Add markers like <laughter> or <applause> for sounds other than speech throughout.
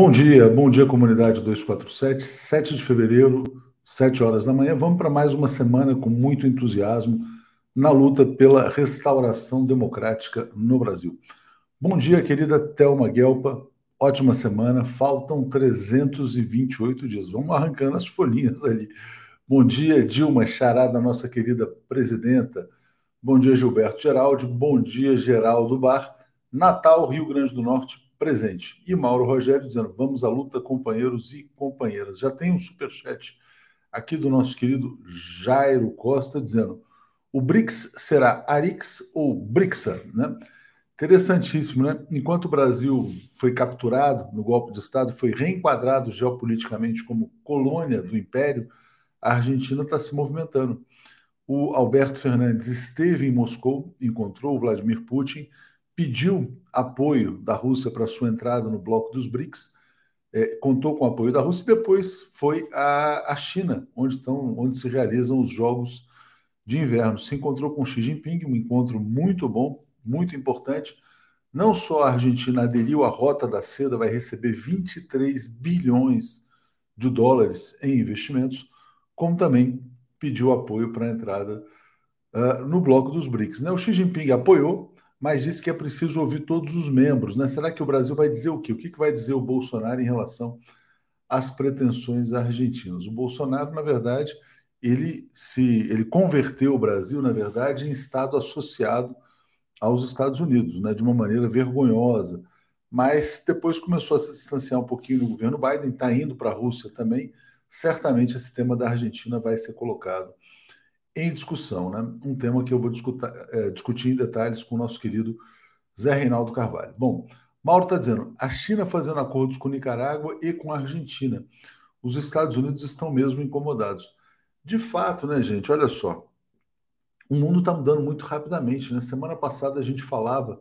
Bom dia, bom dia, comunidade 247, 7 de fevereiro, 7 horas da manhã. Vamos para mais uma semana com muito entusiasmo na luta pela restauração democrática no Brasil. Bom dia, querida Thelma Guelpa. Ótima semana. Faltam 328 dias. Vamos arrancando as folhinhas ali. Bom dia, Dilma Charada, nossa querida presidenta. Bom dia, Gilberto Geraldi. Bom dia, Geraldo Bar. Natal, Rio Grande do Norte, presente. E Mauro Rogério dizendo: vamos à luta, companheiros e companheiras. Já tem um superchat aqui do nosso querido Jairo Costa dizendo: o BRICS será ARIX ou BRICSA, né? Interessantíssimo, né? Enquanto o Brasil foi capturado no golpe de Estado, foi reenquadrado geopoliticamente como colônia do Império, a Argentina está se movimentando. O Alberto Fernandes esteve em Moscou, encontrou o Vladimir Putin pediu apoio da Rússia para sua entrada no bloco dos BRICS, é, contou com o apoio da Rússia e depois foi à, China, onde, estão, onde se realizam os Jogos de Inverno. Se encontrou com Xi Jinping, um encontro muito bom, muito importante. Não só a Argentina aderiu à Rota da Seda, vai receber 23 bilhões de dólares em investimentos, como também pediu apoio para a entrada uh, no bloco dos BRICS. Né? O Xi Jinping apoiou, mas disse que é preciso ouvir todos os membros. Né? Será que o Brasil vai dizer o quê? O que, vai dizer o Bolsonaro em relação às pretensões argentinas? O Bolsonaro, na verdade, ele se ele converteu o Brasil, na verdade, em Estado associado aos Estados Unidos, né? de uma maneira vergonhosa. Mas depois começou a se distanciar um pouquinho do governo Biden, está indo para a Rússia também. Certamente esse tema da Argentina vai ser colocado em discussão, né? um tema que eu vou discutir, é, discutir em detalhes com o nosso querido Zé Reinaldo Carvalho. Bom, Mauro está dizendo, a China fazendo acordos com Nicarágua e com a Argentina. Os Estados Unidos estão mesmo incomodados. De fato, né, gente? Olha só. O mundo está mudando muito rapidamente. Né? Semana passada a gente falava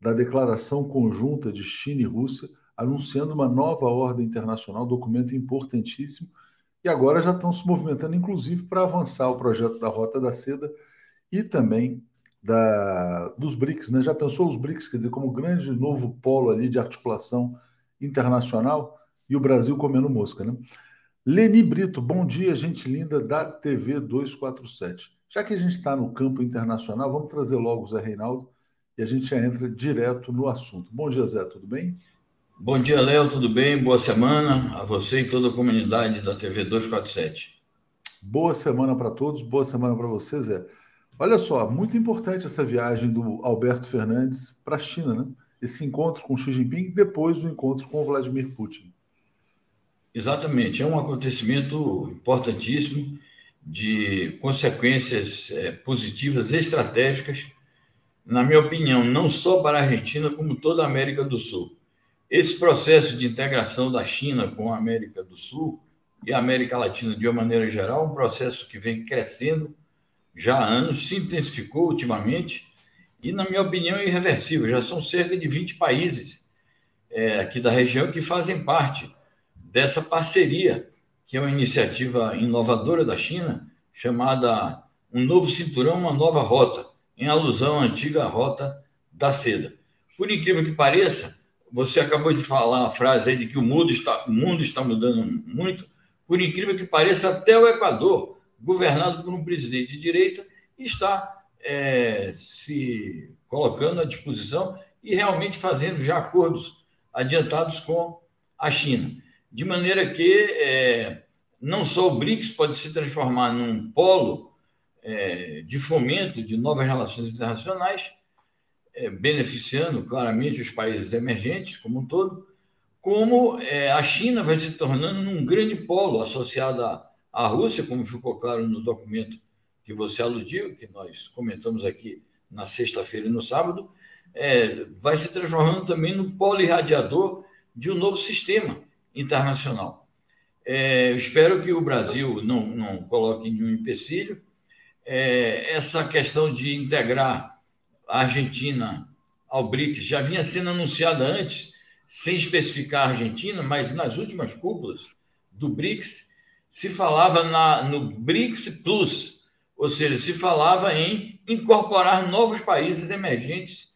da declaração conjunta de China e Rússia anunciando uma nova ordem internacional, documento importantíssimo e agora já estão se movimentando, inclusive, para avançar o projeto da Rota da Seda e também da, dos BRICS. Né? Já pensou os BRICS, quer dizer, como grande novo polo ali de articulação internacional e o Brasil comendo mosca, né? Leni Brito, bom dia, gente linda da TV 247. Já que a gente está no campo internacional, vamos trazer logo o Zé Reinaldo e a gente já entra direto no assunto. Bom dia, Zé, tudo bem? Bom dia, Léo, tudo bem? Boa semana a você e toda a comunidade da TV 247. Boa semana para todos, boa semana para você, Zé. Olha só, muito importante essa viagem do Alberto Fernandes para a China, né? Esse encontro com Xi Jinping depois do encontro com Vladimir Putin. Exatamente, é um acontecimento importantíssimo de consequências é, positivas estratégicas, na minha opinião, não só para a Argentina, como toda a América do Sul. Esse processo de integração da China com a América do Sul e a América Latina de uma maneira geral, um processo que vem crescendo já há anos, se intensificou ultimamente e, na minha opinião, é irreversível. Já são cerca de 20 países é, aqui da região que fazem parte dessa parceria, que é uma iniciativa inovadora da China, chamada Um Novo Cinturão, Uma Nova Rota, em alusão à antiga Rota da Seda. Por incrível que pareça, você acabou de falar a frase aí de que o mundo está, o mundo está mudando muito. Por incrível que pareça, até o Equador, governado por um presidente de direita, está é, se colocando à disposição e realmente fazendo já acordos adiantados com a China. De maneira que é, não só o BRICS pode se transformar num polo é, de fomento de novas relações internacionais, é, beneficiando claramente os países emergentes como um todo, como é, a China vai se tornando um grande polo associado à, à Rússia, como ficou claro no documento que você aludiu, que nós comentamos aqui na sexta-feira e no sábado, é, vai se transformando também no polo irradiador de um novo sistema internacional. É, espero que o Brasil não, não coloque nenhum empecilho. É, essa questão de integrar a Argentina ao BRICS já vinha sendo anunciada antes, sem especificar a Argentina, mas nas últimas cúpulas do BRICS se falava na, no BRICS Plus, ou seja, se falava em incorporar novos países emergentes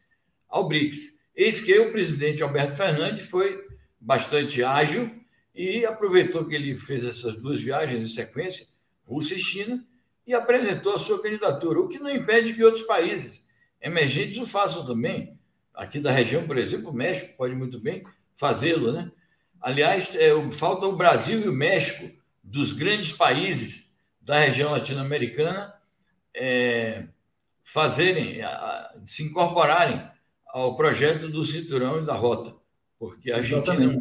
ao BRICS. Eis que o presidente Alberto Fernandes foi bastante ágil e aproveitou que ele fez essas duas viagens em sequência, Rússia e China, e apresentou a sua candidatura, o que não impede que outros países emergentes o façam também. Aqui da região, por exemplo, o México pode muito bem fazê-lo, né? Aliás, é, falta o Brasil e o México, dos grandes países da região latino-americana, é, fazerem, a, se incorporarem ao projeto do cinturão e da rota, porque a Argentina.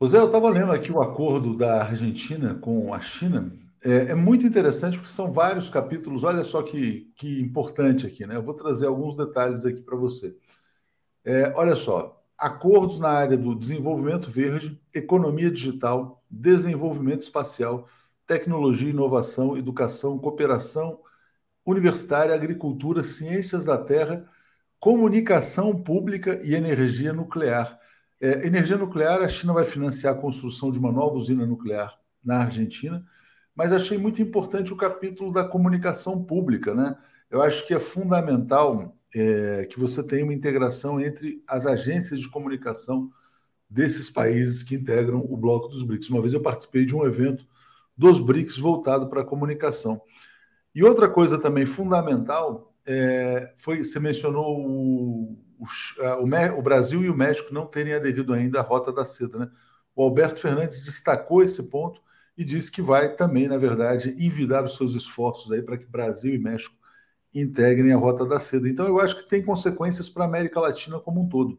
José, eu estava lendo aqui o acordo da Argentina com a China. É, é, muito interessante porque são vários capítulos. Olha só que, que importante aqui, né? Eu vou trazer alguns detalhes aqui para você. É, olha só, acordos na área do desenvolvimento verde, economia digital, desenvolvimento espacial, tecnologia, inovação, educação, cooperação universitária, agricultura, ciências da terra, comunicação pública e energia nuclear. É, energia nuclear, a China vai financiar a construção de uma nova usina nuclear na Argentina, mas achei muito importante o capítulo da comunicação pública, né? Eu acho que é fundamental é, que você tenha uma integração entre as agências de comunicação desses países que integram o bloco dos BRICS. Uma vez eu participei de um evento dos BRICS voltado para a comunicação. E outra coisa também fundamental é, foi, você mencionou o, o, o, Brasil e o México não terem aderido ainda à Rota da Seda. Né? O Alberto Fernandes destacou esse ponto e disse que vai também, na verdade, envidar os seus esforços aí para que Brasil e México integrem a Rota da Seda. Então, eu acho que tem consequências para a América Latina como um todo.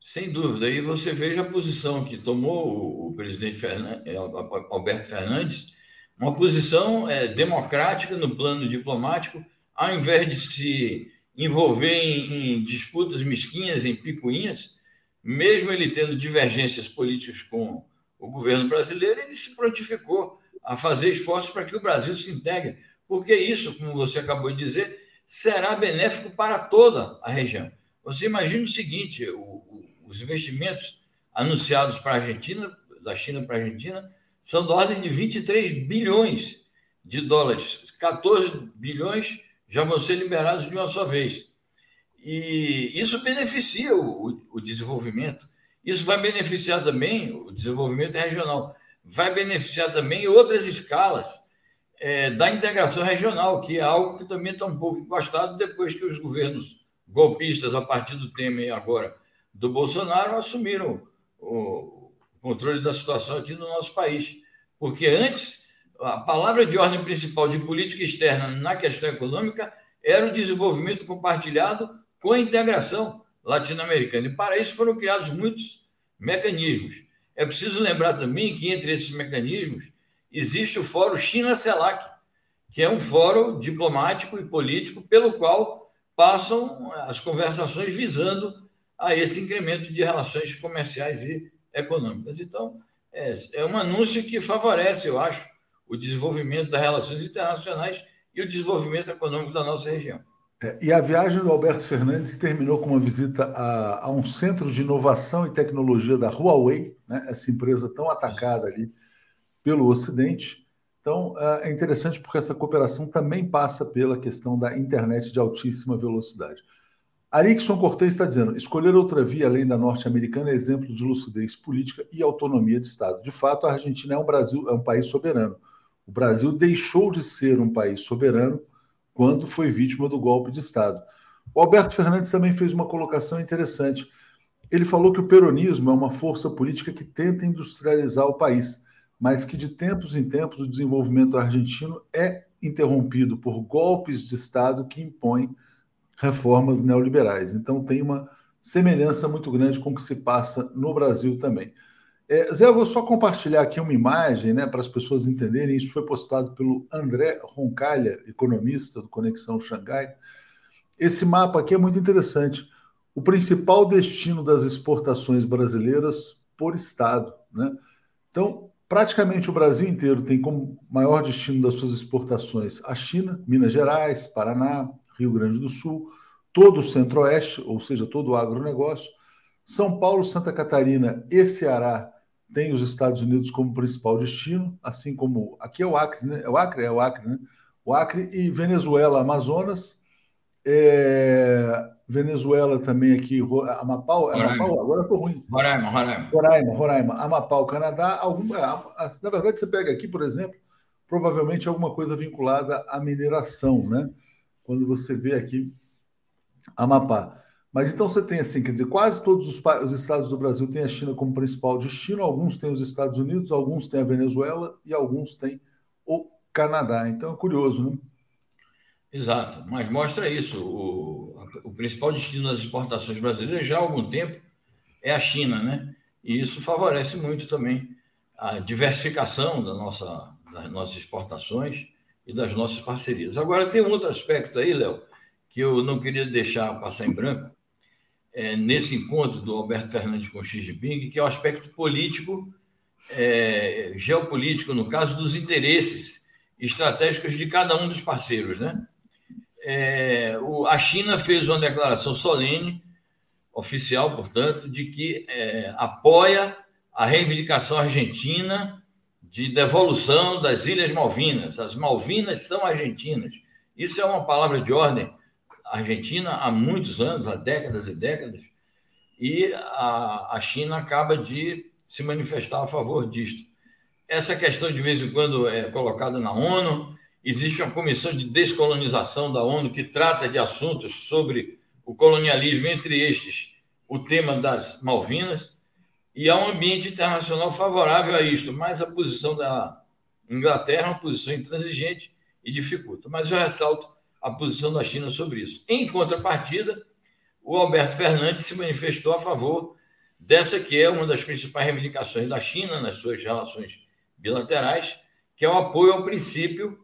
Sem dúvida. E você veja a posição que tomou o presidente Fernandes, Alberto Fernandes uma posição é, democrática no plano diplomático, ao invés de se envolver em, em, disputas mesquinhas, em picuinhas, mesmo ele tendo divergências políticas com o governo brasileiro, ele se prontificou a fazer esforços para que o Brasil se integre, porque isso, como você acabou de dizer, será benéfico para toda a região. Você imagina o seguinte: o, o, os investimentos anunciados para a Argentina, da China para a Argentina, são da ordem de 23 bilhões de dólares. 14 bilhões já vão ser liberados de uma só vez. E isso beneficia o, o, o desenvolvimento. Isso vai beneficiar também o desenvolvimento regional. Vai beneficiar também outras escalas é, da integração regional, que é algo que também está um pouco encostado depois que os governos golpistas, a partir do Temer e agora do Bolsonaro, assumiram o, controle da situação aqui no nosso país. Porque antes, a palavra de ordem principal de política externa na questão econômica era o desenvolvimento compartilhado com a integração latino-americana. E para isso foram criados muitos mecanismos. É preciso lembrar também que entre esses mecanismos existe o Fórum China-CELAC, que é um fórum diplomático e político pelo qual passam as conversações visando a esse incremento de relações comerciais e econômicas. Então, é, é um anúncio que favorece, eu acho, o desenvolvimento das relações internacionais e o desenvolvimento econômico da nossa região. É, e a viagem do Alberto Fernandes terminou com uma visita a, a, um centro de inovação e tecnologia da Huawei, né, essa empresa tão atacada ali pelo Ocidente. Então, é, é interessante porque essa cooperação também passa pela questão da internet de altíssima velocidade. Arixon Cortez está dizendo: escolher outra via além da norte-americana é exemplo de lucidez política e autonomia de Estado. De fato, a Argentina é um, Brasil, é um país soberano. O Brasil deixou de ser um país soberano quando foi vítima do golpe de Estado. O Alberto Fernandes também fez uma colocação interessante. Ele falou que o peronismo é uma força política que tenta industrializar o país, mas que de tempos em tempos o desenvolvimento argentino é interrompido por golpes de Estado que impõem reformas neoliberais. Então tem uma semelhança muito grande com o que se passa no Brasil também. É, Zé, eu vou só compartilhar aqui uma imagem né, para as pessoas entenderem. Isso foi postado pelo André Roncalha, economista do Conexão Xangai. Esse mapa aqui é muito interessante. O principal destino das exportações brasileiras por estado. Né? Então, praticamente o Brasil inteiro tem como maior destino das suas exportações a China, Minas Gerais, Paraná, Rio Grande do Sul, todo o Centro-Oeste, ou seja, todo o agronegócio. São Paulo, Santa Catarina e Ceará têm os Estados Unidos como principal destino, assim como aqui é o Acre, né? É o Acre, é o Acre, né? O Acre e Venezuela, Amazonas. É... Venezuela também aqui, Amapá, Amapá agora estou ruim. Roraima, Roraima. Roraima, Roraima, Amapá, o Canadá, algum, é, na verdade você pega aqui, por exemplo, provavelmente alguma coisa vinculada à mineração, né? Quando você vê aqui Amapá. Mas então você tem assim, quer dizer, quase todos os, os, estados do Brasil têm a China como principal destino, alguns têm os Estados Unidos, alguns têm a Venezuela e alguns têm o Canadá. Então é curioso, né? Exato, mas mostra isso. O, o principal destino das exportações brasileiras já há algum tempo é a China, né? E isso favorece muito também a diversificação da nossa, das nossas exportações e das nossas parcerias. Agora, tem um outro aspecto aí, Léo, que eu não queria deixar passar em branco, é, nesse encontro do Alberto Fernandes com Xi Jinping, que é o aspecto político, é, geopolítico, no caso dos interesses estratégicos de cada um dos parceiros, né? é, o, a China fez uma declaração solene, oficial, portanto, de que é, apoia a reivindicação argentina de devolução das Ilhas Malvinas. As Malvinas são argentinas. Isso é uma palavra de ordem argentina há muitos anos, há décadas e décadas, e a, a China acaba de se manifestar a favor disto. Essa questão, de vez em quando, é colocada na ONU, Existe uma comissão de descolonização da ONU que trata de assuntos sobre o colonialismo, entre estes o tema das Malvinas, e há um ambiente internacional favorável a isto, mas a posição da Inglaterra é uma posição intransigente e dificulta. Mas eu ressalto a posição da China sobre isso. Em contrapartida, o Alberto Fernandes se manifestou a favor dessa que é uma das principais reivindicações da China nas suas relações bilaterais, que é o apoio ao princípio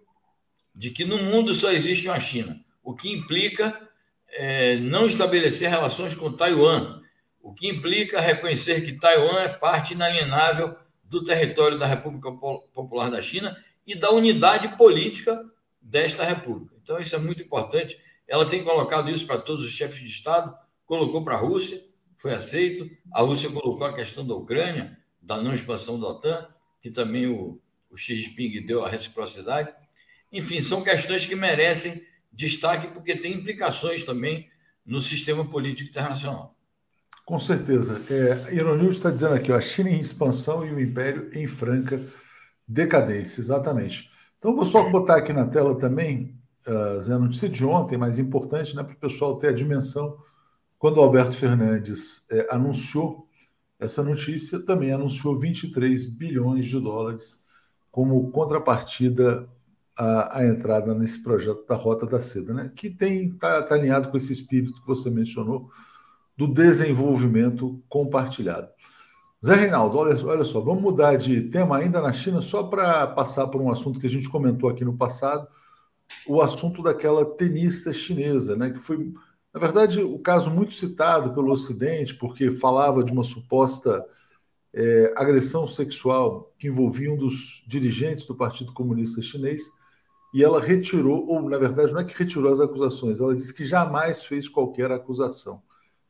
de que no mundo só existe uma China, o que implica é, não estabelecer relações com Taiwan, o que implica reconhecer que Taiwan é parte inalienável do território da República Popular da China e da unidade política desta república. Então, isso é muito importante. Ela tem colocado isso para todos os chefes de Estado, colocou para a Rússia, foi aceito. A Rússia colocou a questão da Ucrânia, da não expansão da OTAN, que também o, o Xi Jinping deu a reciprocidade. Enfim, são questões que merecem destaque porque têm implicações também no sistema político internacional. Com certeza. É, Euronews está dizendo aqui, ó, a China em expansão e o Império em franca decadência, exatamente. Então, vou só botar aqui na tela também, Zé, a notícia de ontem, mais importante, né, para o pessoal ter a dimensão. Quando o Alberto Fernandes é, anunciou essa notícia, também anunciou 23 bilhões de dólares como contrapartida a, a, entrada nesse projeto da Rota da Seda, né? que tem está tá alinhado com esse espírito que você mencionou do desenvolvimento compartilhado. Zé Reinaldo, olha, olha só, vamos mudar de tema ainda na China, só para passar por um assunto que a gente comentou aqui no passado, o assunto daquela tenista chinesa, né? Que foi, na verdade, o caso muito citado pelo Ocidente, porque falava de uma suposta é, agressão sexual que envolvia um dos dirigentes do Partido Comunista Chinês e ela retirou, ou na verdade não é que retirou as acusações, ela disse que jamais fez qualquer acusação.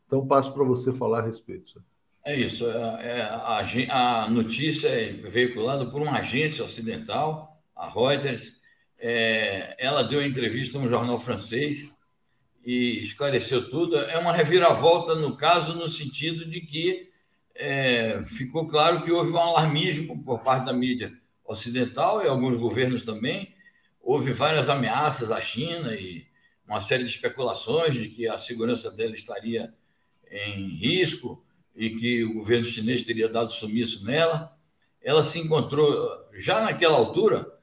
Então passo para você falar a respeito. É isso. É, é a, a, notícia é veiculada por uma agência ocidental, a Reuters. É, ela deu entrevista a um jornal francês e esclareceu tudo. É uma reviravolta no caso, no sentido de que é, ficou claro que houve um alarmismo por parte da mídia ocidental e alguns governos também, houve várias ameaças à China e uma série de especulações de que a segurança dela estaria em risco e que o governo chinês teria dado sumiço nela. Ela se encontrou, já naquela altura,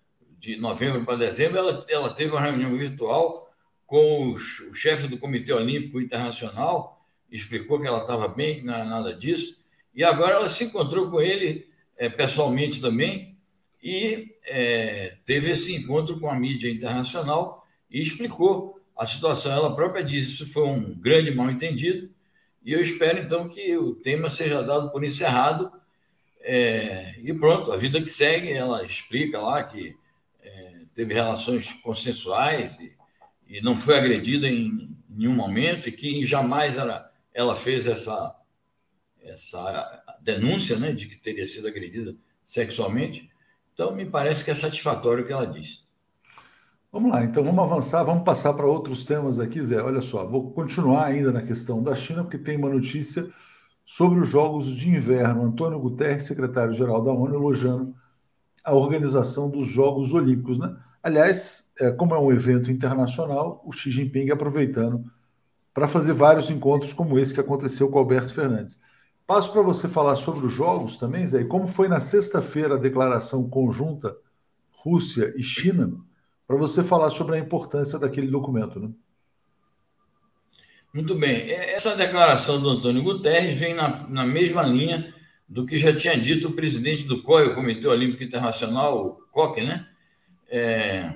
de novembro para dezembro, ela, ela teve uma reunião virtual com o, o chefe do Comitê Olímpico Internacional, explicou que ela estava bem, que não era nada disso, e agora ela se encontrou com ele é, pessoalmente também, e é, teve esse encontro com a mídia internacional e explicou a situação. Ela própria disse isso foi um grande mal-entendido e eu espero então que o tema seja dado por encerrado é, e pronto, a vida que segue, ela explica lá que teve relações consensuais e, e, não foi agredida em nenhum momento e que jamais ela, ela fez essa, essa denúncia né, de que teria sido agredida sexualmente. Então, me parece que é satisfatório o que ela disse. Vamos lá, então vamos avançar, vamos passar para outros temas aqui, Zé. Olha só, vou continuar ainda na questão da China, porque tem uma notícia sobre os Jogos de Inverno. Antônio Guterres, secretário-geral da ONU, elogiando a organização dos Jogos Olímpicos. Né? Aliás, é, como é um evento internacional, o Xi Jinping aproveitando para fazer vários encontros como esse que aconteceu com Alberto Fernandes. Passo para você falar sobre os Jogos também, Zé, e como foi na sexta-feira a declaração conjunta Rússia e China para você falar sobre a importância daquele documento. Né? Muito bem. Essa declaração do Antônio Guterres vem na, na mesma linha do que já tinha dito o presidente do COI, o Comitê Olímpico Internacional, o COC, né? É,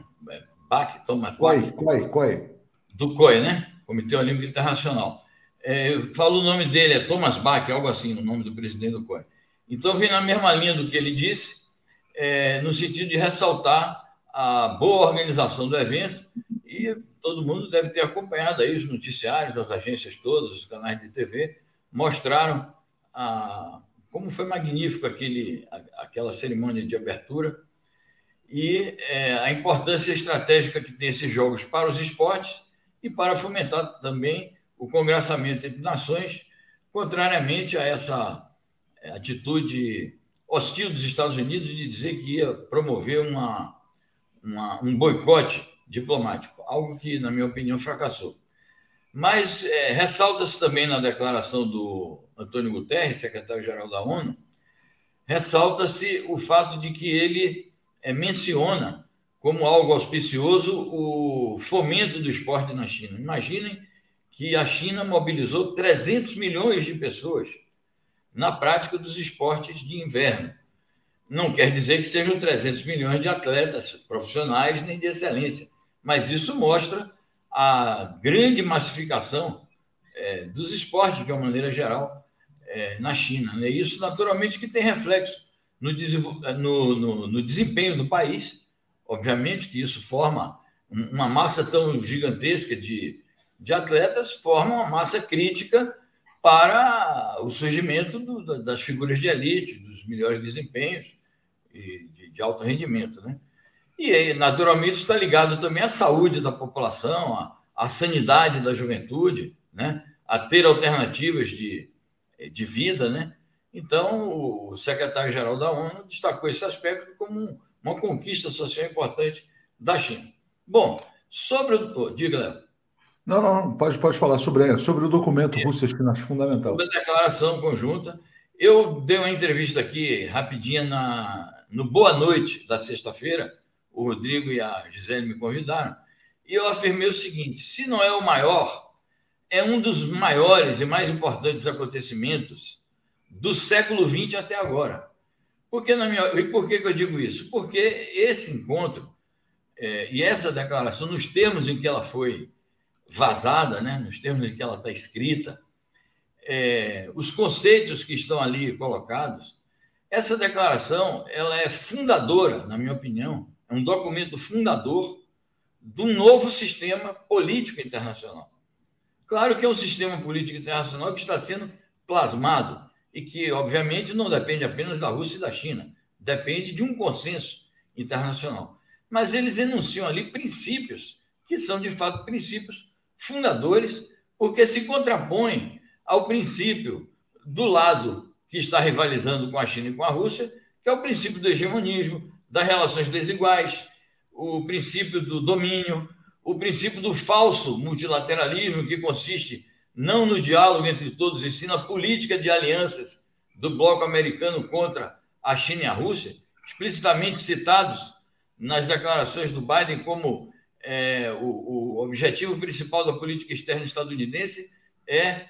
Bach, Thomas COI, COI, COI. Do COI, né? Comitê Olímpico Internacional. É, falo o nome dele, é Thomas Bach, algo assim, o nome do presidente do COI. Então, vem na mesma linha do que ele disse, é, no sentido de ressaltar a boa organização do evento e todo mundo deve ter acompanhado aí os noticiários, as agências todas, os canais de TV mostraram a, como foi magnífico aquele, aquela cerimônia de abertura e é, a importância estratégica que tem esses jogos para os esportes e para fomentar também o congressamento entre nações, contrariamente a essa atitude hostil dos Estados Unidos de dizer que ia promover uma uma, um boicote diplomático, algo que, na minha opinião, fracassou. Mas é, ressalta-se também na declaração do Antônio Guterres, secretário-geral da ONU, ressalta-se o fato de que ele é, menciona como algo auspicioso o fomento do esporte na China. Imaginem que a China mobilizou 300 milhões de pessoas na prática dos esportes de inverno. Não quer dizer que sejam 300 milhões de atletas profissionais nem de excelência, mas isso mostra a grande massificação é, dos esportes, de uma maneira geral, é, na China. Né? Isso, naturalmente, que tem reflexo no, no, no, no desempenho do país. Obviamente que isso forma uma massa tão gigantesca de, de atletas, forma uma massa crítica para o surgimento do, das figuras de elite, dos melhores desempenhos e de, de alto rendimento. Né? E, naturalmente, está ligado também à saúde da população, à, à sanidade da juventude, né? a ter alternativas de, de vida. Né? Então, o secretário-geral da ONU destacou esse aspecto como uma conquista social importante da China. Bom, sobre o. Diga, Léo. Não, não, pode, pode falar sobre, sobre o documento Rússia-China, acho fundamental. Sobre a declaração conjunta. Eu dei uma entrevista aqui rapidinha na, no Boa Noite da sexta-feira. O Rodrigo e a Gisele me convidaram. E eu afirmei o seguinte: se não é o maior, é um dos maiores e mais importantes acontecimentos do século XX até agora. Por que na minha, e por que, que eu digo isso? Porque esse encontro é, e essa declaração, nos termos em que ela foi vazada, né, nos termos em que ela está escrita, é, os conceitos que estão ali colocados, essa declaração ela é fundadora, na minha opinião, é um documento fundador de um novo sistema político internacional. Claro que é um sistema político internacional que está sendo plasmado e que, obviamente, não depende apenas da Rússia e da China, depende de um consenso internacional. Mas eles enunciam ali princípios que são, de fato, princípios fundadores, porque se contrapõem ao princípio do lado que está rivalizando com a China e com a Rússia, que é o princípio do hegemonismo, das relações desiguais, o princípio do domínio, o princípio do falso multilateralismo, que consiste não no diálogo entre todos, e sim na política de alianças do bloco americano contra a China e a Rússia, explicitamente citados nas declarações do Biden como é, o, o objetivo principal da política externa estadunidense é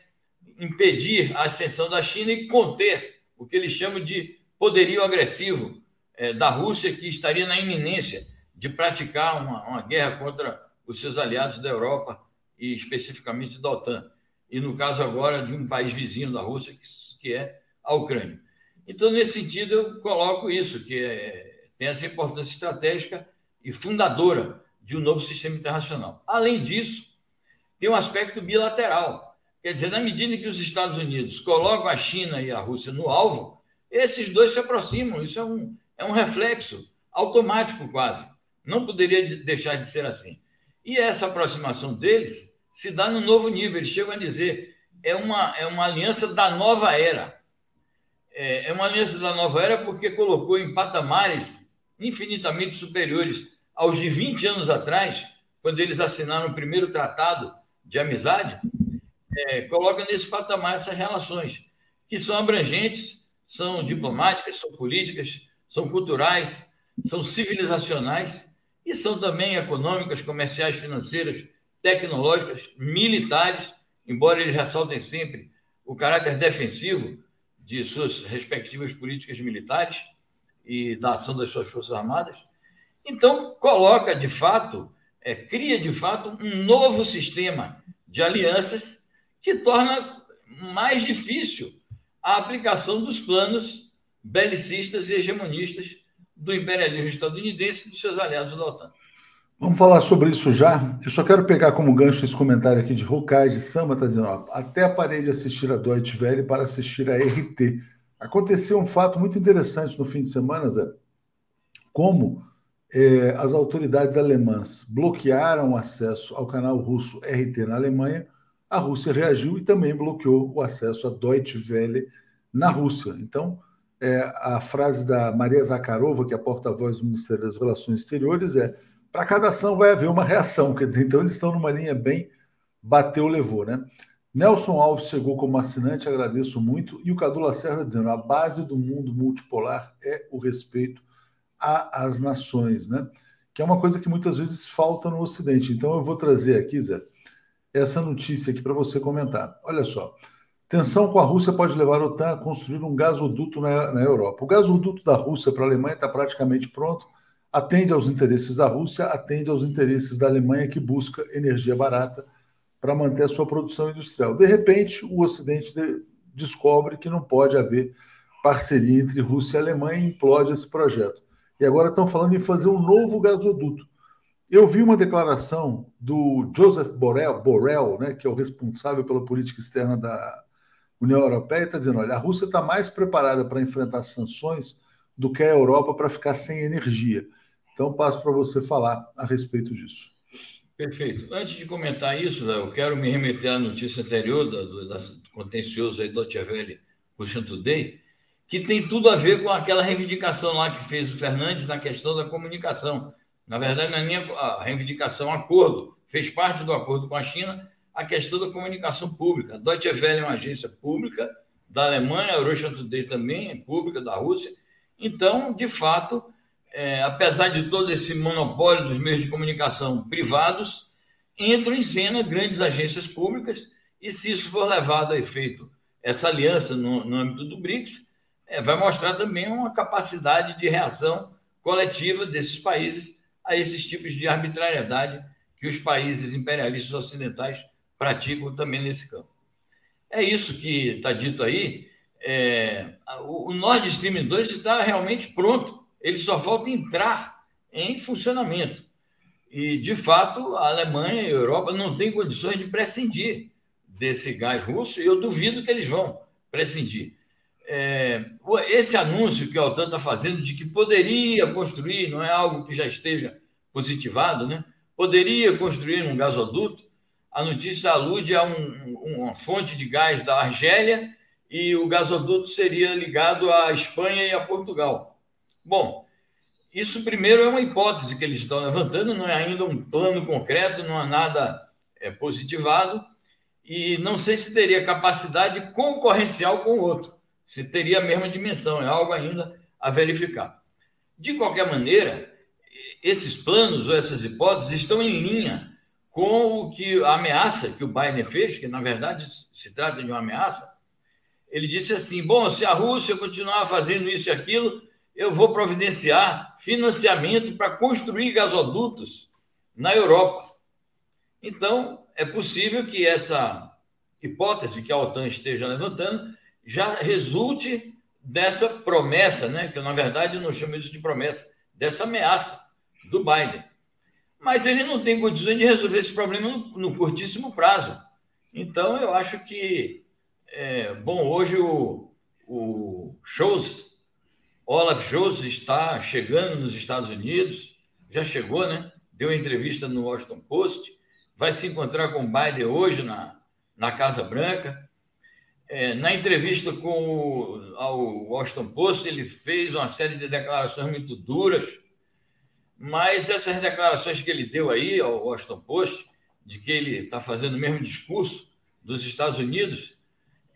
impedir a ascensão da China e conter o que eles chamam de poderio agressivo é, da Rússia, que estaria na iminência de praticar uma, uma guerra contra os seus aliados da Europa e especificamente da OTAN. E no caso agora de um país vizinho da Rússia, que, é a Ucrânia. Então, nesse sentido, eu coloco isso, que é, tem essa importância estratégica e fundadora de um novo sistema internacional. Além disso, tem um aspecto bilateral. Quer dizer, na medida em que os Estados Unidos colocam a China e a Rússia no alvo, esses dois se aproximam. Isso é um, é um reflexo automático, quase, Não poderia deixar de ser assim. E essa aproximação deles se dá no novo nível. Eles chegam a dizer é uma, é uma aliança da nova era. É, é uma aliança da nova era porque colocou em patamares infinitamente superiores aos de 20 anos atrás, quando eles assinaram o primeiro tratado de amizade, é, coloca nesse patamar essas relações, que são abrangentes, são diplomáticas, são políticas, são culturais, são civilizacionais e são também econômicas, comerciais, financeiras, tecnológicas, militares, embora eles ressaltem sempre o caráter defensivo de suas respectivas políticas militares e da ação das suas forças armadas. Então, coloca de fato, é, cria de fato um novo sistema de alianças que torna mais difícil a aplicação dos planos belicistas e hegemonistas do imperialismo estadunidense e dos seus aliados da OTAN. Vamos falar sobre isso já. Eu só quero pegar como gancho esse comentário aqui de Hokai de Samba, está dizendo: ó, até parei de assistir a Deutsche Welle para assistir a RT. Aconteceu um fato muito interessante no fim de semana, Zé. Como é, as autoridades alemãs bloquearam o acesso ao canal russo RT na Alemanha, a Rússia reagiu e também bloqueou o acesso à Deutsche Welle na Rússia. Então, é, a frase da Maria Zakharova, que é porta-voz do Ministério das Relações Exteriores, é para cada ação vai haver uma reação, quer dizer, então eles estão numa linha bem bateu, levou, né? Nelson Alves chegou como assinante, agradeço muito, e o Cadu Lacerda dizendo: a base do mundo multipolar é o respeito às nações, né? Que é uma coisa que muitas vezes falta no Ocidente. Então eu vou trazer aqui, Zé, essa notícia aqui para você comentar. Olha só. Tensão com a Rússia pode levar a OTAN a construir um gasoduto na, na Europa. O gasoduto da Rússia para a Alemanha está praticamente pronto atende aos interesses da Rússia, atende aos interesses da Alemanha, que busca energia barata para manter a sua produção industrial. De repente, o Ocidente de, descobre que não pode haver parceria entre Rússia e Alemanha e implode esse projeto. E agora estão falando em fazer um novo gasoduto. Eu vi uma declaração do Joseph Borrell, Borrell né, que é o responsável pela política externa da União Europeia, está dizendo: olha, a Rússia está mais preparada para enfrentar sanções do que a Europa para ficar sem energia. Então, passo para você falar a respeito disso. Perfeito. Antes de comentar isso, eu quero me remeter à notícia anterior do, do contencioso aí do Welle Russian Today, que tem tudo a ver com aquela reivindicação lá que fez o Fernandes na questão da comunicação. Na verdade, não é nem a reivindicação, acordo. Fez parte do acordo com a China a questão da comunicação pública. A Deutsche Welle é uma agência pública da Alemanha, a Russian Today também é pública da Rússia. Então, de fato, é, apesar de todo esse monopólio dos meios de comunicação privados, entram em cena grandes agências públicas, e se isso for levado a efeito, essa aliança no, no âmbito do BRICS, é, vai mostrar também uma capacidade de reação coletiva desses países a esses tipos de arbitrariedade que os países imperialistas ocidentais praticam também nesse campo. É isso que está dito aí. É, o, Nord Stream 2 está realmente pronto ele só falta entrar em funcionamento. E, de fato, a Alemanha e a Europa não têm condições de prescindir desse gás russo, e eu duvido que eles vão prescindir. É, esse anúncio que a OTAN está fazendo de que poderia construir, não é algo que já esteja positivado, né? poderia construir um gasoduto, a notícia alude a um, uma fonte de gás da Argélia e o gasoduto seria ligado à Espanha e a Portugal. Bom, isso primeiro é uma hipótese que eles estão levantando, não é ainda um plano concreto, não há nada é, positivado, e não sei se teria capacidade concorrencial com o outro, se teria a mesma dimensão, é algo ainda a verificar. De qualquer maneira, esses planos ou essas hipóteses estão em linha com o que a ameaça que o Biden fez, que na verdade se trata de uma ameaça. Ele disse assim: bom, se a Rússia continuar fazendo isso e aquilo, eu vou providenciar financiamento para construir gasodutos na Europa. Então, é possível que essa hipótese que a OTAN esteja levantando já resulte dessa promessa, né? que eu, na verdade, não chamo isso de promessa, dessa ameaça do Biden. Mas ele não tem condições de resolver esse problema no, curtíssimo prazo. Então, eu acho que, é, bom, hoje o, o Scholz Olaf Scholz está chegando nos Estados Unidos, já chegou, né? Deu entrevista no Washington Post, vai se encontrar com o Biden hoje na, na Casa Branca. É, na entrevista com o, ao Washington Post, ele fez uma série de declarações muito duras, mas essas declarações que ele deu aí ao Washington Post, de que ele está fazendo o mesmo discurso dos Estados Unidos,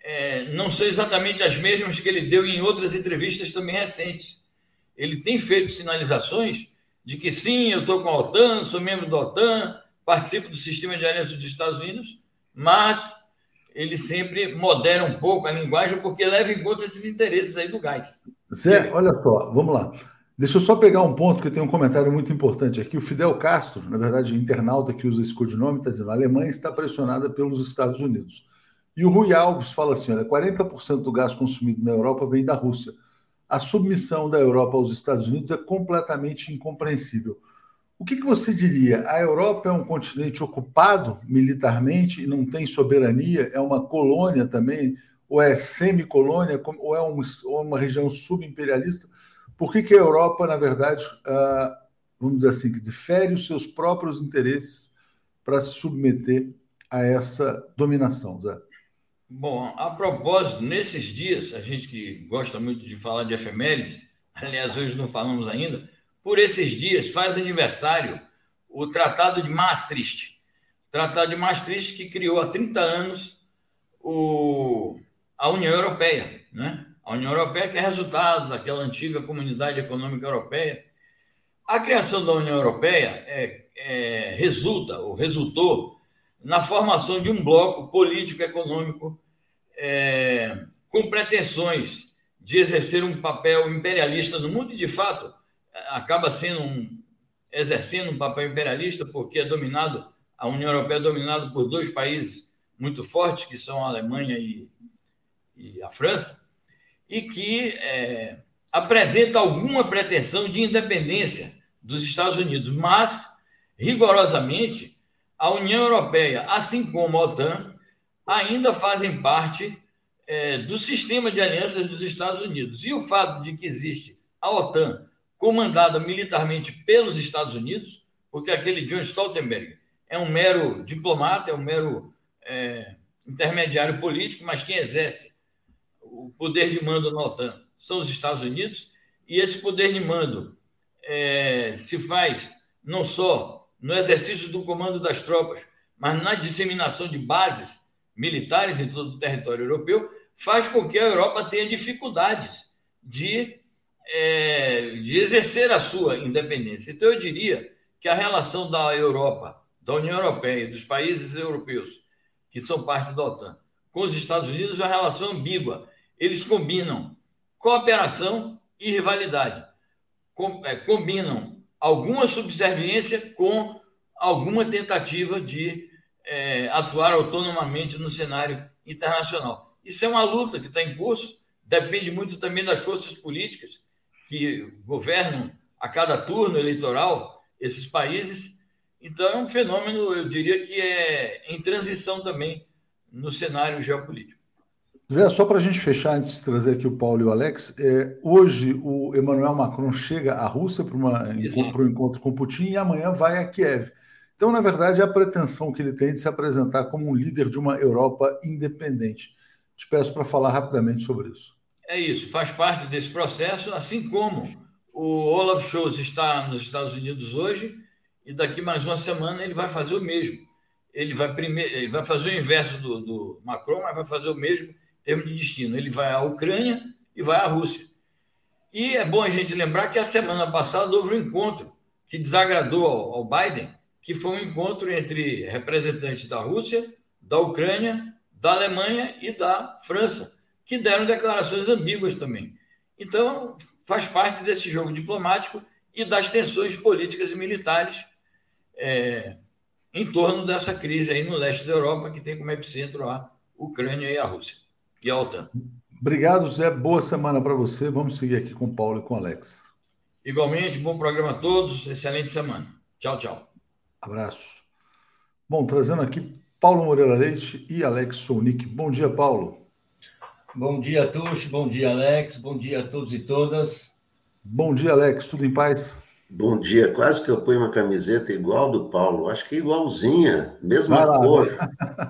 é, não são exatamente as mesmas que ele deu em outras entrevistas também recentes. Ele tem feito sinalizações de que sim, eu estou com a OTAN, sou membro da OTAN, participo do sistema de aliança dos Estados Unidos, mas ele sempre modera um pouco a linguagem porque leva em conta esses interesses aí do gás. Zé, olha só, vamos lá. Deixa eu só pegar um ponto que tem um comentário muito importante aqui. O Fidel Castro, na verdade, internauta que usa esse codinome, está dizendo: a Alemanha está pressionada pelos Estados Unidos. E o Rui Alves fala assim: olha, 40% do gás consumido na Europa vem da Rússia. A submissão da Europa aos Estados Unidos é completamente incompreensível. O que, que você diria? A Europa é um continente ocupado militarmente e não tem soberania? É uma colônia também? Ou é semicolônia? Ou é um, ou uma região subimperialista? Por que, que a Europa, na verdade, uh, vamos dizer assim, que difere os seus próprios interesses para se submeter a essa dominação, Zé? Bom, a propósito, nesses dias, a gente que gosta muito de falar de efemérides, aliás, hoje não falamos ainda, por esses dias faz aniversário o Tratado de Maastricht. Tratado de Maastricht que criou há 30 anos o, a União Europeia, né? A União Europeia, que é resultado daquela antiga Comunidade Econômica Europeia. A criação da União Europeia é, é, resulta, ou resultou, na formação de um bloco político-econômico é, com pretensões de exercer um papel imperialista no mundo, e de fato acaba sendo um, exercendo um papel imperialista, porque é dominado, a União Europeia é dominada por dois países muito fortes, que são a Alemanha e, e a França, e que é, apresenta alguma pretensão de independência dos Estados Unidos, mas, rigorosamente, a União Europeia, assim como a OTAN, ainda fazem parte é, do sistema de alianças dos Estados Unidos. E o fato de que existe a OTAN comandada militarmente pelos Estados Unidos, porque aquele John Stoltenberg é um mero diplomata, é um mero é, intermediário político, mas quem exerce o poder de mando na OTAN são os Estados Unidos, e esse poder de mando é, se faz não só no exercício do comando das tropas, mas na disseminação de bases militares em todo o território europeu, faz com que a Europa tenha dificuldades de, é, de exercer a sua independência. Então, eu diria que a relação da Europa, da União Europeia e dos países europeus que são parte da OTAN com os Estados Unidos é uma relação ambígua eles combinam cooperação e rivalidade. Com, é, combinam alguma subserviência com alguma tentativa de é, atuar autonomamente no cenário internacional. Isso é uma luta que está em curso, depende muito também das forças políticas que governam a cada turno eleitoral esses países. Então, é um fenômeno, eu diria que é em transição também no cenário geopolítico. Zé, só para a gente fechar, antes de trazer aqui o Paulo e o Alex, é, hoje o Emmanuel Macron chega à Rússia para um encontro com Putin e amanhã vai a Kiev. Então, na verdade, é a pretensão que ele tem de se apresentar como um líder de uma Europa independente. Te peço para falar rapidamente sobre isso. É isso, faz parte desse processo, assim como o Olaf Scholz está nos Estados Unidos hoje e daqui mais uma semana ele vai fazer o mesmo. Ele vai, primeiro, ele vai fazer o inverso do, do Macron, mas vai fazer o mesmo termos de destino. Ele vai à Ucrânia e vai à Rússia. E é bom a gente lembrar que a semana passada houve um encontro que desagradou ao, Biden, que foi um encontro entre representantes da Rússia, da Ucrânia, da Alemanha e da França, que deram declarações ambíguas também. Então, faz parte desse jogo diplomático e das tensões políticas e militares é, em torno dessa crise aí no leste da Europa, que tem como epicentro a Ucrânia e a Rússia e alta. Obrigado, Zé. Boa semana para você. Vamos seguir aqui com o Paulo e com o Alex. Igualmente, bom programa a todos. Excelente semana. Tchau, tchau. Abraço. Bom, trazendo aqui Paulo Moreira Leite e Alex Sonic. Bom dia, Paulo. Bom dia, Tuxo. Bom dia, Alex. Bom dia a todos e todas. Bom dia, Alex. Tudo em paz? Bom dia, quase que eu ponho uma camiseta igual do Paulo, acho que é igualzinha, mesma cor.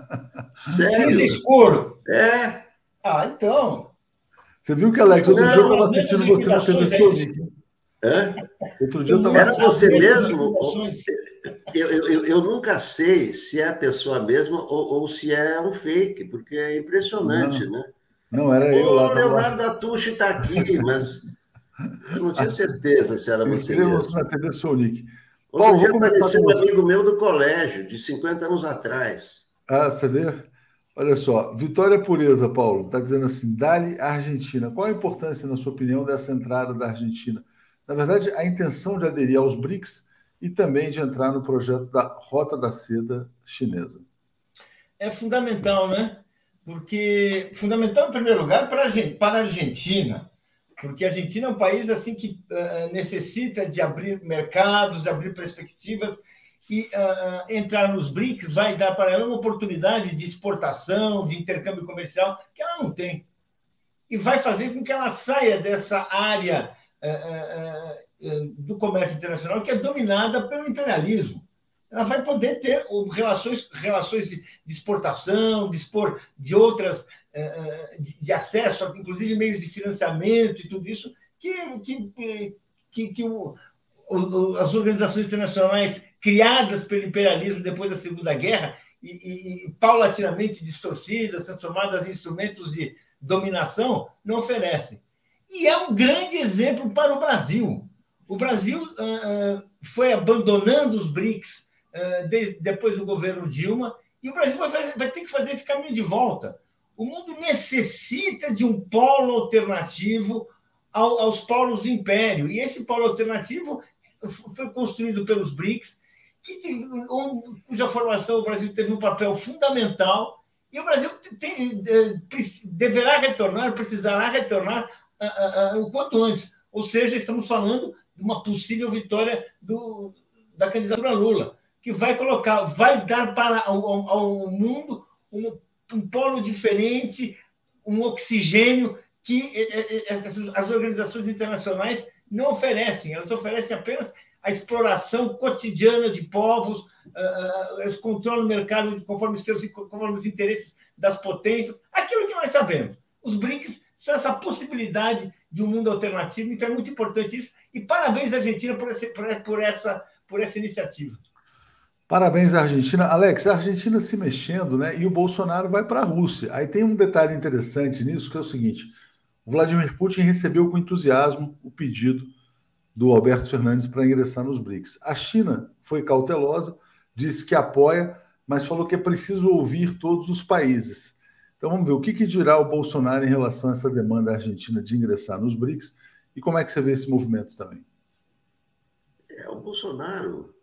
<laughs> Sério? Cinza escuro. É. Ah, então. Você viu que, Alex, outro não, dia eu estava assistindo você na TV Sonic. É? Outro dia eu estava Era você mesmo? Eu, eu, eu, nunca sei se é a pessoa mesma ou, ou se é um fake, porque é impressionante, não. né? Não, era eu lá. O Leonardo Atushi está aqui, mas eu não tinha certeza se era você mesmo. na TV Sonic. Outro Paulo, dia apareceu um amigo meu do colégio, de 50 anos atrás. Ah, você vê? Olha só, Vitória Pureza, Paulo, está dizendo assim: Dali Argentina. Qual a importância, na sua opinião, dessa entrada da Argentina? Na verdade, a intenção de aderir aos BRICS e também de entrar no projeto da Rota da Seda chinesa. É fundamental, né? Porque fundamental, em primeiro lugar, para a Argentina, porque a Argentina é um país assim que uh, necessita de abrir mercados, de abrir perspectivas e uh, entrar nos BRICS vai dar para ela uma oportunidade de exportação, de intercâmbio comercial que ela não tem e vai fazer com que ela saia dessa área uh, do comércio internacional que é dominada pelo imperialismo. Ela vai poder ter relações, relações de, exportação, dispor de outras eh, eh, de acesso, inclusive meios de financiamento e tudo isso, que, que, que, que o, o, as organizações internacionais criadas pelo imperialismo depois da Segunda Guerra e, e, e paulatinamente distorcidas, transformadas em instrumentos de dominação, não oferecem. E é um grande exemplo para o Brasil. O Brasil uh, foi abandonando os BRICS uh, de, depois do governo Dilma, e o Brasil vai, fazer, vai ter que fazer esse caminho de volta. O mundo necessita de um polo alternativo ao, aos polos do império. E esse polo alternativo foi construído pelos BRICS, que, cuja formação o Brasil teve um papel fundamental. E o Brasil tem, deverá retornar, precisará retornar o quanto antes. Ou seja, estamos falando de uma possível vitória do, da candidatura Lula, que vai colocar, vai dar para ao, ao mundo uma um polo diferente, um oxigênio que eh, eh, eh, as organizações internacionais não oferecem. Elas oferecem apenas a exploração cotidiana de povos, eles controlam o mercado conforme os, seus, conforme os interesses das potências, aquilo que nós sabemos. Os BRICS são essa possibilidade de um mundo alternativo, então é muito importante isso. E parabéns, Argentina, por, esse, por, essa, por essa iniciativa. Parabéns, Argentina. Alex, a Argentina se mexendo, né? E o Bolsonaro vai para a Rússia. Aí tem um detalhe interessante nisso, que é o seguinte: o Vladimir Putin recebeu com entusiasmo o pedido do Alberto Fernandes para ingressar nos BRICS. A China foi cautelosa, disse que apoia, mas falou que é preciso ouvir todos os países. Então vamos ver o que, que dirá o Bolsonaro em relação a essa demanda argentina de ingressar nos BRICS e como é que você vê esse movimento também. É, o Bolsonaro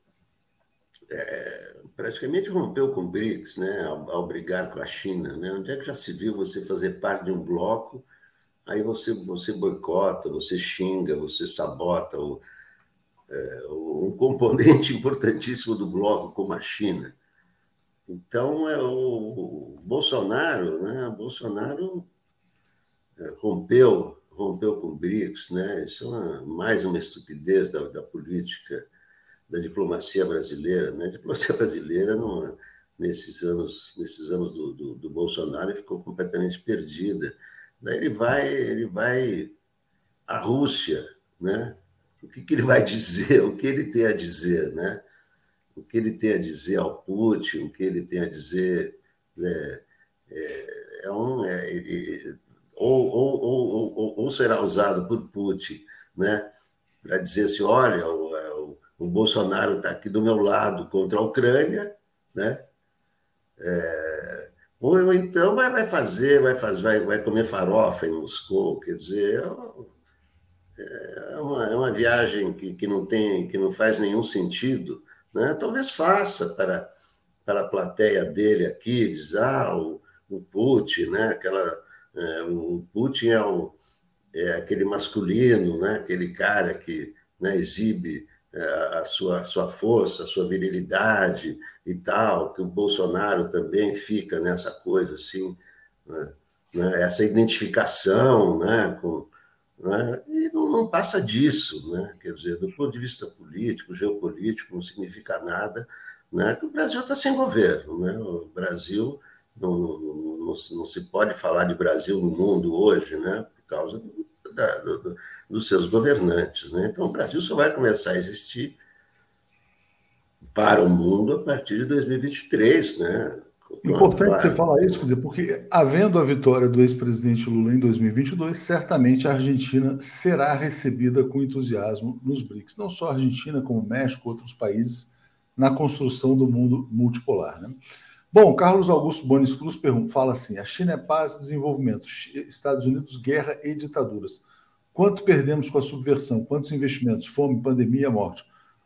é, praticamente rompeu com o BRICS, né, ao, ao, brigar com a China. Né? Onde é que já se viu você fazer parte de um bloco, aí você, você boicota, você xinga, você sabota o, é, um componente <laughs> importantíssimo do bloco, como a China. Então, é o, o Bolsonaro, né? Bolsonaro é, rompeu, rompeu com o BRICS, né? Isso é uma, mais uma estupidez da, da política da diplomacia brasileira. Né? A diplomacia <laughs> brasileira, não, nesses anos, nesses anos do, do, do, Bolsonaro, ficou completamente perdida. Daí ele vai, ele vai à Rússia, né? O que, que ele vai <laughs> dizer? O que ele tem a dizer, né? O que ele tem a dizer ao Putin? O que ele tem a dizer é, é, é um é, ou, ou, ou, ou, será usado por Putin, né? Para dizer assim, olha, o, é, o Bolsonaro está aqui do meu lado contra a Ucrânia, né? É, ou então vai, vai fazer, vai fazer, vai, vai comer farofa em Moscou, quer dizer, é, é uma, é uma viagem que, que não tem, que não faz nenhum sentido, né? Talvez faça para para a plateia dele aqui, diz ah, o, o Putin, né? Aquela, é, o Putin é, o, é aquele masculino, né? Aquele cara que né, exibe a sua, sua força, a sua virilidade e tal, que o Bolsonaro também fica nessa coisa assim, né? né essa identificação né? Com, né? e não, não, passa disso, né? quer dizer, do ponto de vista político político, geopolítico, não significa nada, né? que o Brasil está sem governo. Né? O Brasil não, não, não, não, se pode falar de Brasil no mundo hoje, né? por causa do, da, do, dos seus governantes. Né? Então, o Brasil só vai começar a existir para o mundo a partir de 2023, né? Importante claro. você falar isso, quer dizer, porque havendo a vitória do ex-presidente Lula em 2022, certamente a Argentina será recebida com entusiasmo nos BRICS. Não só a Argentina, como o México, outros países, na construção do mundo multipolar. Né? Bom, Carlos Augusto Bonis Cruz fala assim: a China é paz e desenvolvimento, Estados Unidos, guerra e ditaduras. Quanto perdemos com a subversão? Quantos investimentos? Fome, pandemia, morte?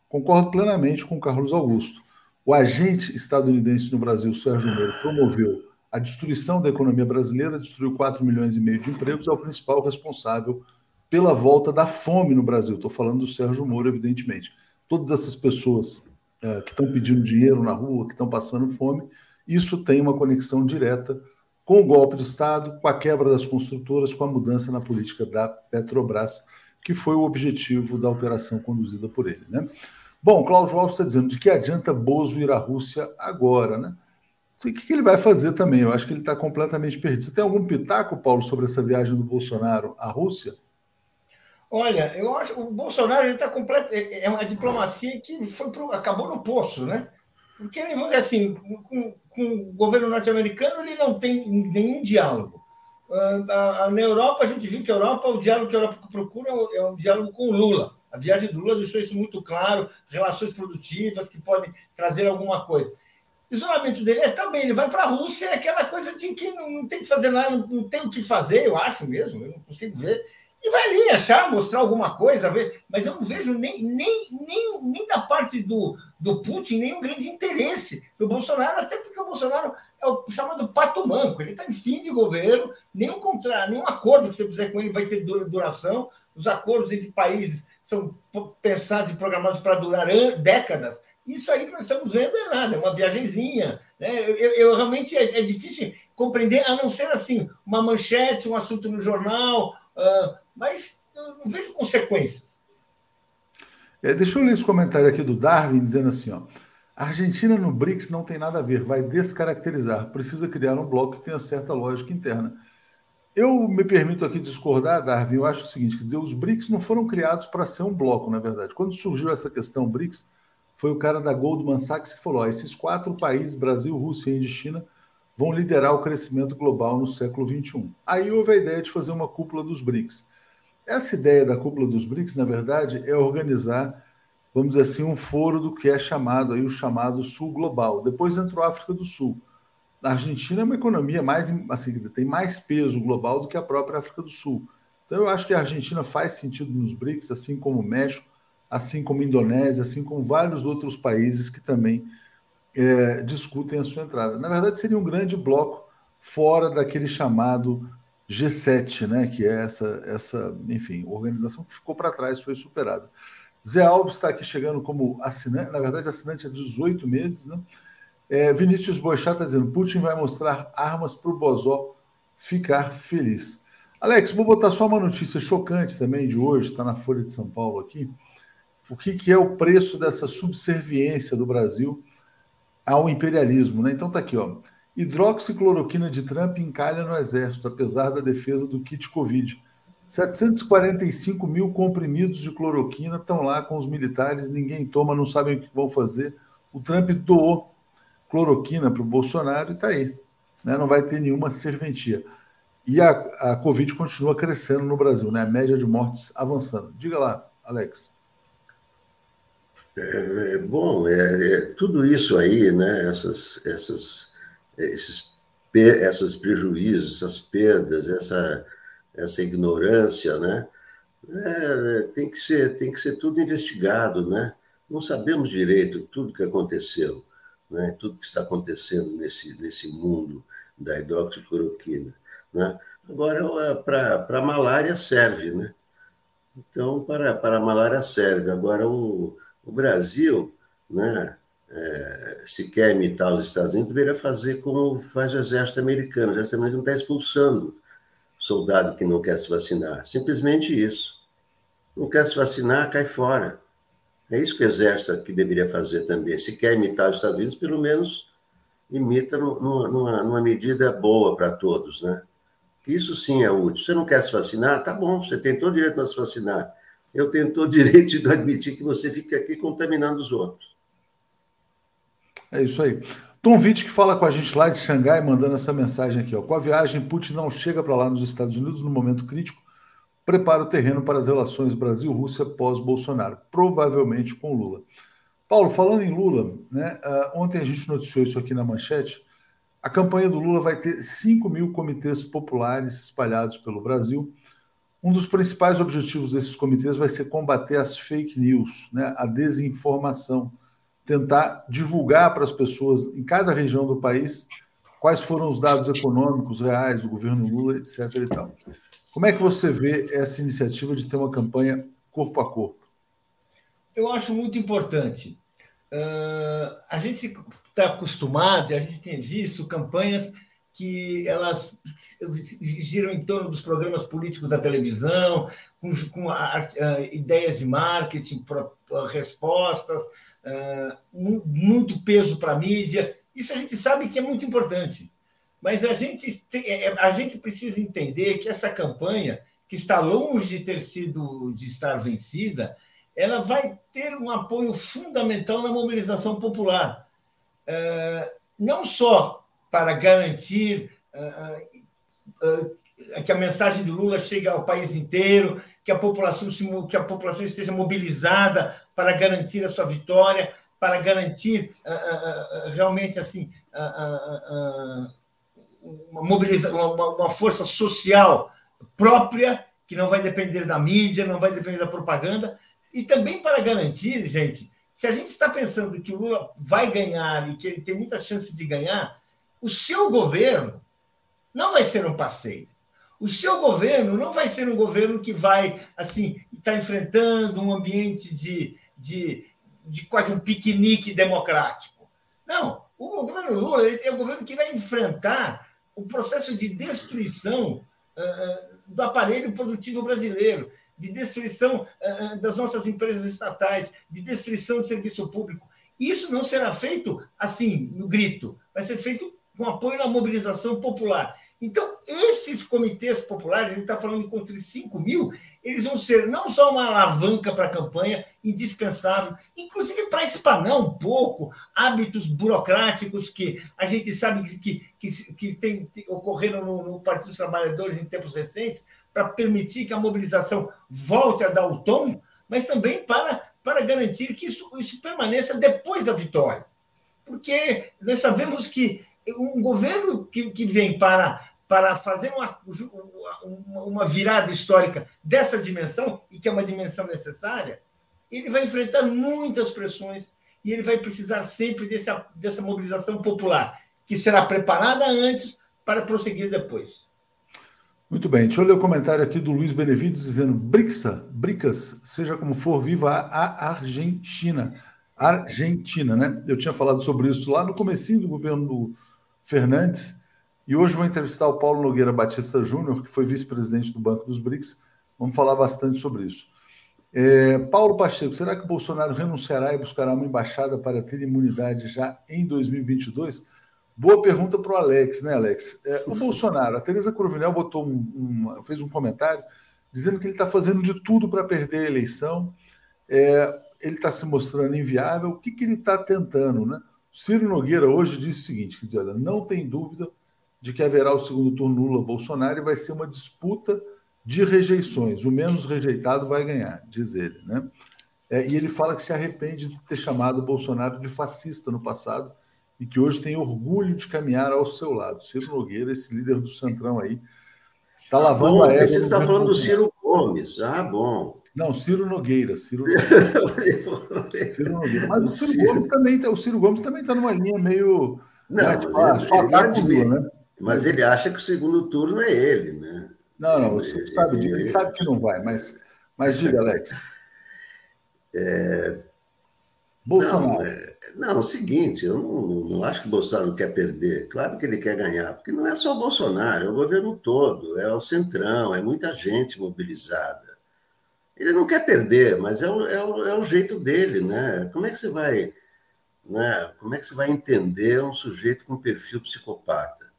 Concordo plenamente com Carlos Augusto. O agente estadunidense no Brasil, Sérgio Moro, promoveu a destruição da economia brasileira, destruiu 4 milhões e meio de empregos, é o principal responsável pela volta da fome no Brasil. Estou falando do Sérgio Moro, evidentemente. Todas essas pessoas é, que estão pedindo dinheiro na rua, que estão passando fome, isso tem uma conexão direta com o golpe de Estado, com a quebra das construtoras, com a mudança na política da Petrobras, que foi o objetivo da operação conduzida por ele. Né? Bom, Cláudio Alves está dizendo de que adianta Bozo ir à Rússia agora, né? O que ele vai fazer também? Eu acho que ele está completamente perdido. Você tem algum pitaco, Paulo, sobre essa viagem do Bolsonaro à Rússia? Olha, eu acho que o Bolsonaro está completo. É, é uma diplomacia que foi pro, acabou no poço, né? Porque, vamos dizer assim, com, com o governo norte-americano ele não tem nenhum diálogo. Uh, na Europa, a gente viu que a Europa, o diálogo que a Europa procura é um diálogo com o Lula. A viagem do Lula deixou isso muito claro, relações produtivas que podem trazer alguma coisa. O isolamento dele é também, ele vai para a Rússia, é aquela coisa de que não, não, tem que fazer nada, não, não tem o que fazer, eu acho mesmo, eu não consigo ver. E vai ali achar, mostrar alguma coisa, ver, mas eu não vejo nem, nem, nem, nem da parte do, do Putin nenhum grande interesse do Bolsonaro, até porque o Bolsonaro é o chamado pato manco, ele está em fim de governo, nenhum, contra, nenhum acordo que você fizer com ele vai ter duração, os acordos entre países são pensados e programados para durar décadas. Isso aí que nós estamos vendo é nada, é uma viagenzinha. Né? Eu, eu, realmente é, é, difícil compreender, a não ser assim, uma manchete, um assunto no jornal, uh, mas eu não vejo consequências. É, deixa eu ler esse comentário aqui do Darwin dizendo assim: ó, a Argentina no BRICS não tem nada a ver, vai descaracterizar, precisa criar um bloco que tenha certa lógica interna. Eu me permito aqui discordar, Darwin. Eu acho o seguinte: quer dizer, os BRICS não foram criados para ser um bloco, na verdade. Quando surgiu essa questão BRICS, foi o cara da Goldman Sachs que falou: ó, esses quatro países, Brasil, Rússia, Índia e China, vão liderar o crescimento global no século XXI. Aí houve a ideia de fazer uma cúpula dos BRICS. Essa ideia da cúpula dos BRICS, na verdade, é organizar, vamos dizer assim, um foro do que é chamado aí o chamado Sul Global. Depois entrou a África do Sul a Argentina é uma economia mais, assim, tem mais peso global do que a própria África do Sul. Então eu acho que a Argentina faz sentido nos BRICS, assim como o México, assim como a Indonésia, assim como vários outros países que também é, discutem a sua entrada. Na verdade, seria um grande bloco fora daquele chamado G7, né, que é essa, essa, enfim, organização que ficou para trás, foi superada. Zé Alves está aqui chegando como assinante, na verdade, assinante há 18 meses, né? É, Vinícius Boixá está dizendo: Putin vai mostrar armas para o Bozó ficar feliz. Alex, vou botar só uma notícia chocante também de hoje, está na Folha de São Paulo aqui. O que, que é o preço dessa subserviência do Brasil ao imperialismo? Né? Então tá aqui, ó. Hidroxicloroquina de Trump encalha no exército, apesar da defesa do kit Covid. 745 mil comprimidos de cloroquina estão lá com os militares, ninguém toma, não sabem o que vão fazer. O Trump doou cloroquina para o Bolsonaro e está aí. Né? Não vai ter nenhuma serventia. E a, a Covid continua crescendo no Brasil, né? a média de mortes avançando. Diga lá, Alex. É, é bom, é, é, tudo isso aí, né? essas, essas, esses, essas prejuízos, essas perdas, essa, essa ignorância, né? É, tem, que ser, tem que ser tudo investigado, né? Não sabemos direito tudo que aconteceu né, tudo que está acontecendo nesse, nesse mundo da hidroxicloroquina. Né? Agora, para a malária serve, né? Então, para, para a malária serve. Agora, o, o Brasil, né, é, se quer imitar os Estados Unidos, deveria fazer como faz o exército americano. O exército americano está expulsando soldado que não quer se vacinar. Simplesmente isso. Não quer se vacinar, cai fora. É isso que o exército aqui deveria fazer também. Se quer imitar os Estados Unidos, pelo menos imita numa, numa, numa medida boa para todos, né? Isso sim é útil. Você não quer se vacinar? Tá bom, você tem todo o direito de se vacinar. Eu tenho todo o <laughs> direito de admitir que você fica aqui contaminando os outros. É isso aí. Tom Witt, que fala com a gente lá de Xangai, mandando essa mensagem aqui. Ó. Com a viagem, Putin não chega para lá nos Estados Unidos no momento crítico, prepara o terreno para as relações Brasil-Rússia pós-Bolsonaro, provavelmente com Lula. Paulo, falando em Lula, né, uh, ontem a gente noticiou isso aqui na manchete. A campanha do Lula vai ter 5 mil comitês populares espalhados pelo Brasil. Um dos principais objetivos desses comitês vai ser combater as fake news, né, a desinformação tentar divulgar para as pessoas em cada região do país quais foram os dados econômicos reais do governo Lula, etc. E tal. Como é que você vê essa iniciativa de ter uma campanha corpo a corpo? Eu acho muito importante. Uh, a gente está acostumado, a gente tem visto campanhas que elas giram em torno dos programas políticos da televisão, com, com a, a, ideias de marketing, pro, respostas, uh, muito peso para a mídia. Isso a gente sabe que é muito importante. Mas a gente, tem, é, é, a gente precisa entender que essa campanha, que está longe de ter sido, de estar vencida, ela vai ter um apoio fundamental na mobilização popular. Uh, não só para garantir uh, que a mensagem do Lula chegue ao país inteiro, que a população, que a população esteja mobilizada para garantir a sua vitória, para garantir uh, uh, realmente assim uma, mobiliza uma, uma força social própria que não vai depender da mídia, não vai depender da propaganda, e também para garantir, gente, se a gente está pensando que o Lula vai ganhar e que ele tem muitas chances de ganhar, o seu governo não vai ser um passeio. O seu governo não vai ser um governo que vai assim estar enfrentando um ambiente de, de, de quase um piquenique democrático. Não, o governo Lula ele é um governo que vai enfrentar o processo de destruição uh, do aparelho produtivo brasileiro, de destruição uh, das nossas empresas estatais, de destruição do serviço público. Isso não será feito assim, no grito, vai ser feito com apoio na mobilização popular. Então, esses comitês populares, a gente está falando de construir 5 mil, eles vão ser não só uma alavanca para a campanha, indispensável, inclusive para espanar um pouco hábitos burocráticos que a gente sabe que, que, que tem, que ocorreram no, no Partido dos Trabalhadores em tempos recentes, para permitir que a mobilização volte a dar o tom, mas também para, para garantir que isso, isso permaneça depois da vitória. Porque nós sabemos que um governo que, que vem para para fazer uma, uma virada histórica dessa dimensão, e que é uma dimensão necessária, ele vai enfrentar muitas pressões e ele vai precisar sempre dessa, dessa mobilização popular, que será preparada antes para prosseguir depois. Muito bem, deixa eu ler o comentário aqui do Luiz Benevides dizendo: Brixa, Bricas, seja como for, viva a Argentina. Argentina, né? Eu tinha falado sobre isso lá no comecinho do governo do Fernandes, e hoje vou entrevistar o Paulo Nogueira Batista Júnior, que foi vice-presidente do Banco dos BRICS. Vamos falar bastante sobre isso. É, Paulo Pacheco, será que o Bolsonaro renunciará e buscará uma embaixada para ter imunidade já em 2022? Boa pergunta para o Alex, né, Alex? É, o Bolsonaro, a Tereza Cruvinel botou um, um, fez um comentário dizendo que ele está fazendo de tudo para perder a eleição. É, ele está se mostrando inviável. O que, que ele está tentando, né? Ciro Nogueira hoje disse o seguinte: quer dizer, olha, não tem dúvida de que haverá o segundo turno Lula-Bolsonaro e vai ser uma disputa de rejeições. O menos rejeitado vai ganhar, diz ele. Né? É, e ele fala que se arrepende de ter chamado Bolsonaro de fascista no passado e que hoje tem orgulho de caminhar ao seu lado. Ciro Nogueira, esse líder do Centrão aí, está ah, lavando bom, a égua. Você está falando do Ciro Gomes. Ah, bom. Não, Ciro Nogueira. Ciro <laughs> Nogueira. Ciro Nogueira. Mas o Ciro, Ciro. Gomes também tá, o Ciro Gomes também está numa linha meio. Não, né, tipo, ah, só ele, Lula, né? Mas ele acha que o segundo turno é ele, né? Não, não, você sabe, ele, ele sabe que não vai, mas, mas diga, <laughs> Alex. É... Bolsonaro. Não, é... não, é o seguinte, eu não, não acho que o Bolsonaro quer perder. Claro que ele quer ganhar, porque não é só o Bolsonaro, é o governo todo, é o Centrão, é muita gente mobilizada. Ele não quer perder, mas é o, é o, é o jeito dele, né? Como é que você vai, né? Como é que você vai entender um sujeito com perfil psicopata?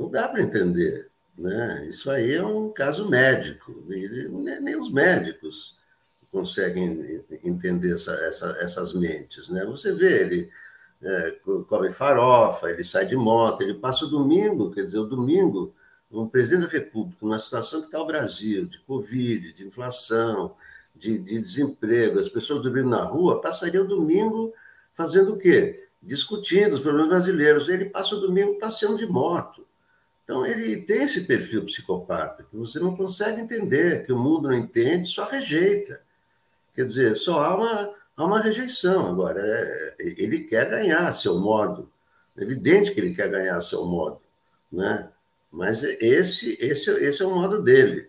Não dá para entender, né? Isso aí é um caso médico. Nem os médicos conseguem entender essa, essa, essas mentes, né? Você vê ele é, come farofa, ele sai de moto, ele passa o domingo, quer dizer, o domingo, um presidente da República, numa situação que está o Brasil, de Covid, de inflação, de, de desemprego, as pessoas dormindo na rua, passaria o domingo fazendo o quê? Discutindo os problemas brasileiros. Ele passa o domingo passeando de moto. Então, ele tem esse perfil psicopata, que você não consegue entender, que o mundo não entende, só rejeita. Quer dizer, só há uma, há uma rejeição. Agora, é, ele quer ganhar a seu modo. É evidente que ele quer ganhar a seu modo, né? Mas esse, esse, esse é o modo dele,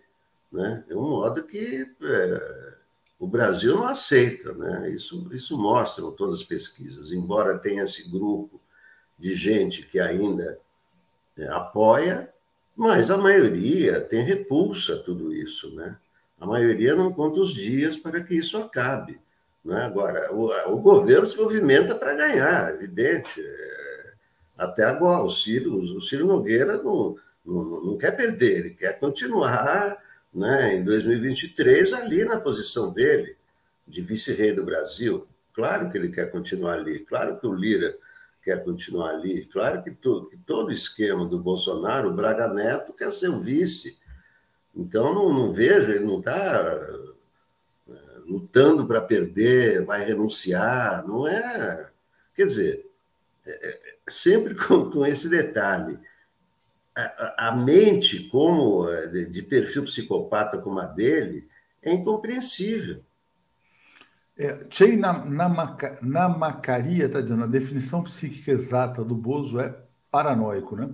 né? É um modo que é, o Brasil não aceita, né? Isso, isso mostram todas as pesquisas. Embora tenha esse grupo de gente que ainda apoia, mas a maioria tem repulsa a tudo isso, né? A maioria não conta os dias para que isso acabe. Né? Agora, o, o governo se movimenta para ganhar, evidente. É, até agora, o Ciro, o Ciro Nogueira não, não, não quer perder, ele quer continuar né, em 2023 ali na posição dele, de vice-rei do Brasil. Claro que ele quer continuar ali, claro que o Lira quer continuar ali, claro que, todo que todo esquema do Bolsonaro, o Braga Neto quer ser o vice. Então, não, não vejo, ele não está lutando para perder, vai renunciar, não é. Quer dizer, é, é, sempre <laughs> com, com, esse detalhe. A, a mente, como é, de, perfil psicopata como a dele, é incompreensível. É, Chey Namacaria está dizendo a definição psíquica exata do Bozo é paranoico, né?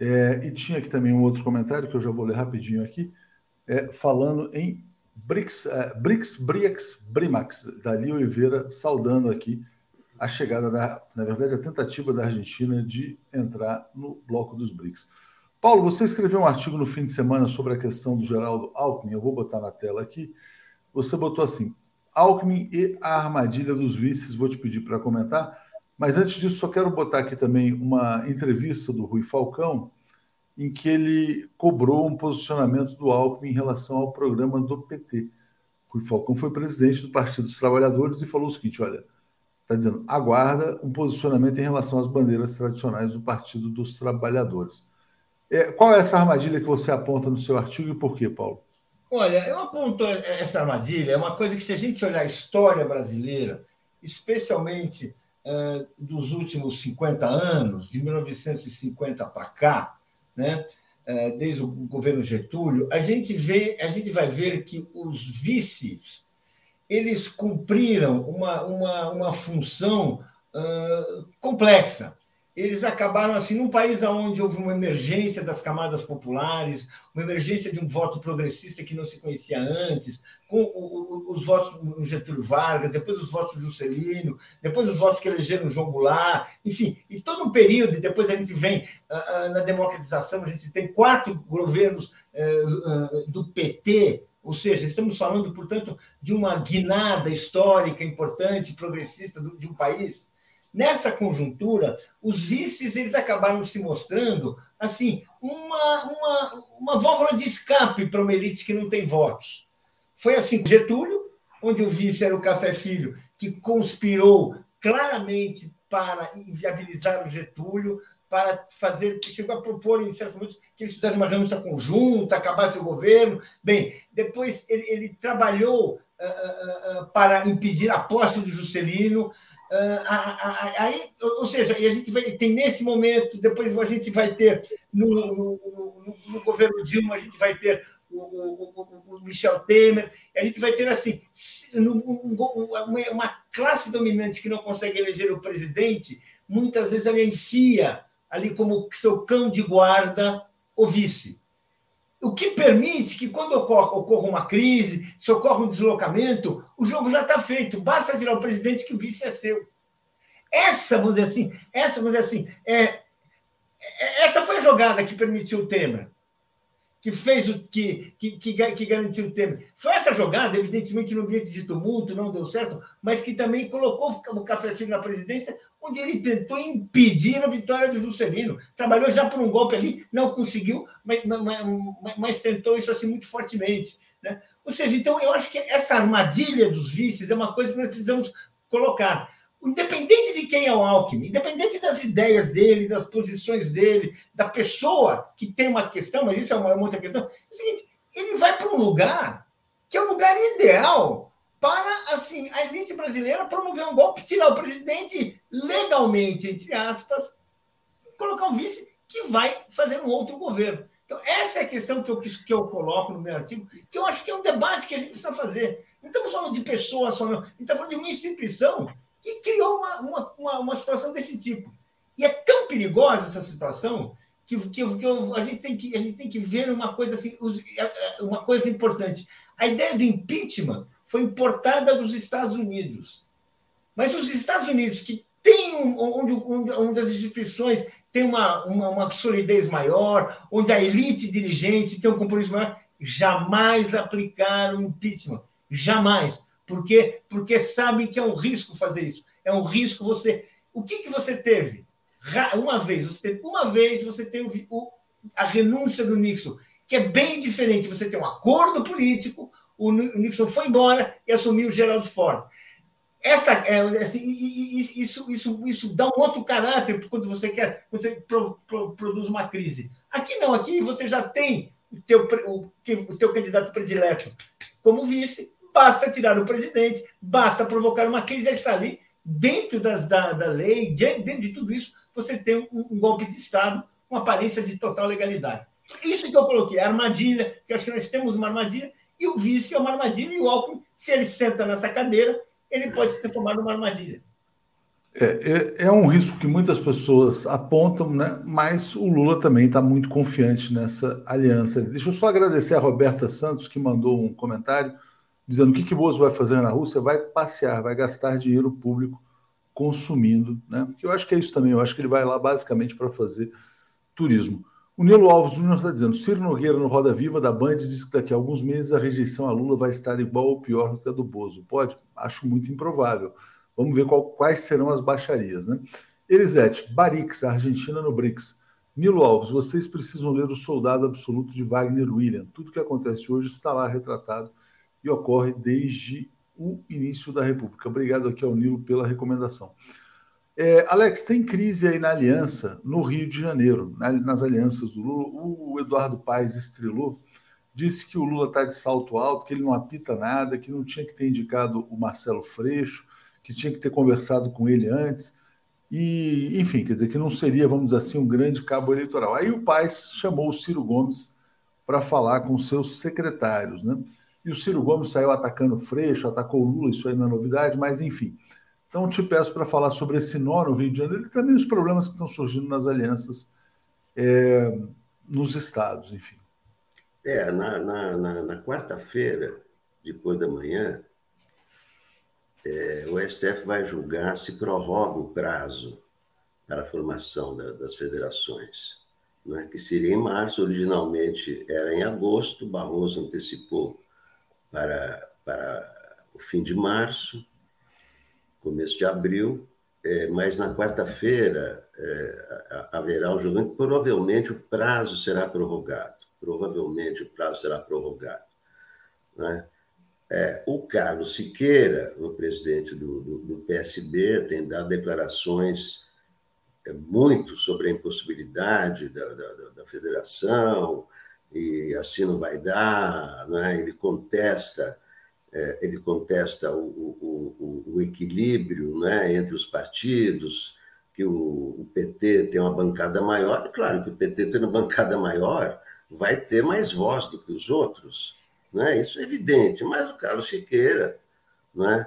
É, e tinha aqui também um outro comentário que eu já vou ler rapidinho aqui, é, falando em Brix, uh, Brix, Brix, Brimax, Dali Oliveira, saudando aqui a chegada da, na verdade, a tentativa da Argentina de entrar no bloco dos BRICS. Paulo, você escreveu um artigo no fim de semana sobre a questão do Geraldo Alckmin, eu vou botar na tela aqui. Você botou assim: Alckmin e a armadilha dos vices, vou te pedir para comentar. Mas antes disso, só quero botar aqui também uma entrevista do Rui Falcão, em que ele cobrou um posicionamento do Alckmin em relação ao programa do PT. O Falcão foi presidente do Partido dos Trabalhadores e falou o seguinte: olha, está dizendo, aguarda um posicionamento em relação às bandeiras tradicionais do Partido dos Trabalhadores. É, qual é essa armadilha que você aponta no seu artigo e por quê, Paulo? Olha, eu aponto essa armadilha, é uma coisa que, se a gente olhar a história brasileira, especialmente uh, dos últimos 50 anos, de 1950 para cá, né? É, desde o governo Getúlio, a gente vê, a gente vai ver que os vices eles cumpriram uma, uma, uma função uh, complexa eles acabaram assim num país onde houve uma emergência das camadas populares, uma emergência de um voto progressista que não se conhecia antes, com os votos do Getúlio Vargas, depois os votos do Juscelino, depois os votos que elegeram João Goulart, enfim, e todo um período, e depois a gente vem na democratização, a gente tem quatro governos eh, do PT, ou seja, estamos falando, portanto, de uma guinada histórica importante, progressista de um país Nessa conjuntura, os vices eles acabaram se mostrando assim uma, uma, uma válvula de escape para uma elite que não tem votos. Foi assim com Getúlio, onde o vice era o Café Filho, que conspirou claramente para inviabilizar o Getúlio, para fazer, chegou a propor em certos momentos que ele fizesse uma renúncia conjunta, acabasse o governo. Bem, depois ele, ele trabalhou uh, uh, uh, para impedir a posse do Juscelino, Uh, aí, ou seja, a gente vai, tem nesse momento, depois a gente vai ter no, no, no, no governo Dilma, a gente vai ter o, o, o, Michel Temer, a gente vai ter assim uma classe dominante que não consegue eleger o presidente, muitas vezes ela enfia ali como seu cão de guarda o vice. O que permite que, quando ocorra, ocorra uma crise, se ocorre um deslocamento, o jogo já está feito. Basta tirar o presidente que o vice é seu. Essa, vamos dizer assim, essa, vamos dizer assim, é, é, essa foi a jogada que permitiu o Temer. Que fez o que, que, que, que garantiu o Temer. Foi essa jogada, evidentemente, no ambiente de tumulto, não deu certo, mas que também colocou o Café Filho na presidência, onde ele tentou impedir a vitória do Juscelino. Trabalhou já por um golpe ali, não conseguiu, mas, mas, mas tentou isso assim muito fortemente. Né? Ou seja, então eu acho que essa armadilha dos vices é uma coisa que nós precisamos colocar independente de quem é o Alckmin, independente das ideias dele, das posições dele, da pessoa que tem uma questão, mas isso é uma, outra questão, é o seguinte, ele vai para um lugar que é o um lugar ideal para assim a elite brasileira promover um golpe, tirar o presidente legalmente, entre aspas, colocar um vice que vai fazer um outro governo. Então, essa é a questão que eu, que eu coloco no meu artigo, que eu acho que é um debate que a gente precisa fazer. Não estamos falando de pessoas só, não. A gente está falando de uma instituição que criou uma, uma, uma, uma, situação desse tipo. E é tão perigosa essa situação que, que, que a, gente tem que a gente tem que ver uma coisa assim, é, é, uma coisa importante. A ideia do impeachment foi importada dos Estados Unidos. Mas os Estados Unidos, que tem um, onde, onde, onde as instituições têm uma, uma, uma solidez maior, onde a elite dirigente tem um compromisso maior, jamais aplicaram impeachment. Jamais. Por quê? Porque sabem que é um risco fazer isso. É um risco você. O que, que você teve? Uma vez, você teve uma vez, você tem o, a renúncia do Nixon, que é bem diferente. Você tem um acordo político, o Nixon foi embora e assumiu o Gerald Ford. Essa, é, assim, isso, isso, isso dá um outro caráter quando você quer, você pro, pro, produz uma crise. Aqui não, aqui você já tem o teu, o, o teu candidato predileto como vice, basta tirar o presidente, basta provocar uma crise, está ali, dentro das, da, da lei, dentro de tudo isso, você tem um, um, golpe de Estado, uma aparência de total legalidade. Isso que eu coloquei, armadilha, que acho que nós temos uma armadilha, e o vice é uma armadilha, e o Alckmin, se ele senta nessa cadeira, ele pode se transformar numa armadilha. É, é, é, um risco que muitas pessoas apontam, né? mas o Lula também está muito confiante nessa aliança. Deixa eu só agradecer a Roberta Santos, que mandou um comentário dizendo o que, que Bozo vai fazer na Rússia, vai passear, vai gastar dinheiro público consumindo, né? Porque eu acho que é isso também, eu acho que ele vai lá basicamente para fazer turismo. O Nilo Alves Júnior está dizendo: Ciro Nogueira no Roda Viva da Band diz que daqui a alguns meses a rejeição a Lula vai estar igual ou pior do que a do Bozo. Pode? Acho muito improvável. Vamos ver qual, quais serão as baixarias, né? Elisete, Barix, Argentina no BRICS. Nilo Alves, vocês precisam ler O Soldado Absoluto de Wagner William. Tudo que acontece hoje está lá retratado e ocorre desde o início da República. Obrigado aqui ao Nilo pela recomendação. É, Alex, tem crise aí na aliança no Rio de Janeiro, nas alianças do Lula. O Eduardo Paes estrelou, disse que o Lula está de salto alto, que ele não apita nada, que não tinha que ter indicado o Marcelo Freixo, que tinha que ter conversado com ele antes. E, enfim, quer dizer que não seria, vamos dizer assim, um grande cabo eleitoral. Aí o Paes chamou o Ciro Gomes para falar com seus secretários, né? E o Ciro Gomes saiu atacando Freixo, atacou Lula, isso aí não é novidade, mas enfim. Então te peço para falar sobre esse nó no Rio de Janeiro e também os problemas que estão surgindo nas alianças é, nos estados, enfim. É, na, na, na, na quarta-feira, depois da manhã, é, o STF vai julgar se prorroga o prazo para a formação da, das federações, né, que seria em março, originalmente era em agosto, Barroso antecipou para, para o fim de março, começo de abril, é, mas na quarta-feira é, haverá um julgamento. Provavelmente o prazo será prorrogado. Provavelmente o prazo será prorrogado. Né? É, o Carlos Siqueira, o presidente do, do, do PSB, tem dado declarações é, muito sobre a impossibilidade da, da, da federação, e assim não vai dar, né? ele contesta é, ele contesta o, o, o, o, equilíbrio né, entre os partidos, que o, PT tem uma bancada maior, é claro que o PT tendo bancada maior vai ter mais voz do que os outros, né? isso é evidente, mas o Carlos Siqueira né,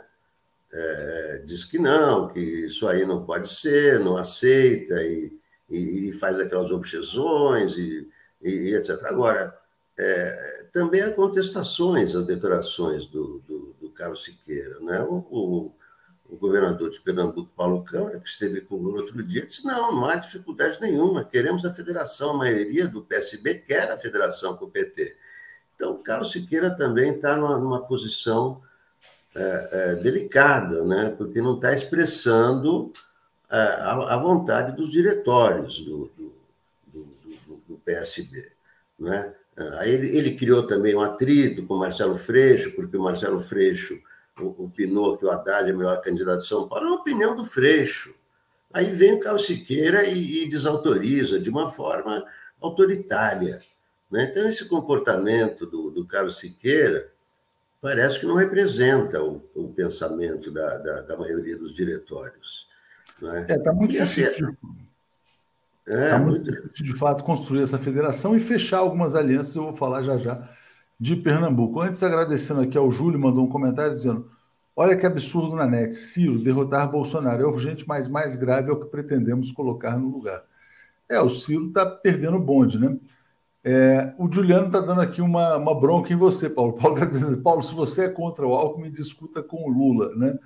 é, diz que não, que isso aí não pode ser, não aceita e, e, e faz aquelas objeções e e, etc. Agora, é, também há contestações às declarações do, do, do Carlos Siqueira. Né? O, o, o governador de Pernambuco, Paulo Câmara, que esteve com o Lula outro dia, disse: não, não há dificuldade nenhuma, queremos a federação. A maioria do PSB quer a federação com o PT. Então, o Carlos Siqueira também está numa, numa, posição é, é, delicada, né? porque não está expressando é, a, a, vontade dos diretórios do, PSB. Né? Ele, ele criou também um atrito com o Marcelo Freixo, porque o Marcelo Freixo opinou que o Haddad é o melhor candidato de São Paulo, é uma opinião do Freixo. Aí vem o Carlos Siqueira e, e desautoriza de uma forma autoritária. Né? Então, esse comportamento do, do, Carlos Siqueira parece que não representa o, o pensamento da, da, da, maioria dos diretórios. Né? É, está muito assim, difícil. É, tá muito difícil, de fato, construir essa federação e fechar algumas alianças, eu vou falar já já de Pernambuco. Antes, agradecendo aqui ao Júlio, mandou um comentário dizendo: Olha que absurdo na net. Ciro, derrotar Bolsonaro é urgente, mas mais grave é o que pretendemos colocar no lugar. É, o Ciro está perdendo o bonde, né? É, o Juliano está dando aqui uma, uma bronca em você, Paulo. <laughs> Paulo está dizendo, Paulo, se você é contra o Alckmin, discuta com o Lula, né?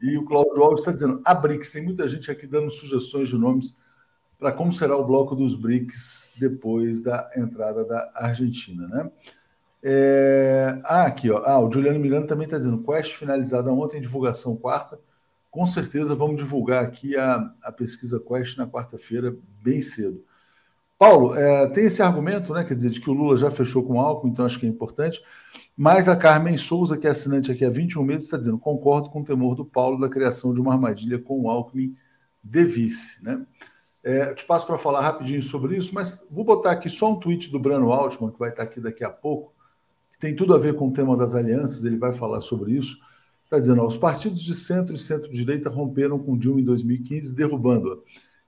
E o Cláudio Alves está dizendo, a BRICS, tem muita gente aqui dando sugestões de nomes para como será o bloco dos BRICS depois da entrada da Argentina, né? É... Ah, aqui, ó. Ah, o Juliano Miranda também está dizendo: Quest finalizada ontem, divulgação quarta. Com certeza vamos divulgar aqui a, a pesquisa Quest na quarta-feira, bem cedo. Paulo, é, tem esse argumento, né? Quer dizer, de que o Lula já fechou com Alckmin, então acho que é importante. Mas a Carmen Souza, que é assinante aqui há 21 meses, está dizendo: concordo com o temor do Paulo da criação de uma armadilha com o Alckmin de vice, né? É, te passo para falar rapidinho sobre isso, mas vou botar aqui só um tweet do Brano Altman, que vai estar aqui daqui a pouco tem tudo a ver com o tema das alianças, ele vai falar sobre isso. Está dizendo, ó, os partidos de centro e centro-direita romperam com Dilma em 2015, derrubando-a.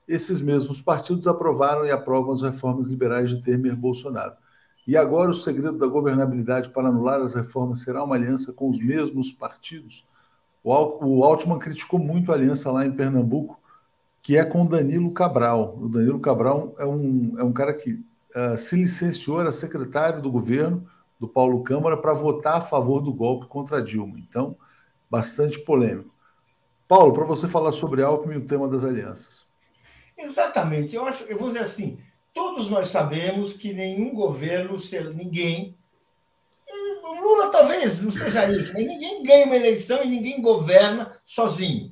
Esses mesmos partidos aprovaram e aprovam as reformas liberais de Temer Bolsonaro. E agora o segredo da governabilidade para anular as reformas será uma aliança com os mesmos partidos? O Altman criticou muito a aliança lá em Pernambuco, que é com Danilo Cabral. O Danilo Cabral é um, é um cara que uh, se licenciou, era secretário do governo, do Paulo Câmara para votar a favor do golpe contra Dilma. Então, bastante polêmico. Paulo, para você falar sobre Alckmin e o tema das alianças. Exatamente. Eu acho, eu vou dizer assim, todos nós sabemos que nenhum governo, ninguém, Lula talvez não seja isso, mas ninguém ganha uma eleição e ninguém governa sozinho.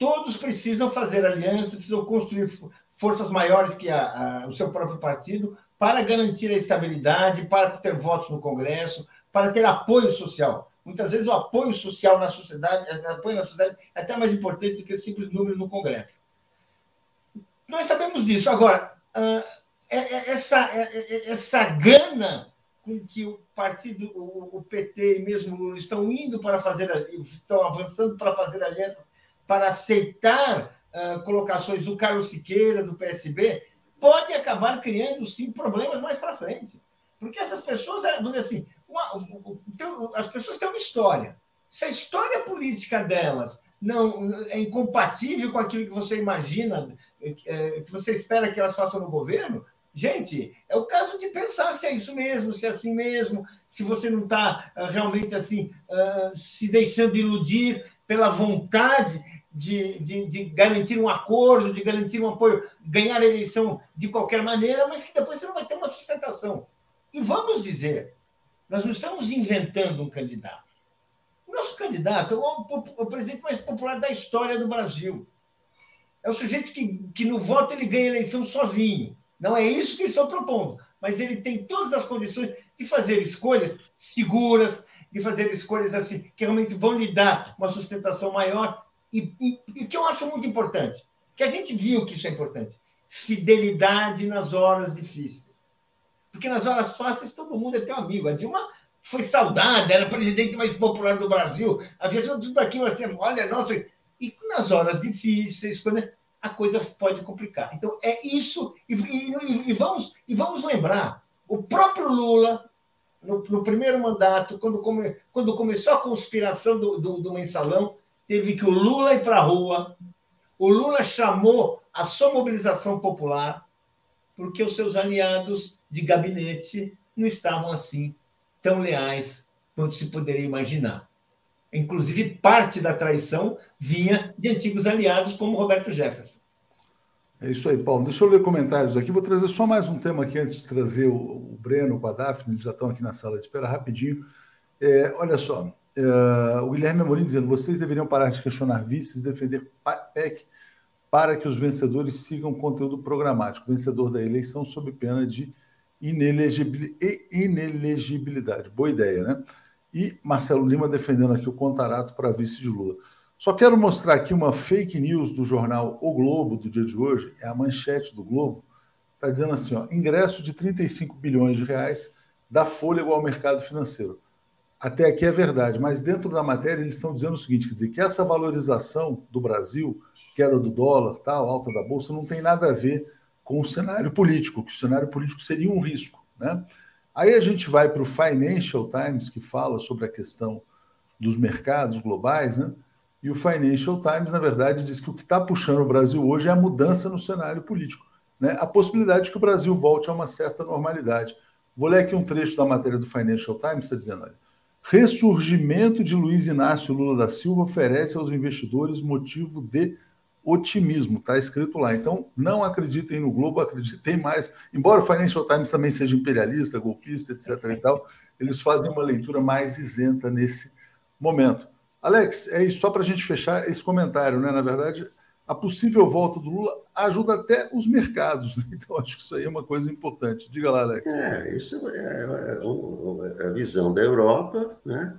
Todos precisam fazer alianças, precisam construir forças maiores que a, a, o seu próprio partido para garantir a estabilidade, para ter votos no Congresso, para ter apoio social. Muitas vezes o apoio social na sociedade, o apoio na sociedade é até mais importante do que o simples número no Congresso. Nós sabemos disso. Agora, é, é, essa, é, essa gana com que o partido, o PT e mesmo estão indo para fazer, estão avançando para fazer alianças, para aceitar colocações do Carlos Siqueira, do PSB, pode acabar criando, sim, problemas mais para frente. Porque essas pessoas, é, assim, uma, as pessoas têm uma história. Se a história política delas não é incompatível com aquilo que você imagina, é, que você espera que elas façam no governo, gente, é o caso de pensar se é isso mesmo, se é assim mesmo, se você não está ah, realmente assim ah, se deixando iludir pela vontade de, de, de, garantir um acordo, de garantir um apoio, ganhar a eleição de qualquer maneira, mas que depois você não vai ter uma sustentação. E vamos dizer, nós não estamos inventando um candidato. O nosso candidato é o, o presidente mais popular da história do Brasil. É o sujeito que, que no voto ele ganha a eleição sozinho. Não é isso que eu estou propondo, mas ele tem todas as condições de fazer escolhas seguras, de fazer escolhas assim que realmente vão lhe dar uma sustentação maior e, e, que eu acho muito importante, que a gente viu que isso é importante, fidelidade nas horas difíceis. Porque nas horas fáceis todo mundo é teu amigo. A Dilma foi saudada, era a presidente mais popular do Brasil, havia tudo aquilo assim, olha, nossa. E nas horas difíceis, quando a coisa pode complicar. Então, é isso, e, e, e vamos, e vamos lembrar, o próprio Lula, no, no primeiro mandato, quando, come, quando começou a conspiração do, do, do mensalão, teve que o Lula ir para a rua. O Lula chamou a sua mobilização popular porque os seus aliados de gabinete não estavam assim tão leais quanto se poderia imaginar. Inclusive, parte da traição vinha de antigos aliados como Roberto Jefferson. É isso aí, Paulo. Deixa eu ler comentários aqui. Vou trazer só mais um tema aqui antes de trazer o, o Breno com a Daphne, eles já estão aqui na sala de espera rapidinho. É, olha só, é, o Guilherme Amorim dizendo: vocês deveriam parar de questionar vices, defender PEC para que os vencedores sigam conteúdo programático, vencedor da eleição sob pena de inelegibilidade. Boa ideia, né? E Marcelo Lima defendendo aqui o contrato para vice de Lula. Só quero mostrar aqui uma fake news do jornal O Globo do dia de hoje, é a manchete do Globo, está dizendo assim, ó, ingresso de 35 bilhões de reais dá fôlego ao mercado financeiro. Até aqui é verdade, mas dentro da matéria eles estão dizendo o seguinte, quer dizer, que essa valorização do Brasil, queda do dólar, tal, alta da bolsa, não tem nada a ver com o cenário político, que o cenário político seria um risco, né? Aí a gente vai para o Financial Times, que fala sobre a questão dos mercados globais, né? E o Financial Times, na verdade, diz que o que está puxando o Brasil hoje é a mudança no cenário político. Né? A possibilidade de que o Brasil volte a uma certa normalidade. Vou ler aqui um trecho da matéria do Financial Times, está dizendo: olha, ressurgimento de Luiz Inácio Lula da Silva oferece aos investidores motivo de otimismo, está escrito lá. Então, não acreditem no Globo, acreditem mais. Embora o Financial Times também seja imperialista, golpista, etc. e tal, eles fazem uma leitura mais isenta nesse momento. Alex, é isso, só para a gente fechar esse comentário, né? Na verdade, a possível volta do Lula ajuda até os mercados, né? então acho que isso aí é uma coisa importante. Diga lá, Alex. É, isso é, é, é a visão da Europa, né?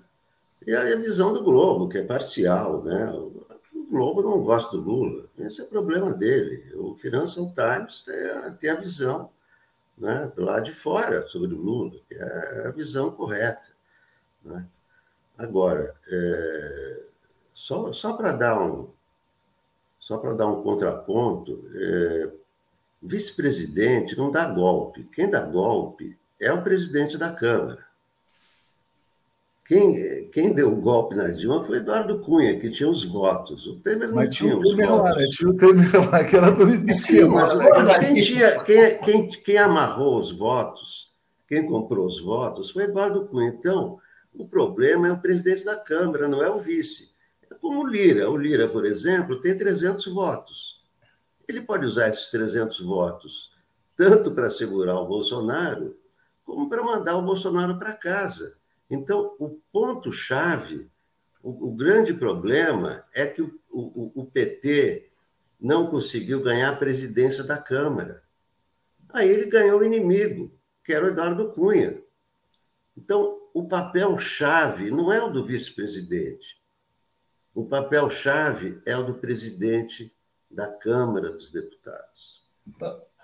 E a visão do Globo, que é parcial, né? O Globo não gosta do Lula, esse é problema dele. O Financial Times tem a visão né, lado de fora sobre o Lula, que é a visão correta. Né? Agora, é, só, só para dar um só para dar um contraponto, é, vice-presidente não dá golpe. Quem dá golpe é o presidente da Câmara. Quem, quem deu o golpe na Dilma foi Eduardo Cunha, que tinha os votos. O Temer não mas tinha, os votos. Lá, né? Tinha o Temer lá, que era do esquema. Mas, mas quem, tinha, quem, quem, quem amarrou os votos, quem comprou os votos, foi Eduardo Cunha. Então, o problema é o presidente da Câmara, não é o vice. Como o Lira. O Lira, por exemplo, tem 300 votos. Ele pode usar esses 300 votos tanto para segurar o Bolsonaro, como para mandar o Bolsonaro para casa. Então, o ponto-chave, o, o, grande problema é que o, o, o PT não conseguiu ganhar a presidência da Câmara. Aí ele ganhou o inimigo, que era o Eduardo Cunha. Então, o papel-chave não é o do vice-presidente. O papel-chave é o do presidente da Câmara dos Deputados.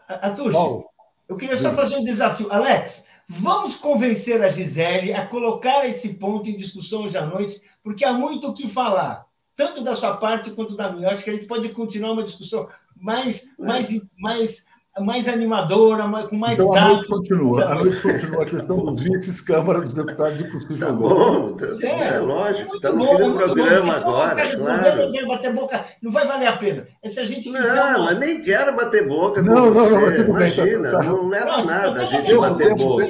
Atushi, eu queria só fazer um desafio. Alex, vamos convencer a Gisele a colocar esse ponto em discussão hoje à noite, porque há muito o que falar, tanto da sua parte quanto da minha. Eu acho que a gente pode continuar uma discussão mais, mais, mais mais animadora, mais, com mais então, dados. A noite continua. A noite continua a questão dos vices, Câmara dos Deputados e possível tá bom, tá, é, é, lógico. Estamos no fim do programa agora, claro. Não bater boca, não vai valer a pena. É se a gente não, uma... mas nem quero bater boca não, com não, você. Não, Imagina, tá, tá. não leva não, nada a gente eu, bater boca.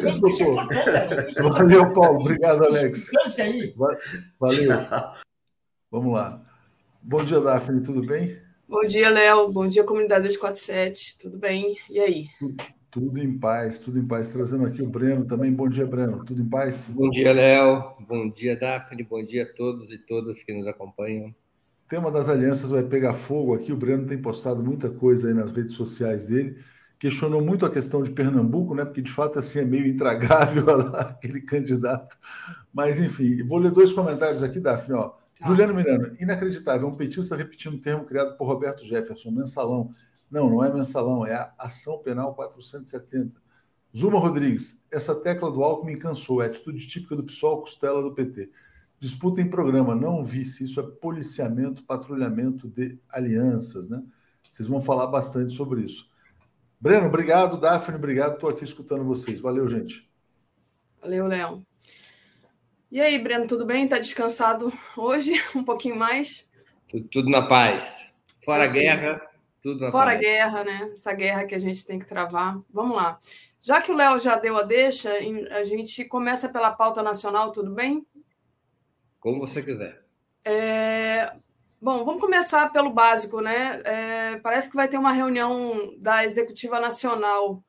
Valeu, Paulo. Obrigado, Alex. Valeu. Vamos lá. Bom dia, Daphne. Tudo bem? Bom dia, Léo. Bom dia, comunidade 247. Tudo bem? E aí? Tudo em paz, tudo em paz. Trazendo aqui o Breno também. Bom dia, Breno. Tudo em paz? Bom dia, Léo. Bom dia, Daphne. Bom dia a todos e todas que nos acompanham. O tema das alianças vai pegar fogo aqui. O Breno tem postado muita coisa aí nas redes sociais dele. Questionou muito a questão de Pernambuco, né? Porque de fato assim é meio intragável <laughs> aquele candidato. Mas enfim, vou ler dois comentários aqui, Daphne. Ó. Ah. Juliano Miranda, inacreditável, um petista repetindo um termo criado por Roberto Jefferson, mensalão. Não, não é mensalão, é a ação penal 470. Zuma Rodrigues, essa tecla do Alckmin cansou, é atitude típica do PSOL, costela do PT. Disputa em programa, não vice, isso é policiamento, patrulhamento de alianças, né? Vocês vão falar bastante sobre isso. Breno, obrigado. Daphne, obrigado. Estou aqui escutando vocês. Valeu, gente. Valeu, Léo. E aí, Breno, tudo bem? Tá descansado hoje? <laughs> Um pouquinho mais? Tudo, tudo na paz. Fora a guerra, tudo na Fora paz. Fora a guerra, né? Essa guerra que a gente tem que travar. Vamos lá. Já que o Léo já deu a deixa, a gente começa pela pauta nacional, tudo bem? Como você quiser. É... Bom, vamos começar pelo básico, né? É... Parece que vai ter uma reunião da Executiva Nacional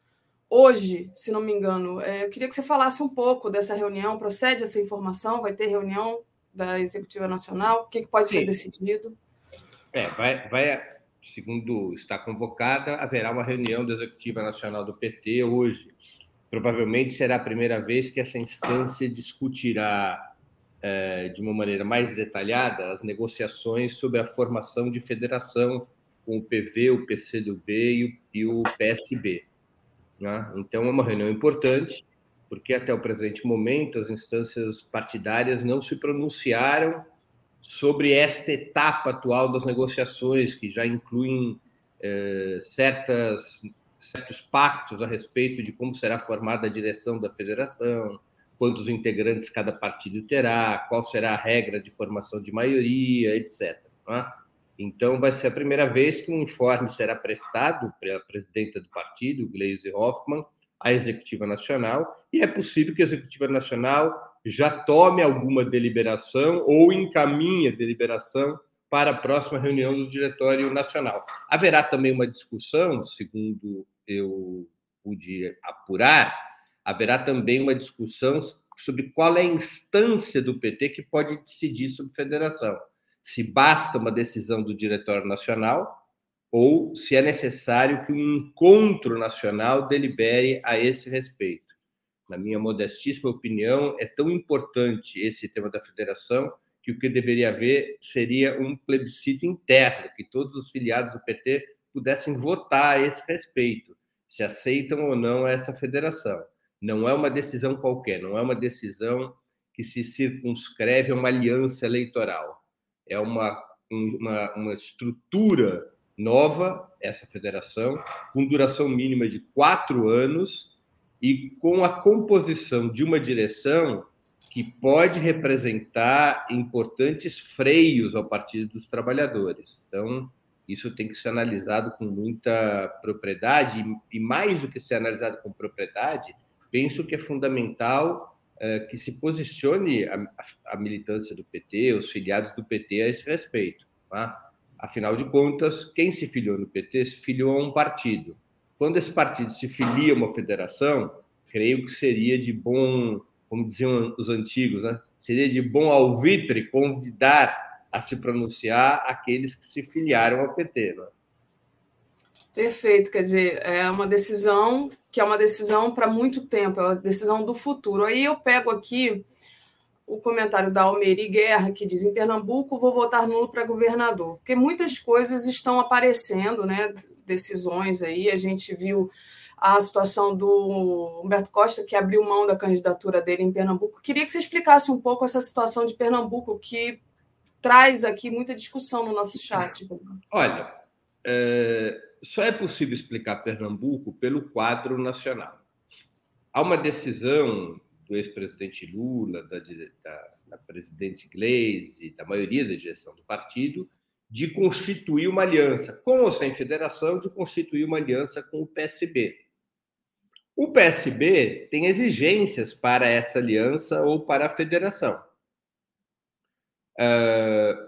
hoje, se não me engano. É... Eu queria que você falasse um pouco dessa reunião. Procede essa informação? Vai ter reunião da Executiva Nacional? O que, que pode Sim. ser decidido? É, vai, vai, segundo está convocada, haverá uma reunião da Executiva Nacional do PT hoje. Provavelmente será a primeira vez que essa instância discutirá é, de uma maneira mais detalhada as negociações sobre a formação de federação com o PV, o PCdoB e o, e o PSB. Né? Então, é uma reunião importante, porque até o presente momento as instâncias partidárias não se pronunciaram sobre esta etapa atual das negociações, que já incluem é, certas, certos pactos a respeito de como será formada a direção da federação, quantos integrantes cada partido terá, qual será a regra de formação de maioria, etc. É? Então, vai ser a primeira vez que um informe será prestado pela presidenta do partido, Gleisi Hoffmann, à Executiva Nacional, e é possível que a Executiva Nacional já tome alguma deliberação ou encaminhe a deliberação para a próxima reunião do Diretório Nacional. Haverá também uma discussão, segundo eu pude apurar, haverá também uma discussão sobre qual é a instância do PT que pode decidir sobre federação. Se basta uma decisão do Diretório Nacional ou se é necessário que um encontro nacional delibere a esse respeito na minha modestíssima opinião, é tão importante esse tema da federação que o que deveria haver seria um plebiscito interno, que todos os filiados do PT pudessem votar a esse respeito, se aceitam ou não essa federação. Não é uma decisão qualquer, não é uma decisão que se circunscreve a uma aliança eleitoral. É uma, uma, uma estrutura nova, essa federação, com duração mínima de quatro anos e com a composição de uma direção que pode representar importantes freios ao Partido dos Trabalhadores. Então, isso tem que ser analisado com muita propriedade, e mais do que ser analisado com propriedade, penso que é fundamental que se posicione a, a, militância do PT, os filiados do PT a esse respeito. Tá? Afinal de contas, quem se filiou no PT se filiou a um partido. Quando esse partido se filia a uma federação, creio que seria de bom, como diziam os antigos, né? seria de bom alvitre convidar a se pronunciar aqueles que se filiaram ao PT. Né? Perfeito, quer dizer, é uma decisão que é uma decisão para muito tempo, é uma decisão do futuro. Aí eu pego aqui o comentário da Almeri Guerra, que diz: em Pernambuco vou votar nulo para governador, porque muitas coisas estão aparecendo, né? decisões aí. A gente viu a situação do Humberto Costa, que abriu mão da candidatura dele em Pernambuco. Queria que você explicasse um pouco essa situação de Pernambuco, que traz aqui muita discussão no nosso chat. Olha, é, só é possível explicar Pernambuco pelo quadro nacional. Há uma decisão do ex-presidente Lula, da, da, da presidente Gleisi, da maioria da direção do partido, de constituir uma aliança, com ou sem federação, de constituir uma aliança com o PSB. O PSB tem exigências para essa aliança ou para a federação. Uh,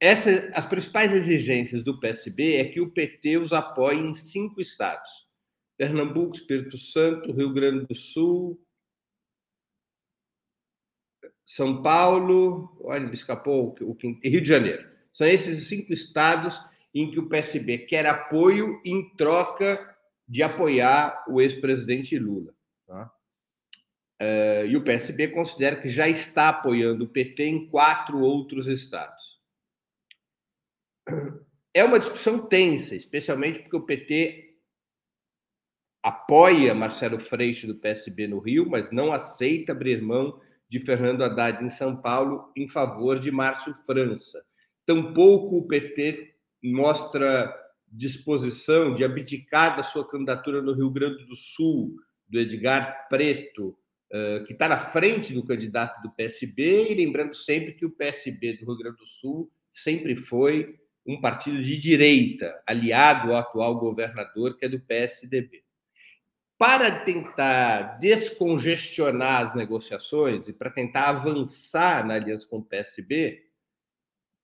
essa, as principais exigências do PSB é que o PT os apoie em cinco estados: Pernambuco, Espírito Santo, Rio Grande do Sul, São Paulo, olha, me escapou o, o Rio de Janeiro. São esses cinco estados em que o PSB quer apoio em troca de apoiar o ex-presidente Lula. Tá? Uh, e o PSB considera que já está apoiando o PT em quatro outros estados. É uma discussão tensa, especialmente porque o PT apoia Marcelo Freixo do PSB no Rio, mas não aceita abrir mão de Fernando Haddad em São Paulo em favor de Márcio França. Tampouco o PT mostra disposição de abdicar da sua candidatura no Rio Grande do Sul, do Edgar Preto, que está na frente do candidato do PSB, e lembrando sempre que o PSB do Rio Grande do Sul sempre foi um partido de direita, aliado ao atual governador, que é do PSDB. Para tentar descongestionar as negociações e para tentar avançar na aliança com o PSB,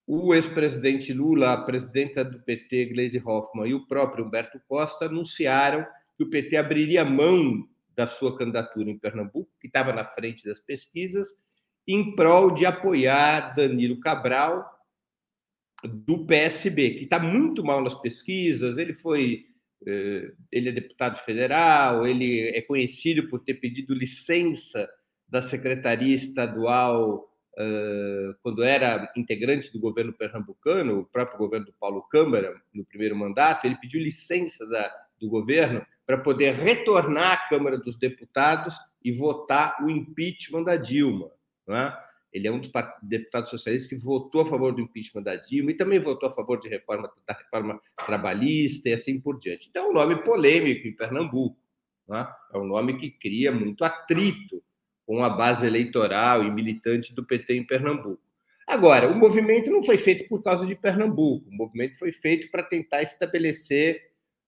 o ex-presidente Lula, a presidenta do PT, Gleisi Hoffmann, e o próprio Humberto Costa anunciaram que o PT abriria mão da sua candidatura em Pernambuco, que estava na frente das pesquisas, em prol de apoiar Danilo Cabral, do PSB, que está muito mal nas pesquisas. Ele foi. Eh, ele é deputado federal, ele é conhecido por ter pedido licença da Secretaria Estadual quando era integrante do governo pernambucano, o próprio governo do Paulo Câmara, no primeiro mandato, ele pediu licença da, do governo para poder retornar à Câmara dos Deputados e votar o impeachment da Dilma. É? Ele é um dos deputados socialistas que votou a favor do impeachment da Dilma e também votou a favor de reforma, da reforma trabalhista e assim por diante. Então, é um nome polêmico em Pernambuco. É? é um nome que cria muito atrito com a base eleitoral e militante do PT em Pernambuco. Agora, o movimento não foi feito por causa de Pernambuco, o movimento foi feito para tentar estabelecer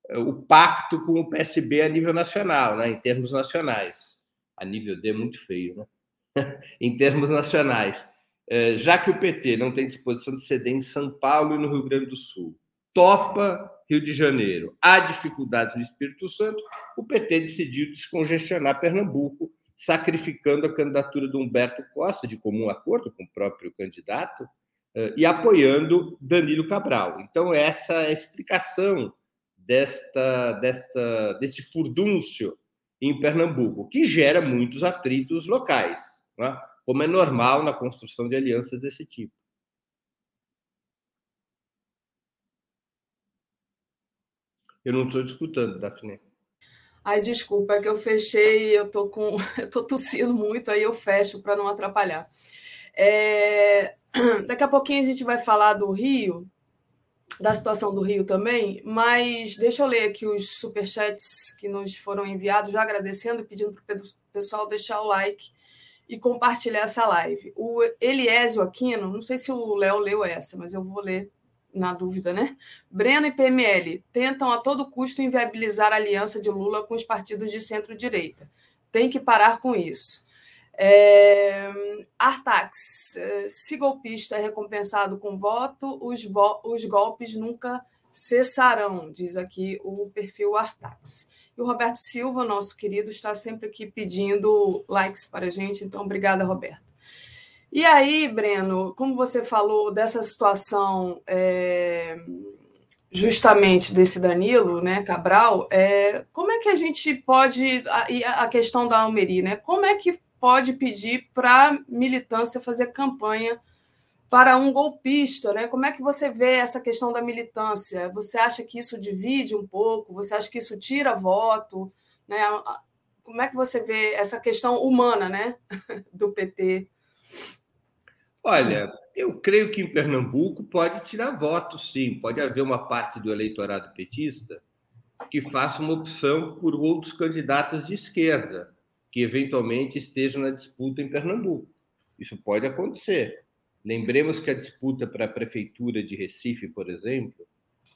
eh, o pacto com o PSB a nível nacional, né, em termos nacionais. A nível D é muito feio, né? <laughs> em termos nacionais. Eh, já que o PT não tem disposição de ceder em São Paulo e no Rio Grande do Sul, topa Rio de Janeiro, há dificuldades no Espírito Santo, o PT decidiu descongestionar Pernambuco sacrificando a candidatura do Humberto Costa, de comum acordo com o próprio candidato, eh, e apoiando Danilo Cabral. Então, essa é a explicação desta, desta, desse furdúncio em Pernambuco, que gera muitos atritos locais, né? como é normal na construção de alianças desse tipo. Eu não estou discutando, Daphne. Ai, desculpa, é que eu fechei, eu tô com, <laughs> eu tô tossindo muito, aí eu fecho para não atrapalhar. É... <clears throat> Daqui a pouquinho a gente vai falar do Rio, da situação do Rio também, mas deixa eu ler aqui os superchats que nos foram enviados, já agradecendo e pedindo para o pessoal deixar o like e compartilhar essa live. O Eliésio Aquino, não sei se o Léo leu essa, mas eu vou ler na dúvida, né? Breno e PML tentam a todo custo inviabilizar a aliança de Lula com os partidos de centro-direita. Tem que parar com isso. É... Artax, é, se golpista é recompensado com voto, os, vo... os golpes nunca cessarão, diz aqui o perfil Artax. E o Roberto Silva, nosso querido, está sempre aqui pedindo likes para a gente, então obrigada, Roberto. E aí, Breno, como você falou dessa situação é, justamente desse Danilo, né, Cabral, é, como é que a gente pode a, a questão da Almeri, né? Como é que pode pedir para militância fazer campanha para um golpista, né? Como é que você vê essa questão da militância? Você acha que isso divide um pouco? Você acha que isso tira voto, né? Como é que você vê essa questão humana, né, <laughs> do PT? Olha, eu creio que em Pernambuco pode tirar votos, sim. Pode haver uma parte do eleitorado petista que faça uma opção por outros candidatos de esquerda que eventualmente estejam na disputa em Pernambuco. Isso pode acontecer. Lembremos que a disputa para a prefeitura de Recife, por exemplo,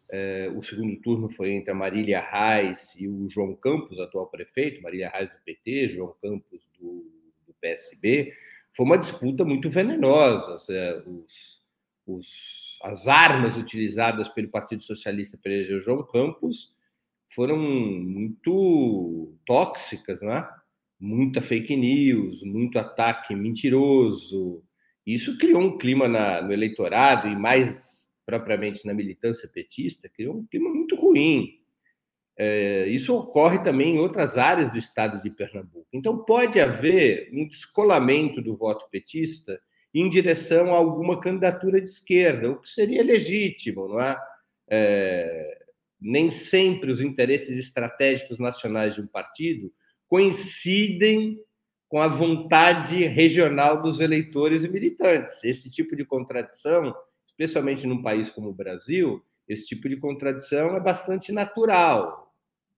é, o segundo turno foi entre a Marília Reis e o João Campos, atual prefeito, Marília Reis do PT, João Campos do, do PSB foi uma disputa muito venenosa. Os, os, as armas utilizadas pelo Partido Socialista para eleger João Campos foram muito tóxicas, né? muita fake news, muito ataque mentiroso. Isso criou um clima na, no eleitorado e mais propriamente na militância petista, criou um clima muito ruim. É, isso ocorre também em outras áreas do estado de Pernambuco. Então, pode haver um descolamento do voto petista em direção a alguma candidatura de esquerda, o que seria legítimo, não é? é nem sempre os interesses estratégicos nacionais de um partido coincidem com a vontade regional dos eleitores e militantes. Esse tipo de contradição, especialmente num país como o Brasil, esse tipo de contradição é bastante natural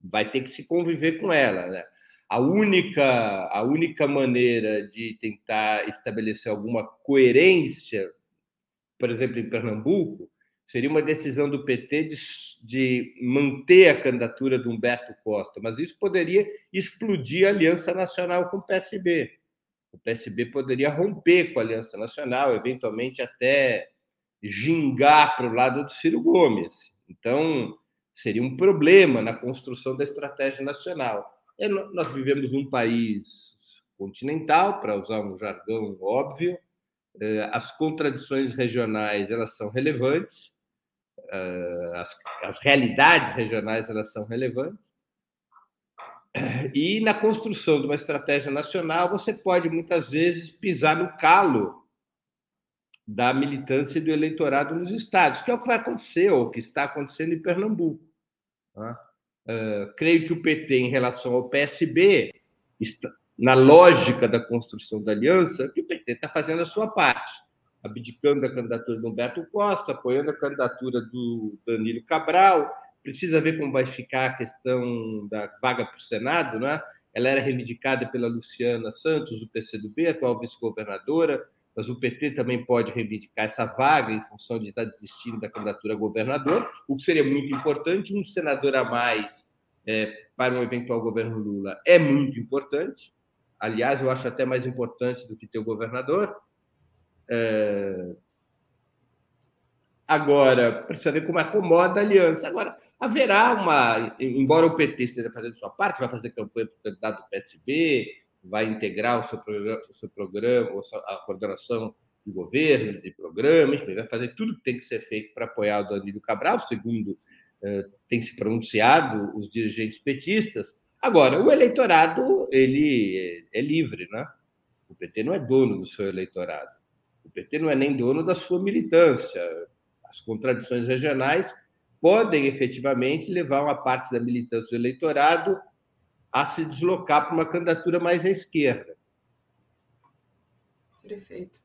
vai ter que se conviver com ela. Né? A única, a única maneira de tentar estabelecer alguma coerência, por exemplo, em Pernambuco, seria uma decisão do PT de, de, manter a candidatura do Humberto Costa, mas isso poderia explodir a aliança nacional com o PSB. O PSB poderia romper com a aliança nacional, eventualmente até gingar para o lado do Ciro Gomes. Então, seria um problema na construção da estratégia nacional. É, nós vivemos num país continental, para usar um jargão óbvio, é, as contradições regionais elas são relevantes, as, as realidades regionais elas são relevantes, e na construção de uma estratégia nacional você pode muitas vezes pisar no calo da militância e do eleitorado nos estados, que é o que vai acontecer, ou que está acontecendo em Pernambuco. Uh, creio que o PT, em relação ao PSB, está, na lógica da construção da aliança, que o PT está fazendo a sua parte, abdicando da candidatura do Humberto Costa, apoiando a candidatura do Danilo Cabral. Precisa ver como vai ficar a questão da vaga para o Senado, né? Ela era reivindicada pela Luciana Santos, do PCdoB, atual vice-governadora, mas o PT também pode reivindicar essa vaga em função de estar desistindo da candidatura a governador, o que seria muito importante. Um senador a mais é, para um eventual governo Lula é muito importante. Aliás, eu acho até mais importante do que ter o governador. É... Agora, precisa ver como acomoda a aliança. Agora, haverá uma. Embora o PT esteja fazendo sua parte, vai fazer campanha para o candidato do PSB, vai integrar o seu programa, o seu programa a coordenação do governo, de programa, enfim, vai fazer tudo que tem que ser feito para apoiar o Danilo Cabral, segundo eh, tem se pronunciado os dirigentes petistas. Agora, o eleitorado ele é, é livre, né? O PT não é dono do seu eleitorado. O PT não é nem dono da sua militância. As contradições regionais podem efetivamente levar uma parte da militância do eleitorado a se deslocar para uma candidatura mais à esquerda. Perfeito.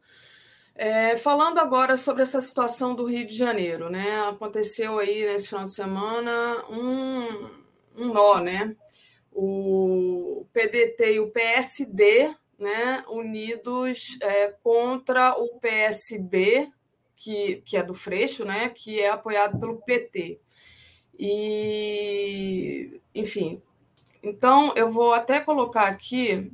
É, falando agora sobre essa situação do Rio de Janeiro, né? Aconteceu aí nesse final de semana um, um nó, né? O PDT e o PSD, né? Unidos é, contra o PSB, que, que é do Freixo, né? Que é apoiado pelo PT. E, enfim, então, eu vou até colocar aqui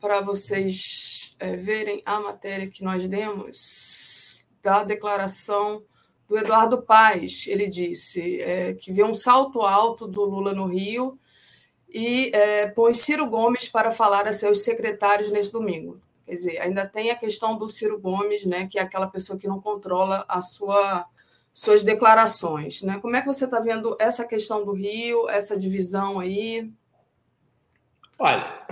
para vocês é, verem a matéria que nós demos da declaração do Eduardo Paes. Ele disse é, que viu um salto alto do Lula no Rio e é, põe Ciro Gomes para falar a seus secretários nesse domingo. Quer dizer, ainda tem a questão do Ciro Gomes, né, que é aquela pessoa que não controla a sua suas declarações. Né? Como é que você está vendo essa questão do Rio, essa divisão aí? Olha,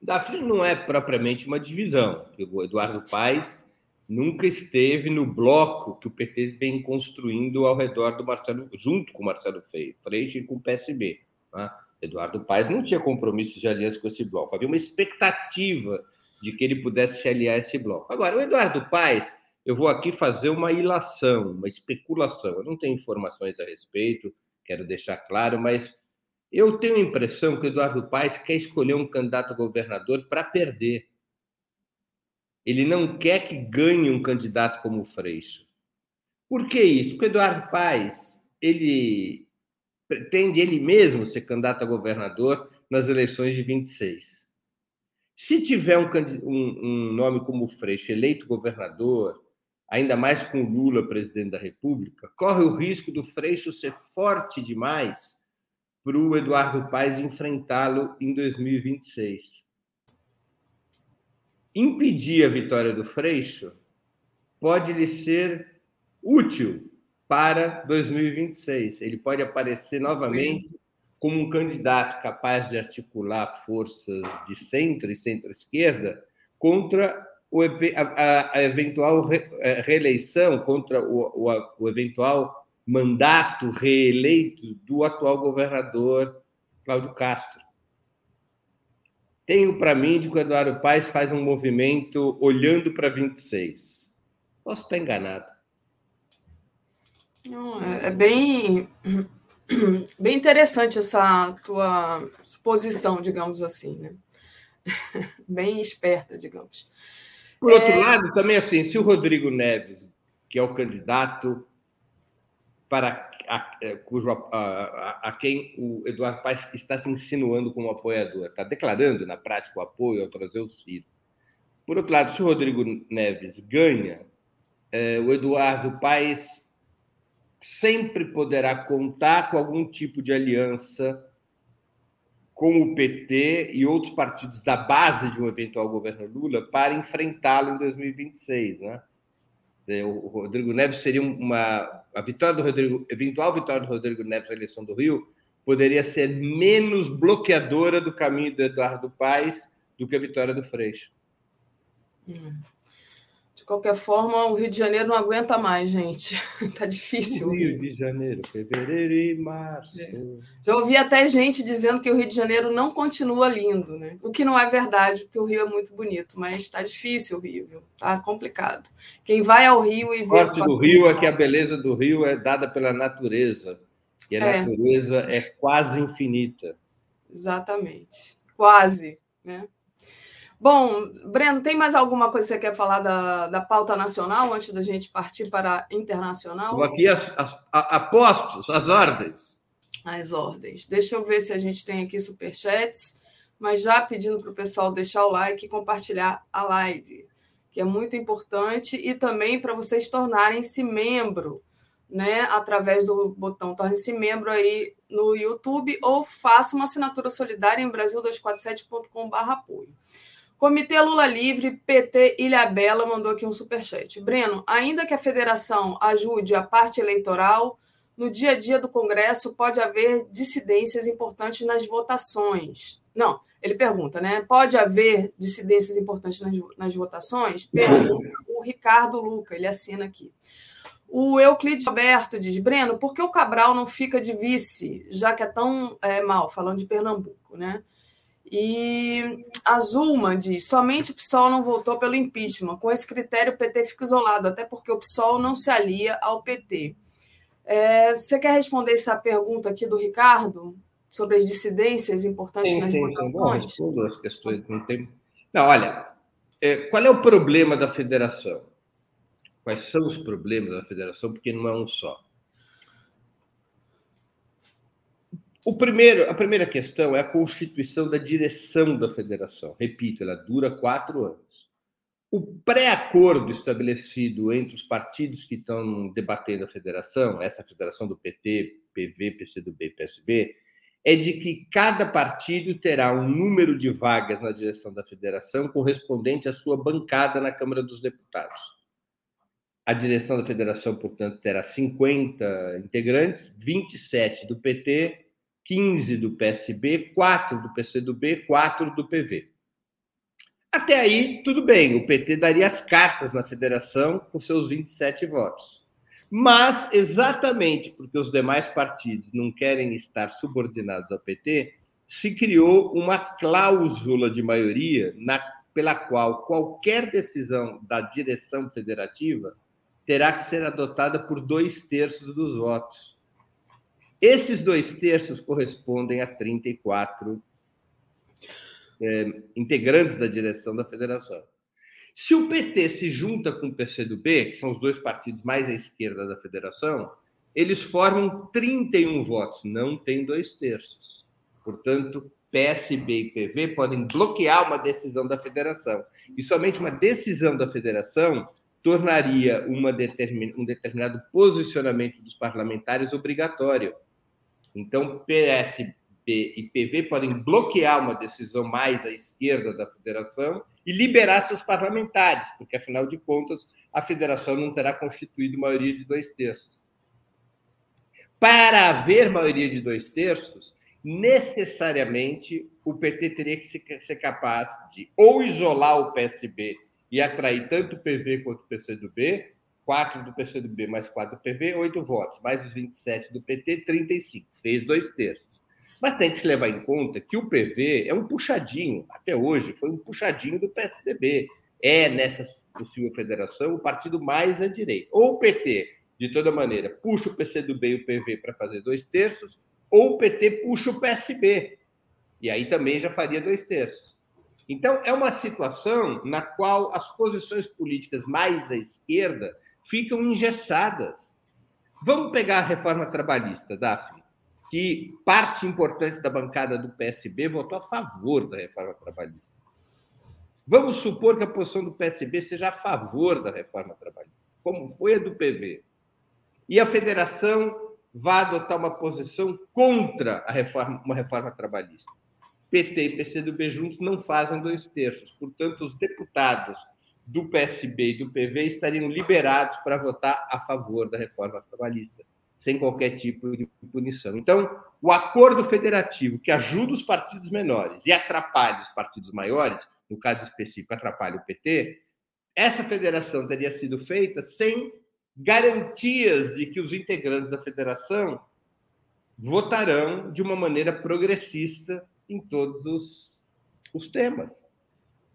Daphne não é propriamente uma divisão. O Eduardo Paes nunca esteve no bloco que o PT vem construindo ao redor do Marcelo, junto com o Marcelo Freixo e com o PSB. Né? Eduardo Paes não tinha compromisso de aliança com esse bloco. Havia uma expectativa de que ele pudesse se aliar a esse bloco. Agora, o Eduardo Paes eu vou aqui fazer uma ilação, uma especulação. Eu não tenho informações a respeito, quero deixar claro, mas eu tenho a impressão que o Eduardo Paes quer escolher um candidato a governador para perder. Ele não quer que ganhe um candidato como o Freixo. Por que isso? Porque o Eduardo Paes, ele pretende ele mesmo ser candidato a governador nas eleições de 26. Se tiver um, um, um nome como Freixo eleito governador, ainda mais com Lula presidente da República, corre o risco do Freixo ser forte demais para o Eduardo Paes enfrentá-lo em 2026. Impedir a vitória do Freixo pode lhe ser útil para 2026. Ele pode aparecer novamente como um candidato capaz de articular forças de centro e centro-esquerda contra o, a, a, eventual re, é, reeleição, contra o, o, o eventual mandato reeleito do atual governador Cláudio Castro. Tenho para mim de que o Eduardo Paes faz um movimento olhando para 26. Posso estar enganado. Não, é, é bem, <clears throat> bem interessante essa tua posição, digamos assim, né? <laughs> bem esperta, digamos. Por outro é... lado, também assim, se o Rodrigo Neves, que é o candidato para a, é, cujo, a, a, a, quem o Eduardo Paes está se insinuando como apoiador, está declarando na prática o apoio ao trazer o Ciro. Por outro lado, se o Rodrigo Neves ganha, é, o Eduardo Paes sempre poderá contar com algum tipo de aliança com o PT e outros partidos da base de um eventual governo Lula para enfrentá-lo em 2026, né? É, o Rodrigo Neves seria uma a vitória do Rodrigo, eventual vitória do Rodrigo Neves na eleição do Rio poderia ser menos bloqueadora do caminho do Eduardo Paes do que a vitória do Freixo. Hum qualquer forma, o Rio de Janeiro não aguenta mais, gente. <laughs> tá difícil. Rio de Janeiro, fevereiro e março. É. Já ouvi até gente dizendo que o Rio de Janeiro não continua lindo, né? O que não é verdade, porque o Rio é muito bonito, mas está difícil o Rio, viu? Tá complicado. Quem vai ao Rio e vê. O do Rio é que a beleza do Rio é dada pela natureza. E a é. natureza é quase infinita. Exatamente. Quase, né? Bom, Breno, tem mais alguma coisa que você quer falar da, da pauta nacional antes da gente partir para a internacional? Estou aqui as, as, apostos, as ordens. As ordens. Deixa eu ver se a gente tem aqui superchats, mas já pedindo para o pessoal deixar o like e compartilhar a live, que é muito importante, e também para vocês tornarem-se membro, né, através do botão torne-se membro aí no YouTube ou faça uma assinatura solidária em brasil247.com.br apoio. Comitê Lula Livre, PT Ilha Bela mandou aqui um superchat. Breno, ainda que a federação ajude a parte eleitoral, no dia a dia do Congresso pode haver dissidências importantes nas votações. Não, ele pergunta, né? Pode haver dissidências importantes nas, nas votações? Pergunta o Ricardo Luca, ele assina aqui. O Euclides Roberto diz: Breno, por que o Cabral não fica de vice, já que é tão é, mal, falando de Pernambuco, né? E a Zulma diz: somente o PSOL não votou pelo impeachment. Com esse critério, o PT fica isolado, até porque o PSOL não se alia ao PT. É, você quer responder essa pergunta aqui do Ricardo sobre as dissidências importantes sim, nas sim, votações? Sim, duas questões. Não, tem... não olha, é, qual é o problema da federação? Quais são os problemas da federação? Porque não é um só. O primeiro, a primeira questão é a constituição da direção da federação. Repito, ela dura quatro anos. O pré-acordo estabelecido entre os partidos que estão debatendo a federação, essa federação do PT, PV, PCdoB e PSB, é de que cada partido terá um número de vagas na direção da federação correspondente à sua bancada na Câmara dos Deputados. A direção da federação, portanto, terá 50 integrantes, 27 do PT, 15 do PSB, 4 do PCdoB, 4 do PV. Até aí, tudo bem, o PT daria as cartas na federação com seus 27 votos. Mas, exatamente porque os demais partidos não querem estar subordinados ao PT, se criou uma cláusula de maioria na, pela qual qualquer decisão da direção federativa terá que ser adotada por dois terços dos votos. Esses dois terços correspondem a 34 é, integrantes da direção da federação. Se o PT se junta com o PCdoB, que são os dois partidos mais à esquerda da federação, eles formam 31 votos, não tem dois terços. Portanto, PSB e PV podem bloquear uma decisão da federação. E somente uma decisão da federação tornaria determin... um determinado posicionamento dos parlamentares obrigatório. Então, PSB e PV podem bloquear uma decisão mais à esquerda da federação e liberar seus parlamentares, porque, afinal de contas, a federação não terá constituído maioria de dois terços. Para haver maioria de dois terços, necessariamente o PT teria que ser capaz de ou isolar o PSB e atrair tanto o PV quanto o PCdoB, 4 do PCdoB mais 4 do PV, 8 votos, mais os 27 do PT, 35. Fez dois terços. Mas tem que se levar em conta que o PV é um puxadinho, até hoje, foi um puxadinho do PSDB. É, nessa possível federação, o partido mais à direita. Ou o PT, de toda maneira, puxa o PCdoB e o PV para fazer dois terços, ou o PT puxa o PSB. E aí também já faria dois terços. Então, é uma situação na qual as posições políticas mais à esquerda ficam engessadas. Vamos pegar a reforma trabalhista, Daphne, que parte importante da bancada do PSB votou a favor da reforma trabalhista. Vamos supor que a posição do PSB seja a favor da reforma trabalhista. como foi a do PV, e a federação vai adotar uma posição contra a reforma, uma reforma trabalhista. PT e PCdoB juntos não fazem dois terços, portanto, os deputados do PSB e do PV estariam liberados para votar a favor da reforma trabalhista, sem qualquer tipo de punição. Então, o acordo federativo que ajuda os partidos menores e atrapalha os partidos maiores, no caso específico, atrapalha o PT, essa federação teria sido feita sem garantias de que os integrantes da federação votarão de uma maneira progressista em todos os, os temas.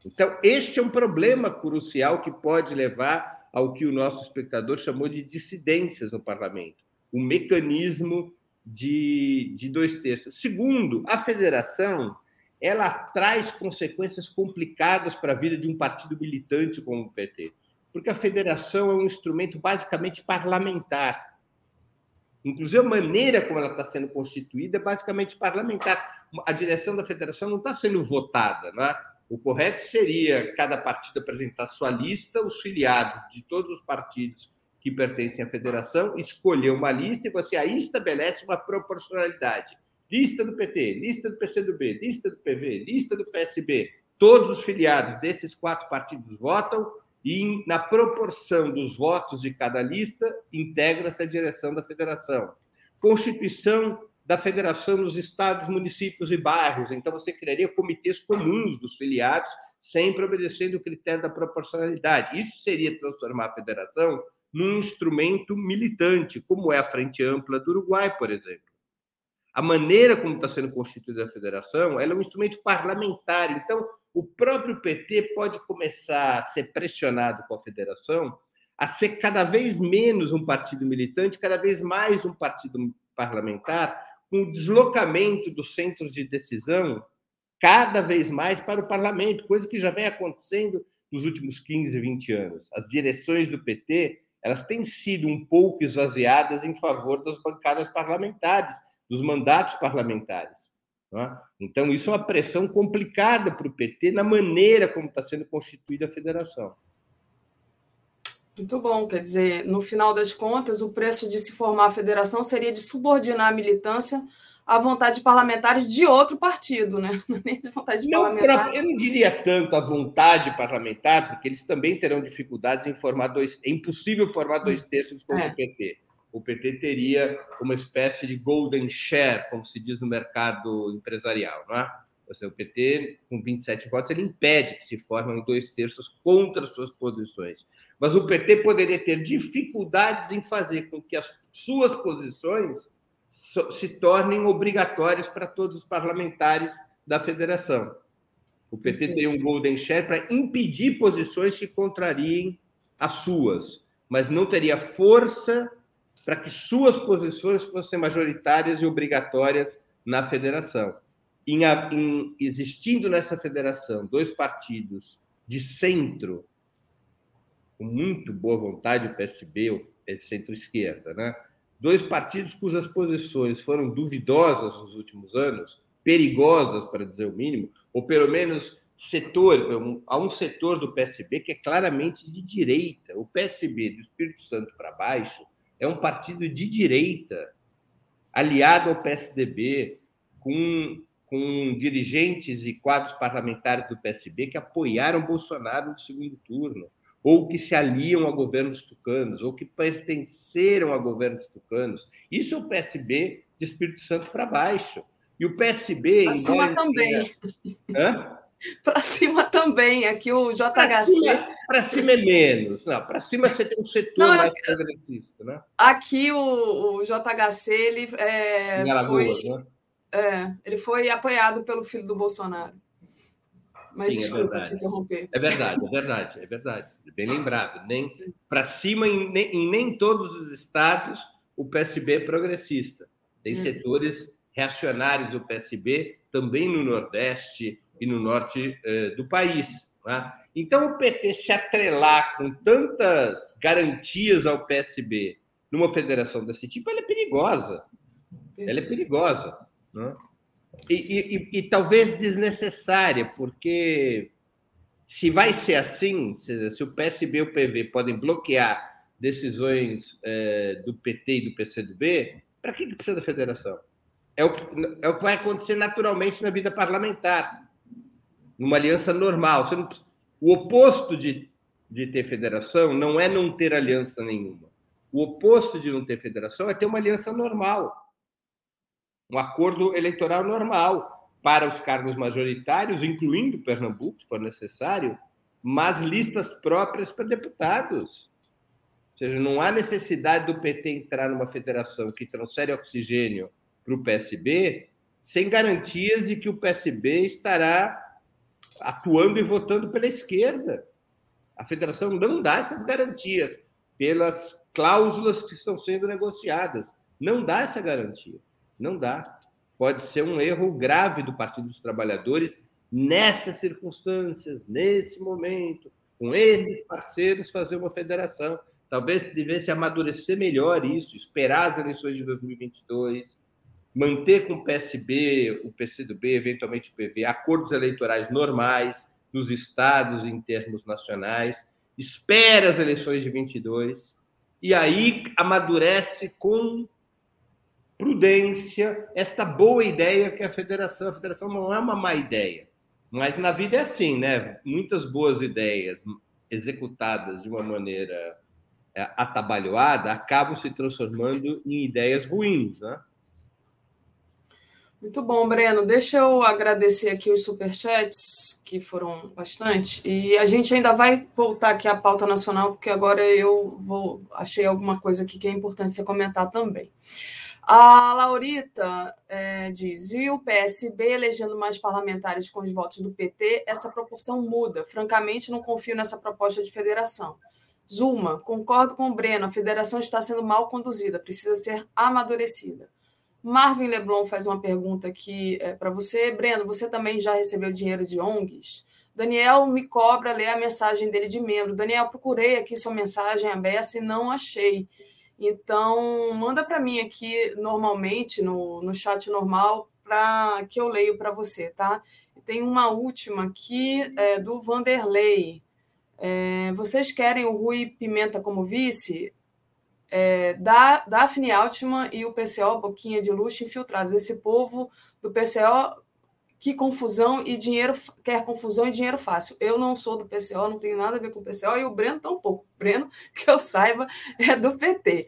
Então, este é um problema crucial que pode levar ao que o nosso espectador chamou de dissidências no parlamento o mecanismo de, de dois terços. Segundo, a federação ela traz consequências complicadas para a vida de um partido militante como o PT porque a federação é um instrumento basicamente parlamentar. Inclusive, a maneira como ela está sendo constituída é basicamente parlamentar. A direção da federação não está sendo votada. Né? O correto seria cada partido apresentar sua lista, os filiados de todos os partidos que pertencem à federação, escolher uma lista e você aí estabelece uma proporcionalidade. Lista do PT, lista do PCdoB, lista do PV, lista do PSB. Todos os filiados desses quatro partidos votam, e na proporção dos votos de cada lista integra-se a direção da federação. Constituição da federação nos estados, municípios e bairros. Então você criaria comitês comuns dos filiados, sempre obedecendo o critério da proporcionalidade. Isso seria transformar a federação num instrumento militante, como é a Frente Ampla do Uruguai, por exemplo. A maneira como está sendo constituída a federação, é um instrumento parlamentar. Então, o próprio PT pode começar a ser pressionado com a federação a ser cada vez menos um partido militante, cada vez mais um partido parlamentar, com o deslocamento dos centros de decisão cada vez mais para o parlamento, coisa que já vem acontecendo nos últimos 15, 20 anos. As direções do PT elas têm sido um pouco esvaziadas em favor das bancadas parlamentares, dos mandatos parlamentares. É? Então, isso é uma pressão complicada para o PT na maneira como está sendo constituída a federação. Muito bom, quer dizer, no final das contas, o preço de se formar a federação seria de subordinar a militância à vontade de parlamentares de outro partido, né? <laughs> Nem de vontade de não, parlamentares. Eu não diria tanto a vontade parlamentar, porque eles também terão dificuldades em formar dois. É impossível formar dois terços como é. o PT o PT teria uma espécie de golden share, como se diz no mercado empresarial, não é? Ou seja, o PT, com 27 votos, ele impede que se formem dois terços contra suas posições. Mas o PT poderia ter dificuldades em fazer com que as suas posições se tornem obrigatórias para todos os parlamentares da federação. O PT teria um golden share para impedir posições que contrariem as suas, mas não teria força para que suas posições fossem majoritárias e obrigatórias na federação. Em, em, existindo nessa federação dois partidos de centro, com muito boa vontade, o PSB, o centro-esquerda, né? dois partidos cujas posições foram duvidosas nos últimos anos, perigosas, para dizer o mínimo, ou pelo menos setor, há um setor do PSB que é claramente de direita. O PSB do Espírito Santo para baixo é um partido de direita, aliado ao PSDB, com, com dirigentes e quadros parlamentares do PSB que apoiaram Bolsonaro no segundo turno, ou que se aliam a governos tucanos, ou que pertenceram a governos tucanos. Isso é o PSB de Espírito Santo para baixo. E o PSB. Para cima também. Para cima também, aqui o JHC. Para cima, é menos. Não, para cima você tem um setor Não, mais progressista, né? Aqui o, o JHC ele é, Alagoas, foi, né? é, ele foi apoiado pelo filho do Bolsonaro. Mas Sim, é desculpa é te interromper. É verdade, é verdade, é verdade. Bem lembrado. Nem para cima em nem, em nem todos os estados o PSB é progressista. Tem hum. setores reacionários do PSB também no Nordeste, e no norte eh, do país. Né? Então, o PT se atrelar com tantas garantias ao PSB numa federação desse tipo, ela é perigosa. Ela é perigosa. Né? E, e, e, e, talvez desnecessária, porque se vai ser assim, se, o PSB e o PV podem bloquear decisões é, do PT e do PCdoB, para que, que precisa da federação? É o, que, é o que vai acontecer naturalmente na vida parlamentar, numa aliança normal. Não, o oposto de, de ter federação não é não ter aliança nenhuma. O oposto de não ter federação é ter uma aliança normal, um acordo eleitoral normal para os cargos majoritários, incluindo Pernambuco, se for necessário, mas listas próprias para deputados. Ou seja, não há necessidade do PT entrar numa federação que transfere oxigênio para o PSB sem garantias de que o PSB estará atuando e votando pela esquerda. A federação não dá essas garantias pelas cláusulas que estão sendo negociadas. Não dá essa garantia. Não dá. Pode ser um erro grave do Partido dos Trabalhadores nessas circunstâncias, nesse momento, com esses parceiros, fazer uma federação. Talvez devesse amadurecer melhor isso, esperar as eleições de 2022, manter com o PSB, o PCdoB, eventualmente o PV, acordos eleitorais normais nos estados em termos nacionais, espera as eleições de 22 e aí amadurece com prudência esta boa ideia que é a federação. A federação não é uma má ideia, mas na vida é assim, né? Muitas boas ideias executadas de uma maneira é, atabalhoada acabam se transformando em ideias ruins, né? Muito bom, Breno. Deixa eu agradecer aqui os superchats, que foram bastante. E a gente ainda vai voltar aqui à pauta nacional, porque agora eu vou achei alguma coisa aqui que é importante você comentar também. A Laurita é, diz: e o PSB elegendo mais parlamentares com os votos do PT, essa proporção muda. Francamente, não confio nessa proposta de federação. Zuma, concordo com o Breno, a federação está sendo mal conduzida, precisa ser amadurecida. Marvin Leblon faz uma pergunta aqui é, para você. Breno, você também já recebeu dinheiro de ONGs? Daniel me cobra ler a mensagem dele de membro. Daniel, procurei aqui sua mensagem aberta e não achei. Então, manda para mim aqui normalmente, no, no chat normal, para que eu leio para você, tá? Tem uma última aqui é, do Vanderlei. É, vocês querem o Rui Pimenta como vice? É, da, Daphne Altman e o PCO, boquinha de luxo, infiltrados. Esse povo do PCO que confusão e dinheiro quer confusão e dinheiro fácil. Eu não sou do PCO, não tenho nada a ver com o PCO e o Breno tampouco. Breno, <laughs> que eu saiba, é do PT.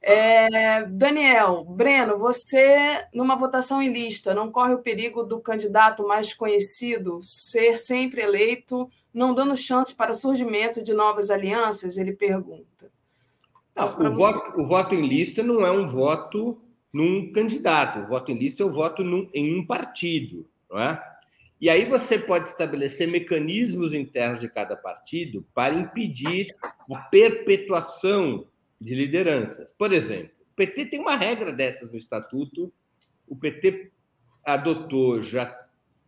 É, Daniel, Breno, você, numa votação em lista, não corre o perigo do candidato mais conhecido ser sempre eleito, não dando chance para o surgimento de novas alianças? Ele pergunta. Não, o, voto, o voto em lista não é um voto num candidato, o voto em lista é o voto num, em um partido. Não é? E aí você pode estabelecer mecanismos internos de cada partido para impedir a perpetuação de lideranças. Por exemplo, o PT tem uma regra dessas no estatuto. O PT adotou já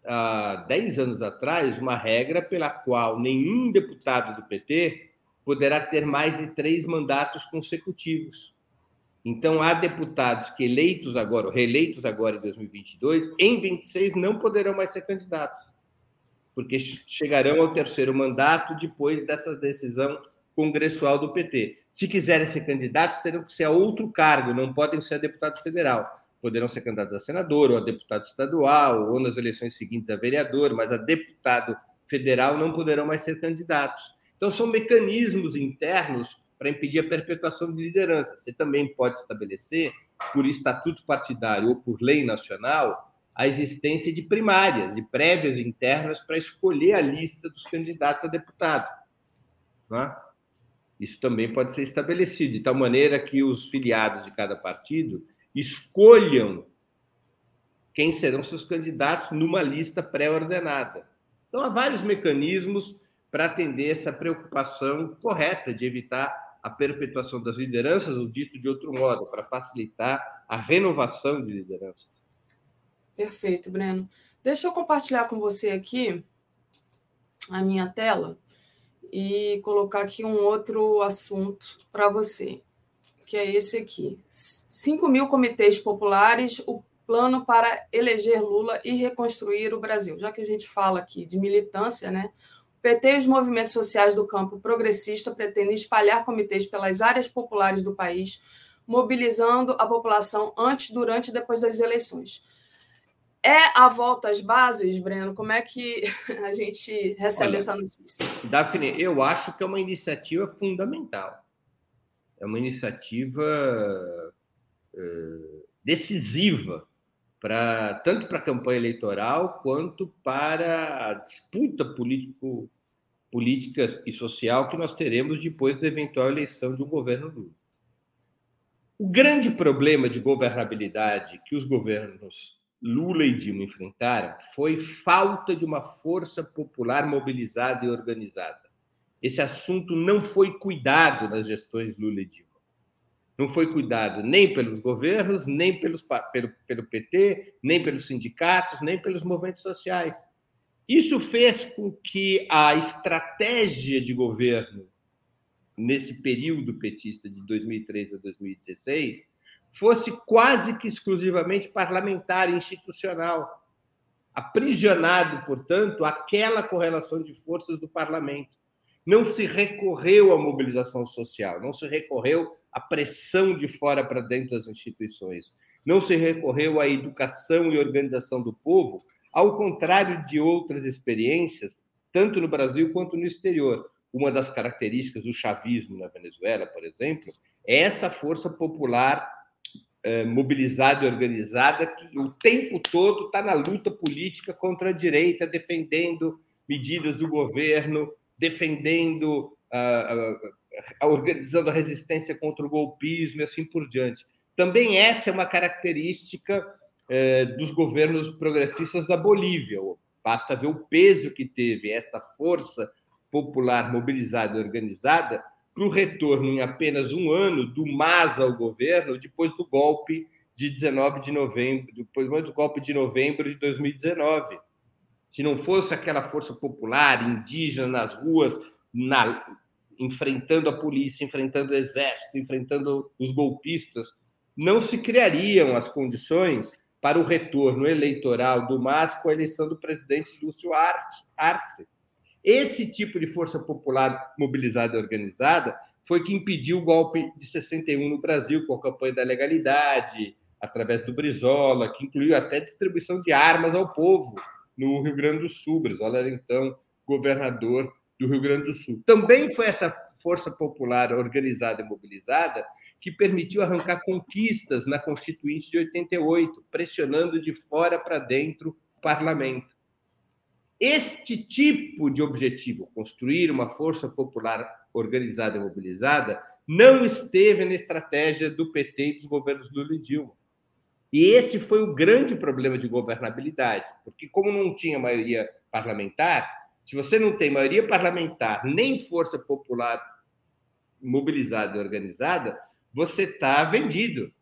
há 10 anos atrás uma regra pela qual nenhum deputado do PT poderá ter mais de três mandatos consecutivos. Então, há deputados que eleitos agora, reeleitos agora em 2022, em 26 não poderão mais ser candidatos, porque chegarão ao terceiro mandato depois dessa decisão congressual do PT. Se quiserem ser candidatos, terão que ser a outro cargo, não podem ser deputado federal. Poderão ser candidatos a senador, ou a deputado estadual, ou nas eleições seguintes a vereador, mas a deputado federal não poderão mais ser candidatos. Então, são mecanismos internos para impedir a perpetuação de liderança. Você também pode estabelecer, por estatuto partidário ou por lei nacional, a existência de primárias, de prévias internas para escolher a lista dos candidatos a deputado. Né? Isso também pode ser estabelecido, de tal maneira que os filiados de cada partido escolham quem serão seus candidatos numa lista pré-ordenada. Então, há vários mecanismos para atender essa preocupação correta de evitar a perpetuação das lideranças, ou dito de outro modo, para facilitar a renovação de lideranças. Perfeito, Breno. Deixa eu compartilhar com você aqui a minha tela e colocar aqui um outro assunto para você, que é esse aqui. 5 mil comitês populares, o plano para eleger Lula e reconstruir o Brasil. Já que a gente fala aqui de militância, né? PT e os movimentos sociais do campo progressista pretendem espalhar comitês pelas áreas populares do país, mobilizando a população antes, durante e depois das eleições. É a volta às bases, Breno? Como é que <laughs> a gente recebe Olha, essa notícia? Daphne, eu acho que é uma iniciativa fundamental. É uma iniciativa uh, decisiva para tanto para a campanha eleitoral quanto para a disputa político, política e social que nós teremos depois da eventual eleição de um governo Lula. O grande problema de governabilidade que os governos Lula e Dilma enfrentaram foi falta de uma força popular mobilizada e organizada. Esse assunto não foi cuidado nas gestões Lula e Dilma não foi cuidado nem pelos governos, nem pelos, pelo, pelo PT, nem pelos sindicatos, nem pelos movimentos sociais. Isso fez com que a estratégia de governo nesse período petista de 2003 a 2016 fosse quase que exclusivamente parlamentar institucional, aprisionado, portanto, aquela correlação de forças do parlamento. Não se recorreu à mobilização social, não se recorreu a pressão de fora para dentro das instituições. Não se recorreu à educação e organização do povo, ao contrário de outras experiências, tanto no Brasil quanto no exterior. Uma das características do chavismo na Venezuela, por exemplo, é essa força popular eh, mobilizada e organizada que o tempo todo está na luta política contra a direita, defendendo medidas do governo, defendendo uh, uh, organizando a resistência contra o golpismo e assim por diante. Também essa é uma característica eh, dos governos progressistas da Bolívia. Basta ver o peso que teve esta força popular mobilizada e organizada para o retorno em apenas um ano do MAS ao governo depois do golpe de 19 de novembro, depois do golpe de novembro de 2019. Se não fosse aquela força popular indígena nas ruas, na, enfrentando a polícia, enfrentando o exército, enfrentando os golpistas, não se criariam as condições para o retorno eleitoral do MAS com a eleição do presidente Lúcio Arce. Esse tipo de força popular mobilizada e organizada foi que impediu o golpe de 61 no Brasil, com a campanha da legalidade, através do Brizola, que incluiu até distribuição de armas ao povo no Rio Grande do Sul. Brizola era então governador do Rio Grande do Sul. Também foi essa força popular organizada e mobilizada que permitiu arrancar conquistas na Constituinte de 88, pressionando de fora para dentro o parlamento. Este tipo de objetivo, construir uma força popular organizada e mobilizada, não esteve na estratégia do PT e dos governos Lula e Dilma. E este foi o grande problema de governabilidade, porque, como não tinha maioria parlamentar, se você não tem maioria parlamentar nem força popular mobilizada e organizada, você está vendido.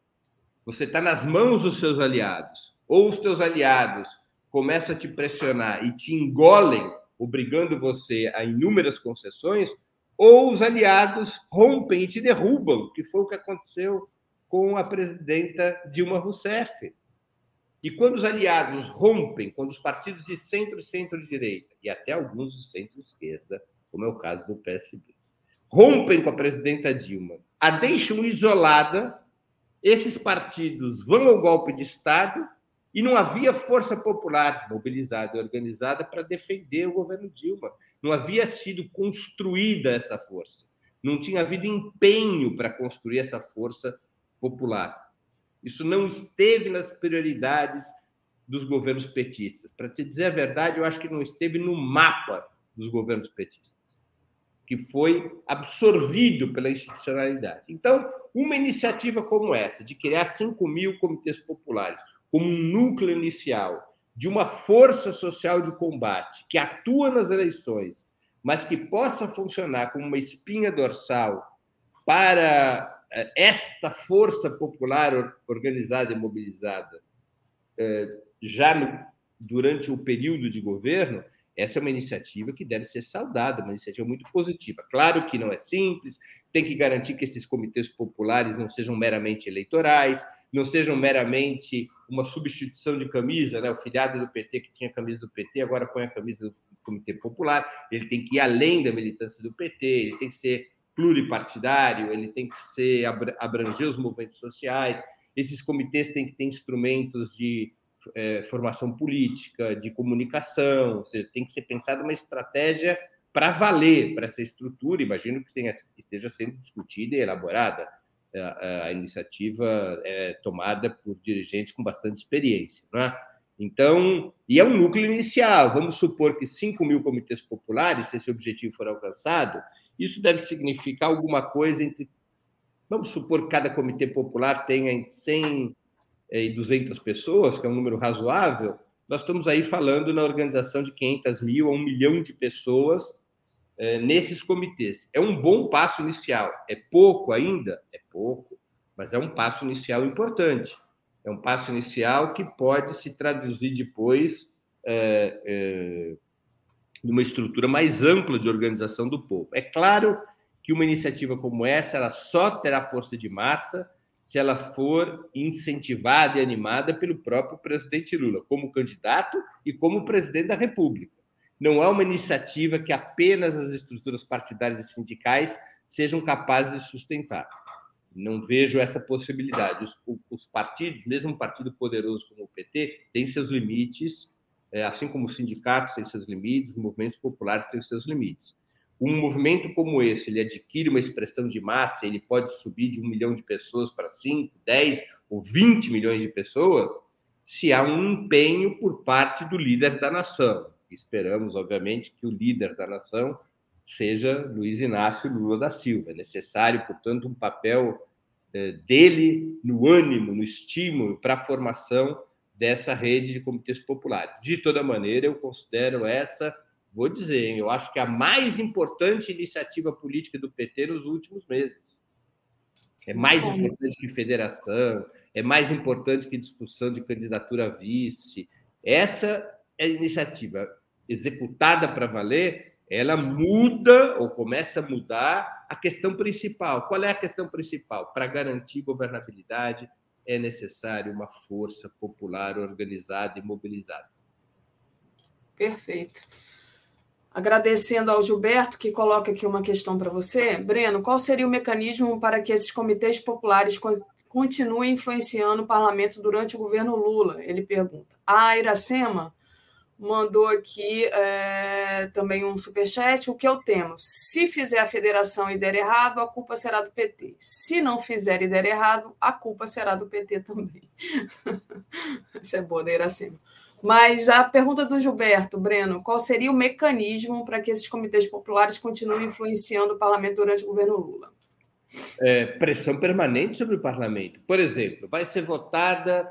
Você está nas mãos dos seus aliados. Ou os seus aliados começam a te pressionar e te engolem, obrigando você a inúmeras concessões, ou os aliados rompem e te derrubam, que foi o que aconteceu com a presidenta Dilma Rousseff. E quando os aliados rompem, quando os partidos de centro e centro-direita, e até alguns de centro-esquerda, como é o caso do PSB, rompem com a presidenta Dilma, a deixam isolada, esses partidos vão ao golpe de Estado e não havia força popular mobilizada e organizada para defender o governo Dilma. Não havia sido construída essa força. Não tinha havido empenho para construir essa força popular. Isso não esteve nas prioridades dos governos petistas. Para te dizer a verdade, eu acho que não esteve no mapa dos governos petistas, que foi absorvido pela institucionalidade. Então, uma iniciativa como essa, de criar 5 mil comitês populares, como um núcleo inicial de uma força social de combate que atua nas eleições, mas que possa funcionar como uma espinha dorsal para esta força popular organizada e mobilizada eh, já no, durante o período de governo, essa é uma iniciativa que deve ser saudada, uma iniciativa muito positiva. Claro que não é simples, tem que garantir que esses comitês populares não sejam meramente eleitorais, não sejam meramente uma substituição de camisa, né? O filiado do PT que tinha a camisa do PT agora põe a camisa do Comitê Popular, ele tem que ir além da militância do PT, ele tem que ser pluripartidário, ele tem que ser abranger os movimentos sociais. Esses comitês têm que ter instrumentos de é, formação política, de comunicação, ou seja, tem que ser pensada uma estratégia para valer para essa estrutura. Imagino que tenha, esteja sendo discutida e elaborada. A, a, iniciativa é tomada por dirigentes com bastante experiência. Não é? Então, e é um núcleo inicial. Vamos supor que 5 mil comitês populares, se esse objetivo for alcançado, isso deve significar alguma coisa entre. Vamos supor que cada comitê popular tenha entre 100 eh, e 200 pessoas, que é um número razoável. Nós estamos aí falando na organização de 500 mil a um milhão de pessoas eh, nesses comitês. É um bom passo inicial. É pouco ainda? É pouco, mas é um passo inicial importante. É um passo inicial que pode se traduzir depois é, é, numa estrutura mais ampla de organização do povo. É claro que uma iniciativa como essa ela só terá força de massa se ela for incentivada e animada pelo próprio presidente Lula, como candidato e como presidente da República. Não é uma iniciativa que apenas as estruturas partidárias e sindicais sejam capazes de sustentar. Não vejo essa possibilidade. Os, os partidos, mesmo um partido poderoso como o PT, tem seus limites, é, assim como os sindicatos têm seus limites, os movimentos populares têm seus limites. Um movimento como esse, ele adquire uma expressão de massa, ele pode subir de um milhão de pessoas para 5, 10 ou 20 milhões de pessoas, se há um empenho por parte do líder da nação. Esperamos, obviamente, que o líder da nação seja Luiz Inácio Lula da Silva. É necessário, portanto, um papel eh, dele no ânimo, no estímulo para a formação dessa rede de comitês populares. De toda maneira, eu considero essa, vou dizer, hein, eu acho que a mais importante iniciativa política do PT nos últimos meses. É mais importante que federação, é mais importante que discussão de candidatura a vice. Essa é a iniciativa executada para valer ela muda ou começa a mudar a questão principal. Qual é a questão principal? Para garantir governabilidade é necessário uma força popular organizada e mobilizada. Perfeito. Agradecendo ao Gilberto, que coloca aqui uma questão para você. Breno, qual seria o mecanismo para que esses comitês populares continuem influenciando o parlamento durante o governo Lula? Ele pergunta. A Iracema mandou aqui é, também um superchat. O que eu temo? Se fizer a federação e der errado, a culpa será do PT. Se não fizer e der errado, a culpa será do PT também. <laughs> Isso é boa Iracema. Mas a pergunta do Gilberto, Breno, qual seria o mecanismo para que esses comitês populares continuem influenciando o parlamento durante o governo Lula? É, pressão permanente sobre o parlamento. Por exemplo, vai ser votada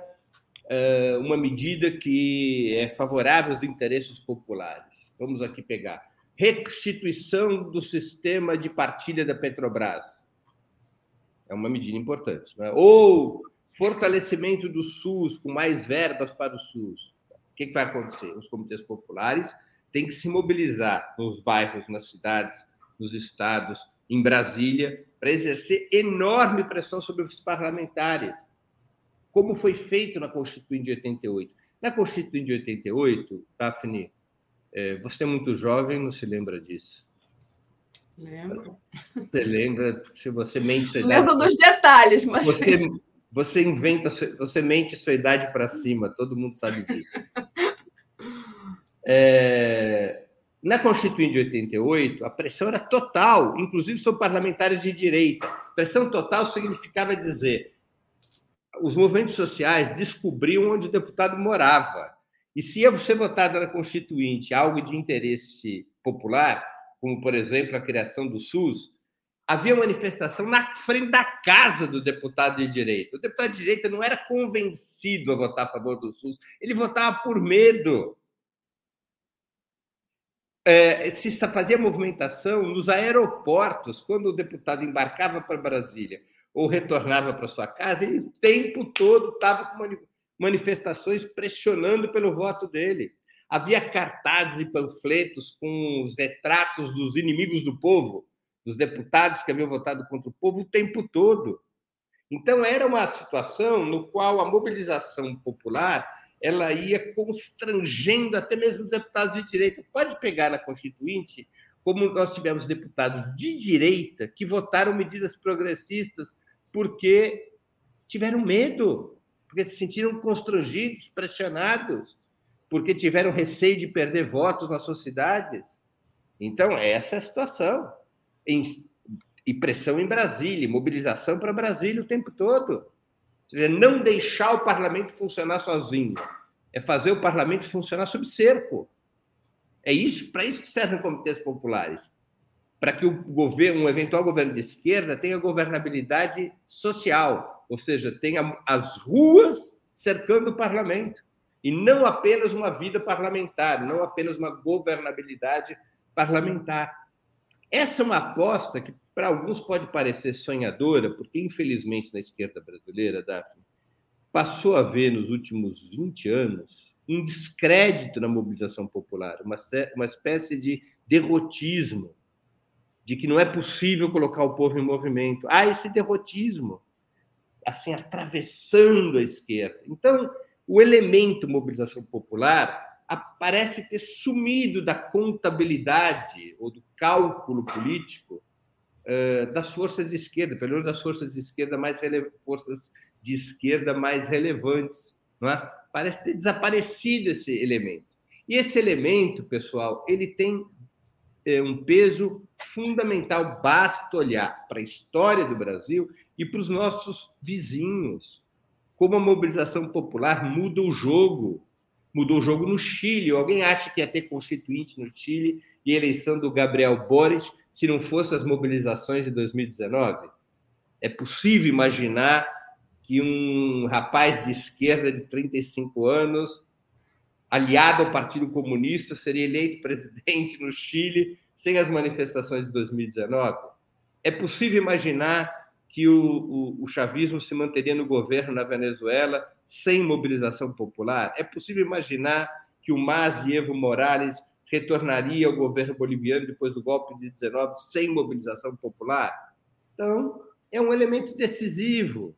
uma medida que é favorável aos interesses populares. Vamos aqui pegar. Restituição do sistema de partilha da Petrobras. É uma medida importante. É? Ou fortalecimento do SUS, com mais verbas para o SUS. O que vai acontecer? Os comitês populares têm que se mobilizar nos bairros, nas cidades, nos estados, em Brasília, para exercer enorme pressão sobre os parlamentares como foi feito na Constituinte de 88. Na Constituinte de 88, Daphne, é, você é muito jovem, não se lembra disso? Lembro. Você lembra, se você mente sua idade. Lembro dos detalhes, mas. Você, você inventa, você mente sua idade para cima, todo mundo sabe disso. É, na Constituinte de 88, a pressão era total, inclusive sobre parlamentares de direita. Pressão total significava dizer os movimentos sociais descobriam onde o deputado morava. E se ia ser votado na Constituinte algo de interesse popular, como, por exemplo, a criação do SUS, havia manifestação na frente da casa do deputado de direita. O deputado de direita não era convencido a votar a favor do SUS, ele votava por medo. É, se fazia movimentação nos aeroportos, quando o deputado embarcava para Brasília ou retornava para sua casa, ele o tempo todo estava com manifestações pressionando pelo voto dele. Havia cartazes e panfletos com os retratos dos inimigos do povo, dos deputados que haviam votado contra o povo o tempo todo. Então, era uma situação no qual a mobilização popular ela ia constrangendo até mesmo os deputados de direita. Pode pegar na Constituinte, como nós tivemos deputados de direita que votaram medidas progressistas porque tiveram medo, porque se sentiram constrangidos, pressionados, porque tiveram receio de perder votos nas suas cidades. Então, essa é a situação. E pressão em Brasília, mobilização para Brasília o tempo todo. Seja, não deixar o parlamento funcionar sozinho. É fazer o parlamento funcionar sob cerco. É isso, para isso que servem comitês populares. Para que o governo, um eventual governo de esquerda tenha governabilidade social, ou seja, tenha as ruas cercando o parlamento e não apenas uma vida parlamentar, não apenas uma governabilidade parlamentar. Essa é uma aposta que para alguns pode parecer sonhadora, porque infelizmente na esquerda brasileira, Daphne, passou a ver nos últimos 20 anos um descrédito na mobilização popular, uma, uma espécie de derrotismo, de que não é possível colocar o povo em movimento. Há esse derrotismo, assim, atravessando a esquerda. Então, o elemento mobilização popular parece ter sumido da contabilidade ou do cálculo político uh, das forças de esquerda, pelo menos das forças de esquerda mais forças de esquerda mais relevantes, não é? Parece ter desaparecido esse elemento. E esse elemento, pessoal, ele tem é, um peso fundamental. Basta olhar para a história do Brasil e para os nossos vizinhos. Como a mobilização popular muda o jogo. Mudou o jogo no Chile. Alguém acha que ia ter constituinte no Chile e eleição do Gabriel Boric se não fossem as mobilizações de 2019? É possível imaginar que um rapaz de esquerda de 35 anos, aliado ao Partido Comunista, seria eleito presidente no Chile sem as manifestações de 2019? É possível imaginar que o, o, o, chavismo se manteria no governo na Venezuela sem mobilização popular? É possível imaginar que o MAS e Evo Morales retornaria ao governo boliviano depois do golpe de 19 sem mobilização popular? Então, é um elemento decisivo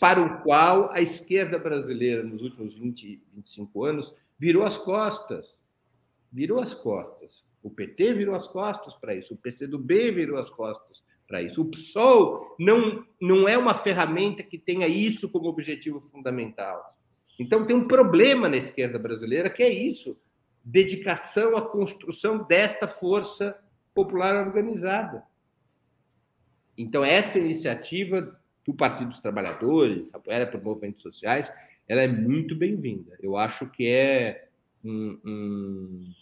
para o qual a esquerda brasileira, nos últimos 20, 25 anos, virou as costas. Virou as costas. O PT virou as costas para isso, o PCdoB virou as costas para isso. O PSOL não, não é uma ferramenta que tenha isso como objetivo fundamental. Então, tem um problema na esquerda brasileira que é isso: dedicação à construção desta força popular organizada. Então, essa iniciativa do Partido dos Trabalhadores, apoiada por movimentos sociais, ela é muito bem-vinda. Eu acho que é um, um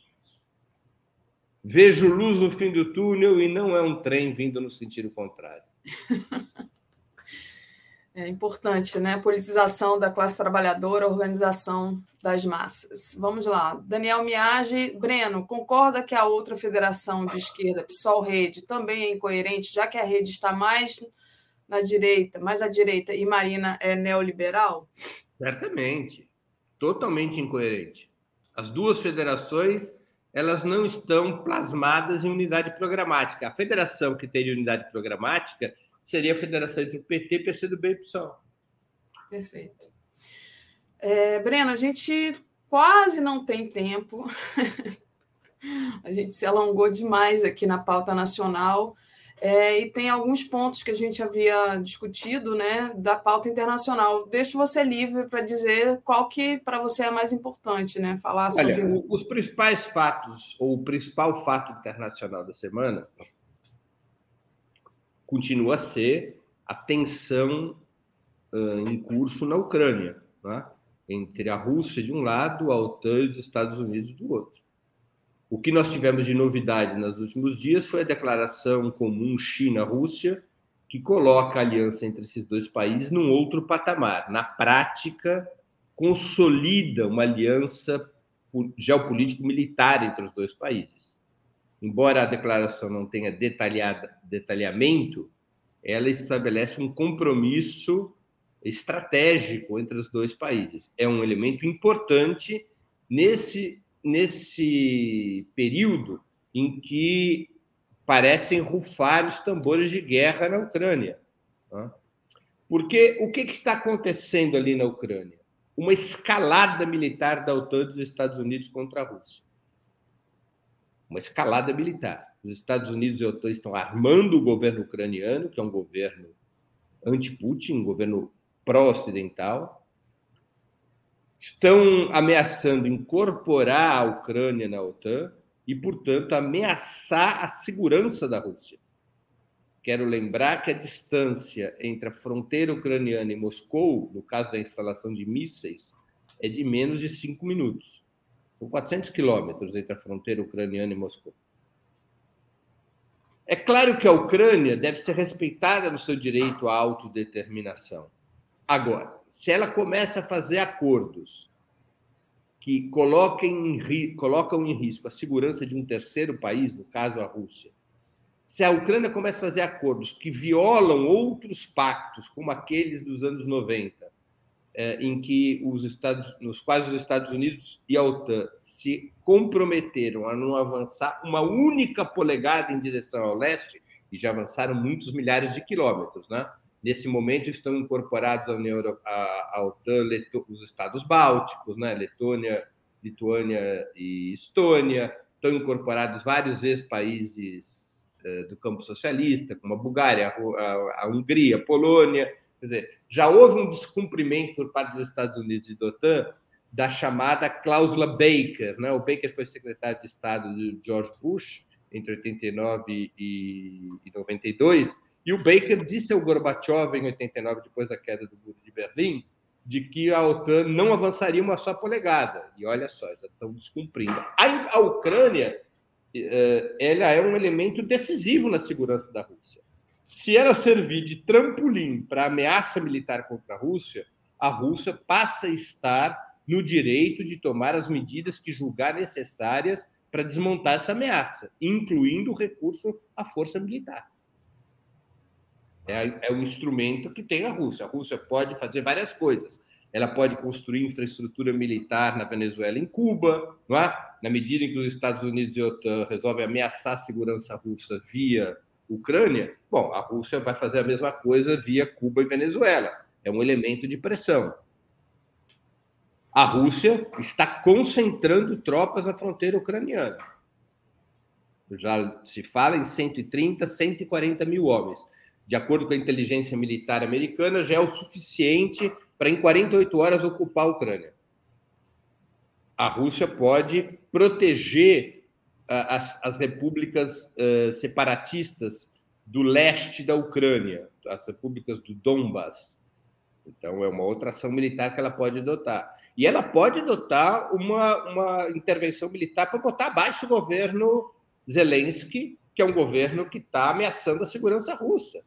Vejo luz no fim do túnel e não é um trem vindo no sentido contrário. <laughs> É importante, né? Politização da classe trabalhadora, organização das massas. Vamos lá. Daniel Miage, Breno, concorda que a outra federação de esquerda, PSOL Rede, também é incoerente, já que a rede está mais na direita, mais à direita, e Marina é neoliberal? Certamente. Totalmente incoerente. As duas federações elas não estão plasmadas em unidade programática. A federação que teria unidade programática seria a federação entre o PT, PCdoB e PSOL. Perfeito. É, Breno, a gente quase não tem tempo. <laughs> a gente se alongou demais aqui na pauta nacional. É, e tem alguns pontos que a gente havia discutido né, da pauta internacional. Deixo você livre para dizer qual que para você é mais importante, né? Falar sobre. Olha, os principais fatos, ou o principal fato internacional da semana, continua a ser a tensão uh, em curso na Ucrânia, né? entre a Rússia de um lado, a OTAN e os Estados Unidos do outro. O que nós tivemos de novidade nos últimos dias foi a declaração comum China-Rússia, que coloca a aliança entre esses dois países num outro patamar. Na prática, consolida uma aliança geopolítico-militar entre os dois países. Embora a declaração não tenha detalhamento, ela estabelece um compromisso estratégico entre os dois países. É um elemento importante nesse nesse período em que parecem rufar os tambores de guerra na Ucrânia. Porque o que, está acontecendo ali na Ucrânia? uma escalada militar da OTAN dos Estados Unidos contra a Rússia. Uma escalada militar. Os Estados Unidos e a OTAN estão armando o governo ucraniano, que é um governo anti-Putin, um governo pró-ocidental. Estão ameaçando incorporar a Ucrânia na OTAN e, portanto, ameaçar a segurança da Rússia. Quero lembrar que a distância entre a fronteira ucraniana e Moscou, no caso da instalação de mísseis, é de menos de cinco minutos. São 400 quilômetros entre a fronteira ucraniana e Moscou. É claro que a Ucrânia deve ser respeitada no seu direito à autodeterminação. Agora, se ela começa a fazer acordos que coloquem em, colocam em risco a segurança de um terceiro país, no caso a Rússia, se a Ucrânia começa a fazer acordos que violam outros pactos, como aqueles dos anos 90, é, em que os Estados, nos quais os Estados Unidos e a OTAN se comprometeram a não avançar uma única polegada em direção ao leste, e já avançaram muitos milhares de quilômetros, né? Nesse momento estão incorporados à União à, à OTAN os estados bálticos, né? Letônia, Lituânia e Estônia, estão incorporados vários ex-países eh, do campo socialista, como a Bulgária, a, a Hungria, a Polônia. Quer dizer, já houve um descumprimento por parte dos Estados Unidos e da OTAN da chamada cláusula Baker. Né? O Baker foi secretário de Estado de George Bush entre 89 e 92, e o Baker disse ao Gorbachev em 89, depois da queda do muro de Berlim, de que a OTAN não avançaria uma só polegada. E olha só, já estão descumprindo. A, a Ucrânia é, ela é um elemento decisivo na segurança da Rússia. Se ela servir de trampolim para ameaça militar contra a Rússia, a Rússia passa a estar no direito de tomar as medidas que julgar necessárias para desmontar essa ameaça, incluindo o recurso à força militar. É, é um instrumento que tem a Rússia. A Rússia pode fazer várias coisas ela pode construir infraestrutura militar na Venezuela em Cuba, não é? na medida em que os Estados Unidos e a OTAN resolvem ameaçar a segurança russa via Ucrânia, bom, a Rússia vai fazer a mesma coisa via Cuba e Venezuela. É um elemento de pressão. A Rússia está concentrando tropas na fronteira ucraniana. Já se fala em 130, 140 mil homens. De acordo com a inteligência militar americana, já é o suficiente para em 48 horas ocupar a Ucrânia. A Rússia pode proteger uh, as, as, repúblicas uh, separatistas do leste da Ucrânia, as repúblicas do Donbas. Então, é uma outra ação militar que ela pode adotar. E ela pode adotar uma, uma intervenção militar para botar abaixo o governo Zelensky, que é um governo que está ameaçando a segurança russa.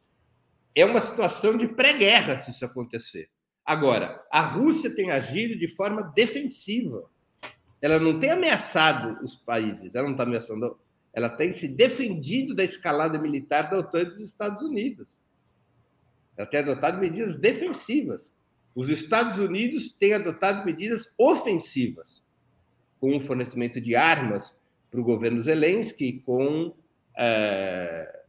É uma situação de pré-guerra se isso acontecer. Agora, a Rússia tem agido de forma defensiva. Ela não tem ameaçado os países, ela não está ameaçando, ela tem se defendido da escalada militar da OTAN dos Estados Unidos. Ela tem adotado medidas defensivas. Os Estados Unidos têm adotado medidas ofensivas, com o fornecimento de armas para o governo Zelensky, com é,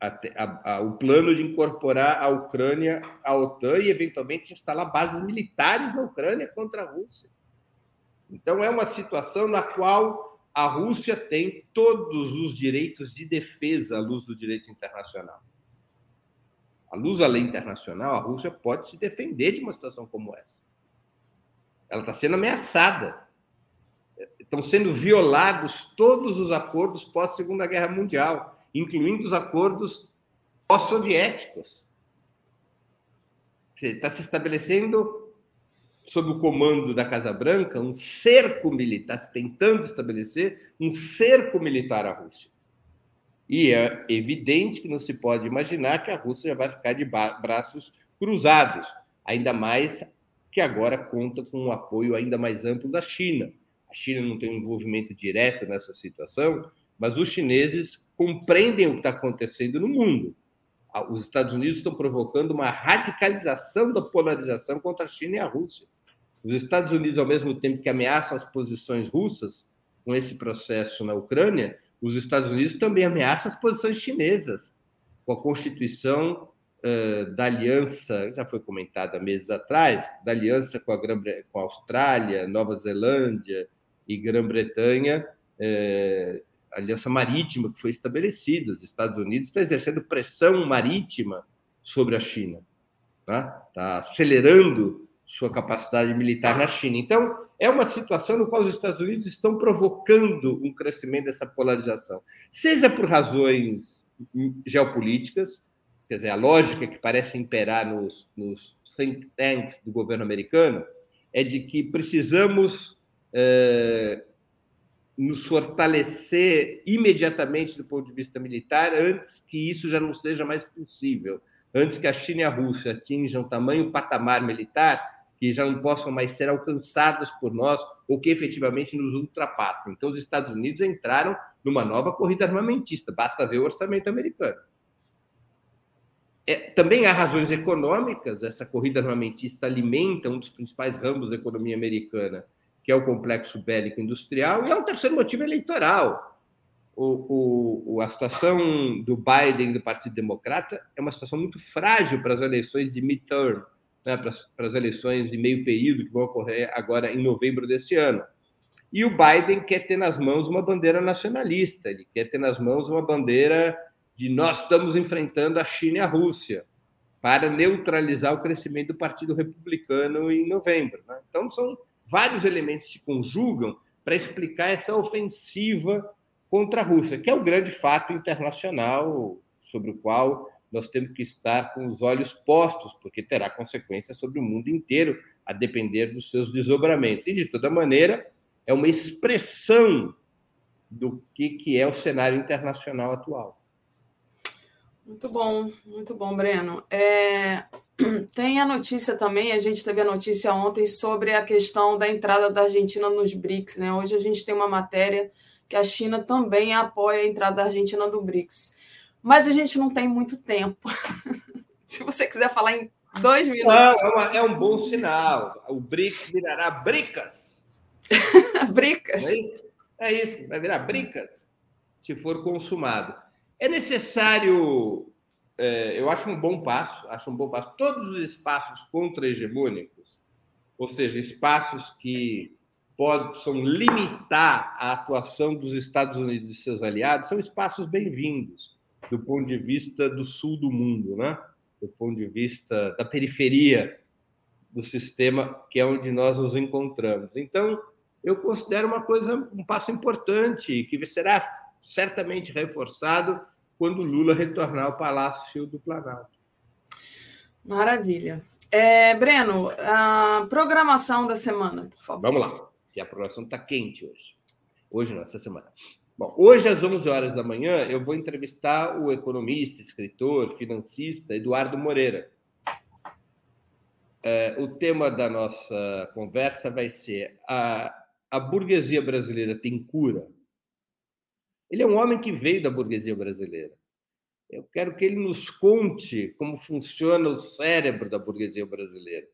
a, a, a, o plano de incorporar a Ucrânia à OTAN e, eventualmente, instalar bases militares na Ucrânia contra a Rússia. Então, é uma situação na qual a Rússia tem todos os direitos de defesa à luz do direito internacional. À luz da lei internacional, a Rússia pode se defender de uma situação como essa. Ela está sendo ameaçada. Estão sendo violados todos os acordos pós-Segunda Guerra Mundial incluindo os acordos pós-soviéticos. Está se estabelecendo, sob o comando da Casa Branca, um cerco militar, se tentando estabelecer um cerco militar à Rússia. E é evidente que não se pode imaginar que a Rússia já vai ficar de braços cruzados, ainda mais que agora conta com um apoio ainda mais amplo da China. A China não tem um envolvimento direto nessa situação, mas os chineses compreendem o que está acontecendo no mundo. Os Estados Unidos estão provocando uma radicalização da polarização contra a China e a Rússia. Os Estados Unidos, ao mesmo tempo que ameaçam as posições russas com esse processo na Ucrânia, os Estados Unidos também ameaçam as posições chinesas com a constituição uh, da aliança, já foi comentada meses atrás, da aliança com a, com a Austrália, Nova Zelândia e Grã-Bretanha, uh, aliança marítima que foi estabelecida. Os Estados Unidos estão exercendo pressão marítima sobre a China, tá? Está acelerando sua capacidade militar na China. Então, é uma situação no qual os Estados Unidos estão provocando um crescimento dessa polarização, seja por razões geopolíticas, quer dizer, a lógica que parece imperar nos, nos think tanks do governo americano é de que precisamos é, nos fortalecer imediatamente do ponto de vista militar antes que isso já não seja mais possível, antes que a China e a Rússia atinjam tamanho patamar militar que já não possam mais ser alcançadas por nós ou que efetivamente nos ultrapassem. Então, os Estados Unidos entraram numa nova corrida armamentista, basta ver o orçamento americano. É, também há razões econômicas, essa corrida armamentista alimenta um dos principais ramos da economia americana, que é o complexo bélico industrial, e há um terceiro motivo eleitoral. O, o, a situação do Biden do Partido Democrata é uma situação muito frágil para as eleições de midterm, né, para, para as eleições de meio período que vão ocorrer agora em novembro deste ano. E o Biden quer ter nas mãos uma bandeira nacionalista, ele quer ter nas mãos uma bandeira de nós estamos enfrentando a China e a Rússia para neutralizar o crescimento do Partido Republicano em novembro. Né? Então, são vários elementos se conjugam para explicar essa ofensiva contra a Rússia, que é o grande fato internacional sobre o qual nós temos que estar com os olhos postos, porque terá consequências sobre o mundo inteiro, a depender dos seus desdobramentos. E, de toda maneira, é uma expressão do que, que é o cenário internacional atual. Muito bom, muito bom, Breno. É, <clears throat> tem a notícia também, a gente teve a notícia ontem sobre a questão da entrada da Argentina nos BRICS. Né? Hoje a gente tem uma matéria que a China também apoia a entrada da Argentina no BRICS mas a gente não tem muito tempo. <laughs> Se você quiser falar em dois minutos. Não, é, é um bom sinal. O BRICS virará bricas. <laughs> bricas. É isso? é isso, vai virar bricas se for consumado. É necessário, é, eu acho um bom passo, acho um bom passo. Todos os espaços contra-hegemônicos, ou seja, espaços que possam limitar a atuação dos Estados Unidos e seus aliados, são espaços bem-vindos do ponto de vista do sul do mundo, né? do ponto de vista da periferia do sistema, que é onde nós nos encontramos. Então, eu considero uma coisa, um passo importante, que será certamente reforçado quando Lula retornar ao Palácio do Planalto. Maravilha. É, Breno, a programação da semana, por favor. Vamos lá. E a programação está quente hoje. Hoje, nessa semana. Bom, hoje às 11 horas da manhã eu vou entrevistar o economista, escritor, financista Eduardo Moreira. É, o tema da nossa conversa vai ser a, a burguesia brasileira tem cura? Ele é um homem que veio da burguesia brasileira. Eu quero que ele nos conte como funciona o cérebro da burguesia brasileira.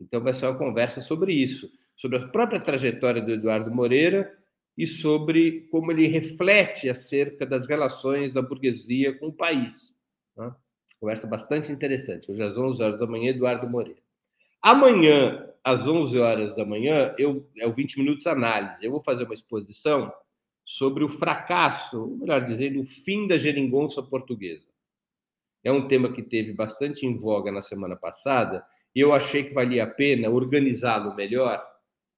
Então vai ser uma conversa sobre isso, sobre a própria trajetória do Eduardo Moreira e sobre como ele reflete acerca das relações da burguesia com o país. Né? Conversa bastante interessante. Hoje às 11 horas da manhã, Eduardo Moreira. Amanhã, às 11 horas da manhã, eu, é o 20 Minutos Análise. Eu vou fazer uma exposição sobre o fracasso, melhor dizendo, o fim da geringonça portuguesa. É um tema que teve bastante em voga na semana passada e eu achei que valia a pena organizá-lo melhor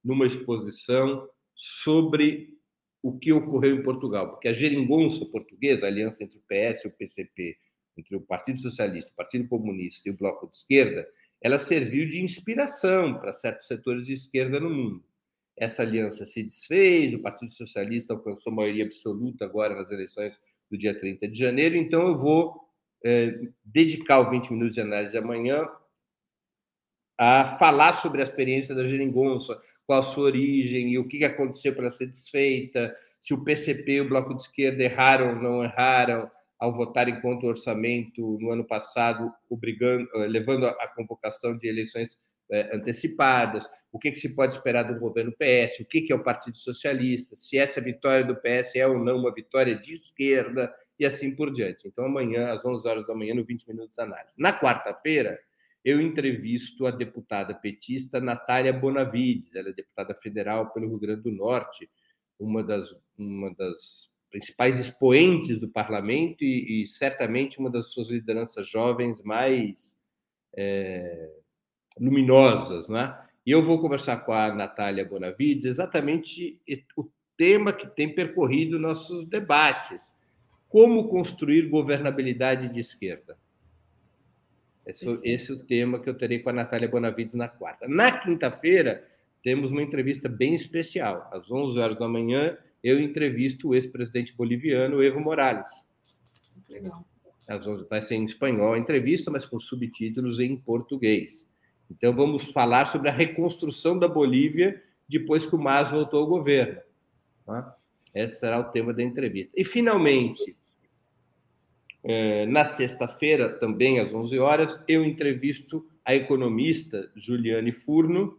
numa exposição sobre o que ocorreu em Portugal, porque a geringonça portuguesa, a aliança entre o PS e o PCP, entre o Partido Socialista, o Partido Comunista e o Bloco de Esquerda, ela serviu de inspiração para certos setores de esquerda no mundo. Essa aliança se desfez, o Partido Socialista alcançou maioria absoluta agora nas eleições do dia 30 de janeiro, então eu vou é, dedicar os 20 minutos de análise amanhã a falar sobre a experiência da geringonça, qual a sua origem e o que aconteceu para ser desfeita, se o PCP e o Bloco de Esquerda erraram ou não erraram ao votarem contra o orçamento no ano passado, obrigando, eh, levando a convocação de eleições eh, antecipadas, o que, que, se pode esperar do governo PS, o que, que é o Partido Socialista, se essa vitória do PS é ou não uma vitória de esquerda, e assim por diante. Então, amanhã, às 11 horas da manhã, no 20 Minutos Análise. Na quarta-feira, eu entrevisto a deputada petista Natália Bonavides, ela é deputada federal pelo Rio Grande do Norte, uma das, uma das principais expoentes do parlamento e, e certamente uma das suas lideranças jovens mais é, luminosas. Né? E eu vou conversar com a Natália Bonavides exatamente o tema que tem percorrido nossos debates. Como construir governabilidade de esquerda? Esse, esse, é o tema que eu terei com a Natália Bonavides na quarta. Na quinta-feira, temos uma entrevista bem especial. Às 11 horas da manhã, eu entrevisto o ex-presidente boliviano, Evo Morales. Legal. Vai ser em espanhol a entrevista, mas com subtítulos em português. Então, vamos falar sobre a reconstrução da Bolívia depois que o MAS voltou ao governo. Tá? Esse será o tema da entrevista. E, finalmente, é, na sexta-feira, também às 11 horas, eu entrevisto a economista Juliane Furno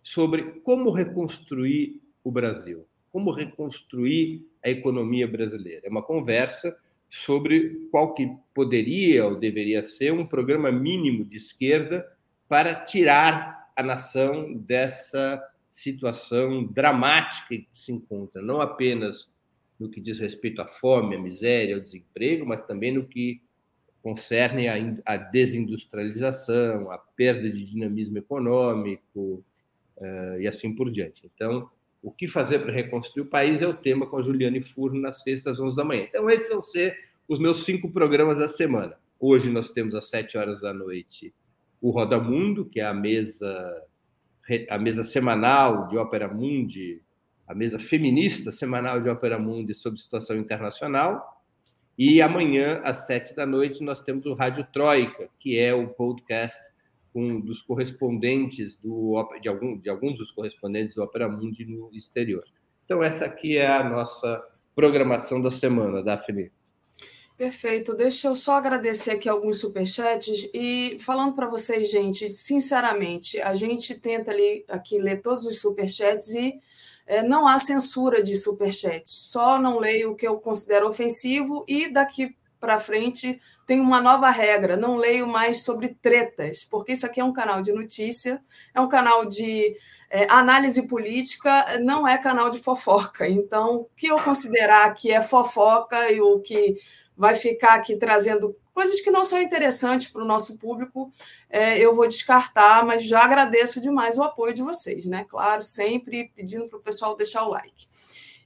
sobre como reconstruir o Brasil, como reconstruir a economia brasileira. É uma conversa sobre qual que poderia ou deveria ser um programa mínimo de esquerda para tirar a nação dessa situação dramática que se encontra, não apenas no que diz respeito à fome, à miséria, ao desemprego, mas também no que concerne a, desindustrialização, a perda de dinamismo econômico uh, e assim por diante. Então, o que fazer para reconstruir o país é o tema com a Juliane Furno nas sextas, às 11 da manhã. Então, esses vão ser os meus cinco programas da semana. Hoje nós temos às 7 horas da noite o Roda Mundo, que é a mesa a mesa semanal de Ópera Mundi a mesa feminista semanal de Ópera Mundi sobre situação internacional. E amanhã, às sete da noite, nós temos o Rádio Troika, que é o podcast um dos correspondentes do de, algum, de alguns dos correspondentes do Ópera Mundi no exterior. Então, essa aqui é a nossa programação da semana, Daphne. Perfeito. Deixa eu só agradecer aqui alguns superchats e falando para vocês, gente, sinceramente, a gente tenta ali aqui ler todos os superchats e é, não há censura de superchat, só não leio o que eu considero ofensivo e daqui para frente tem uma nova regra, não leio mais sobre tretas, porque isso aqui é um canal de notícia, é um canal de é, análise política, não é canal de fofoca. Então, o que eu considerar que é fofoca e o que vai ficar aqui trazendo coisas que não são interessantes para o nosso público, é, eu vou descartar, mas já agradeço demais o apoio de vocês, né? Claro, sempre pedindo para o pessoal deixar o like.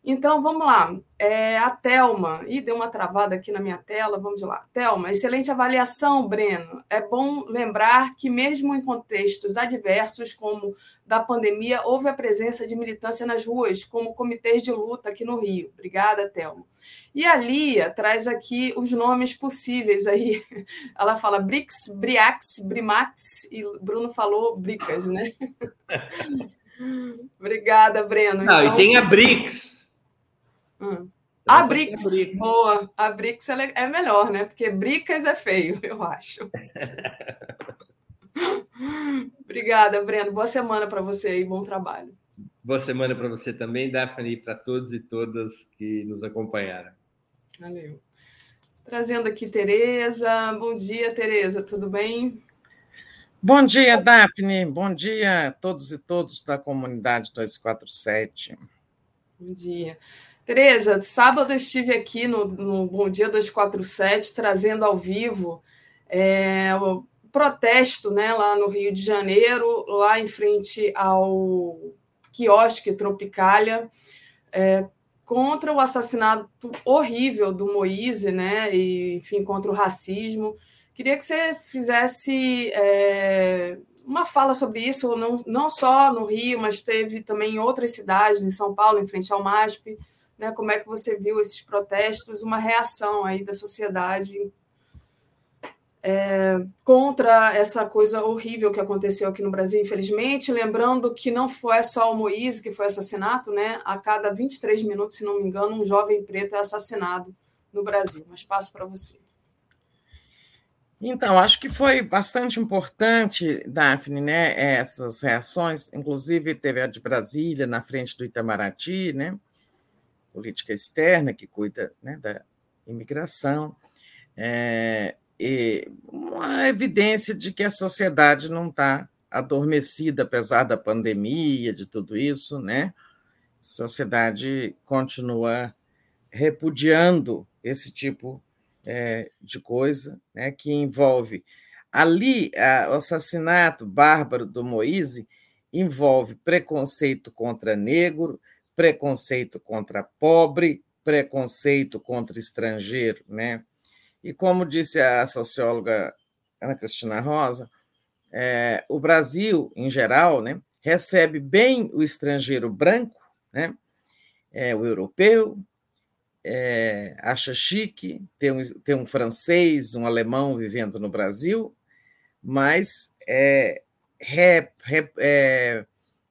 Então, vamos lá. É, a Thelma. Ih, deu uma travada aqui na minha tela. Vamos lá. Thelma, excelente avaliação, Breno. É bom lembrar que, mesmo em contextos adversos, como da pandemia, houve a presença de militância nas ruas, como comitês de luta aqui no Rio. Obrigada, Thelma. E a Lia traz aqui os nomes possíveis aí. <laughs> Ela fala Brix, Briax, Brimax, e Bruno falou Bricas, né? <laughs> Obrigada, Breno. Não, então... e tem a Brix. Hum. A Brix, boa. A Brix é melhor, né? Porque Bricas é feio, <laughs> eu acho. <laughs> Obrigada, Breno. Boa semana para você e bom trabalho. Boa semana para você também, Daphne, e para todos e todas que nos acompanharam. Valeu. Trazendo aqui Tereza. Bom dia, Tereza, tudo bem? Bom dia, Daphne. Bom dia a todos e todos da comunidade 247. Bom dia. Tereza, sábado estive aqui no, no Bom Dia 247, trazendo ao vivo é, o protesto né, lá no Rio de Janeiro, lá em frente ao quiosque Tropicália, é, contra o assassinato horrível do Moise, né, e, enfim, contra o racismo. Queria que você fizesse é, uma fala sobre isso, não, não só no Rio, mas teve também em outras cidades, em São Paulo, em frente ao MASP né? Como é que você viu esses protestos, uma reação aí da sociedade é, contra essa coisa horrível que aconteceu aqui no Brasil, infelizmente. Lembrando que não foi só o Moise que foi assassinato, né? A cada 23 minutos, se não me engano, um jovem preto é assassinado no Brasil. Mas passo para você. Então, acho que foi bastante importante, Daphne, né, essas reações. Inclusive, teve a de Brasília, na frente do Itamaraty, né, política externa, que cuida né, da, imigração, é, uma evidência de que a sociedade não está adormecida, apesar da pandemia, de tudo isso, né? A sociedade continua repudiando esse tipo é, de coisa, né, que envolve ali a, o assassinato bárbaro do Moise envolve preconceito contra negro, preconceito contra pobre, preconceito contra estrangeiro, né? E como disse a socióloga Ana Cristina Rosa, é, o Brasil, em geral, né, recebe bem o estrangeiro branco, né, é, o europeu, é, acha chique ter um, ter um francês, um alemão vivendo no Brasil, mas é, re, re, é,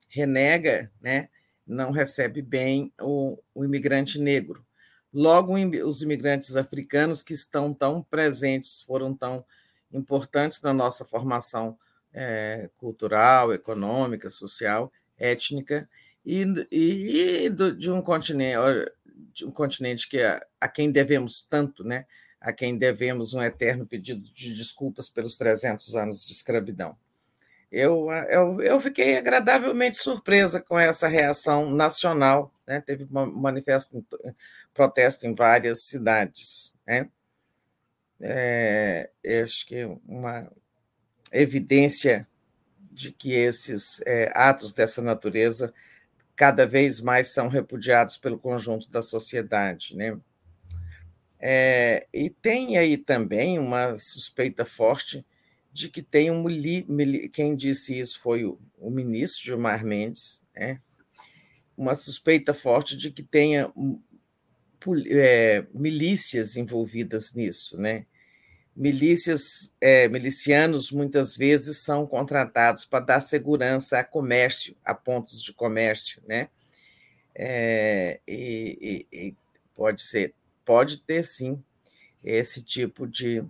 renega, né, não recebe bem o, o imigrante negro. Logo, os imigrantes africanos que estão tão presentes, foram tão importantes na nossa formação é, cultural, econômica, social, étnica, e, e, de um continente, de um continente que a, a quem devemos tanto, né? a quem devemos um eterno pedido de desculpas pelos 300 anos de escravidão. Eu, eu, eu fiquei agradavelmente surpresa com essa reação nacional. Né? Teve manifesto, protesto em várias cidades. Né? É, acho que uma evidência de que esses é, atos dessa natureza cada vez mais são repudiados pelo conjunto da sociedade. Né? É, e tem aí também uma suspeita forte de que tem um quem disse isso foi o, o ministro Gilmar Mendes, né? uma suspeita forte de que tenha é, milícias envolvidas nisso, né? milícias, é, milicianos muitas vezes são contratados para dar segurança a comércio, a pontos de comércio, né? É, e, e, e pode ser, pode ter sim esse tipo de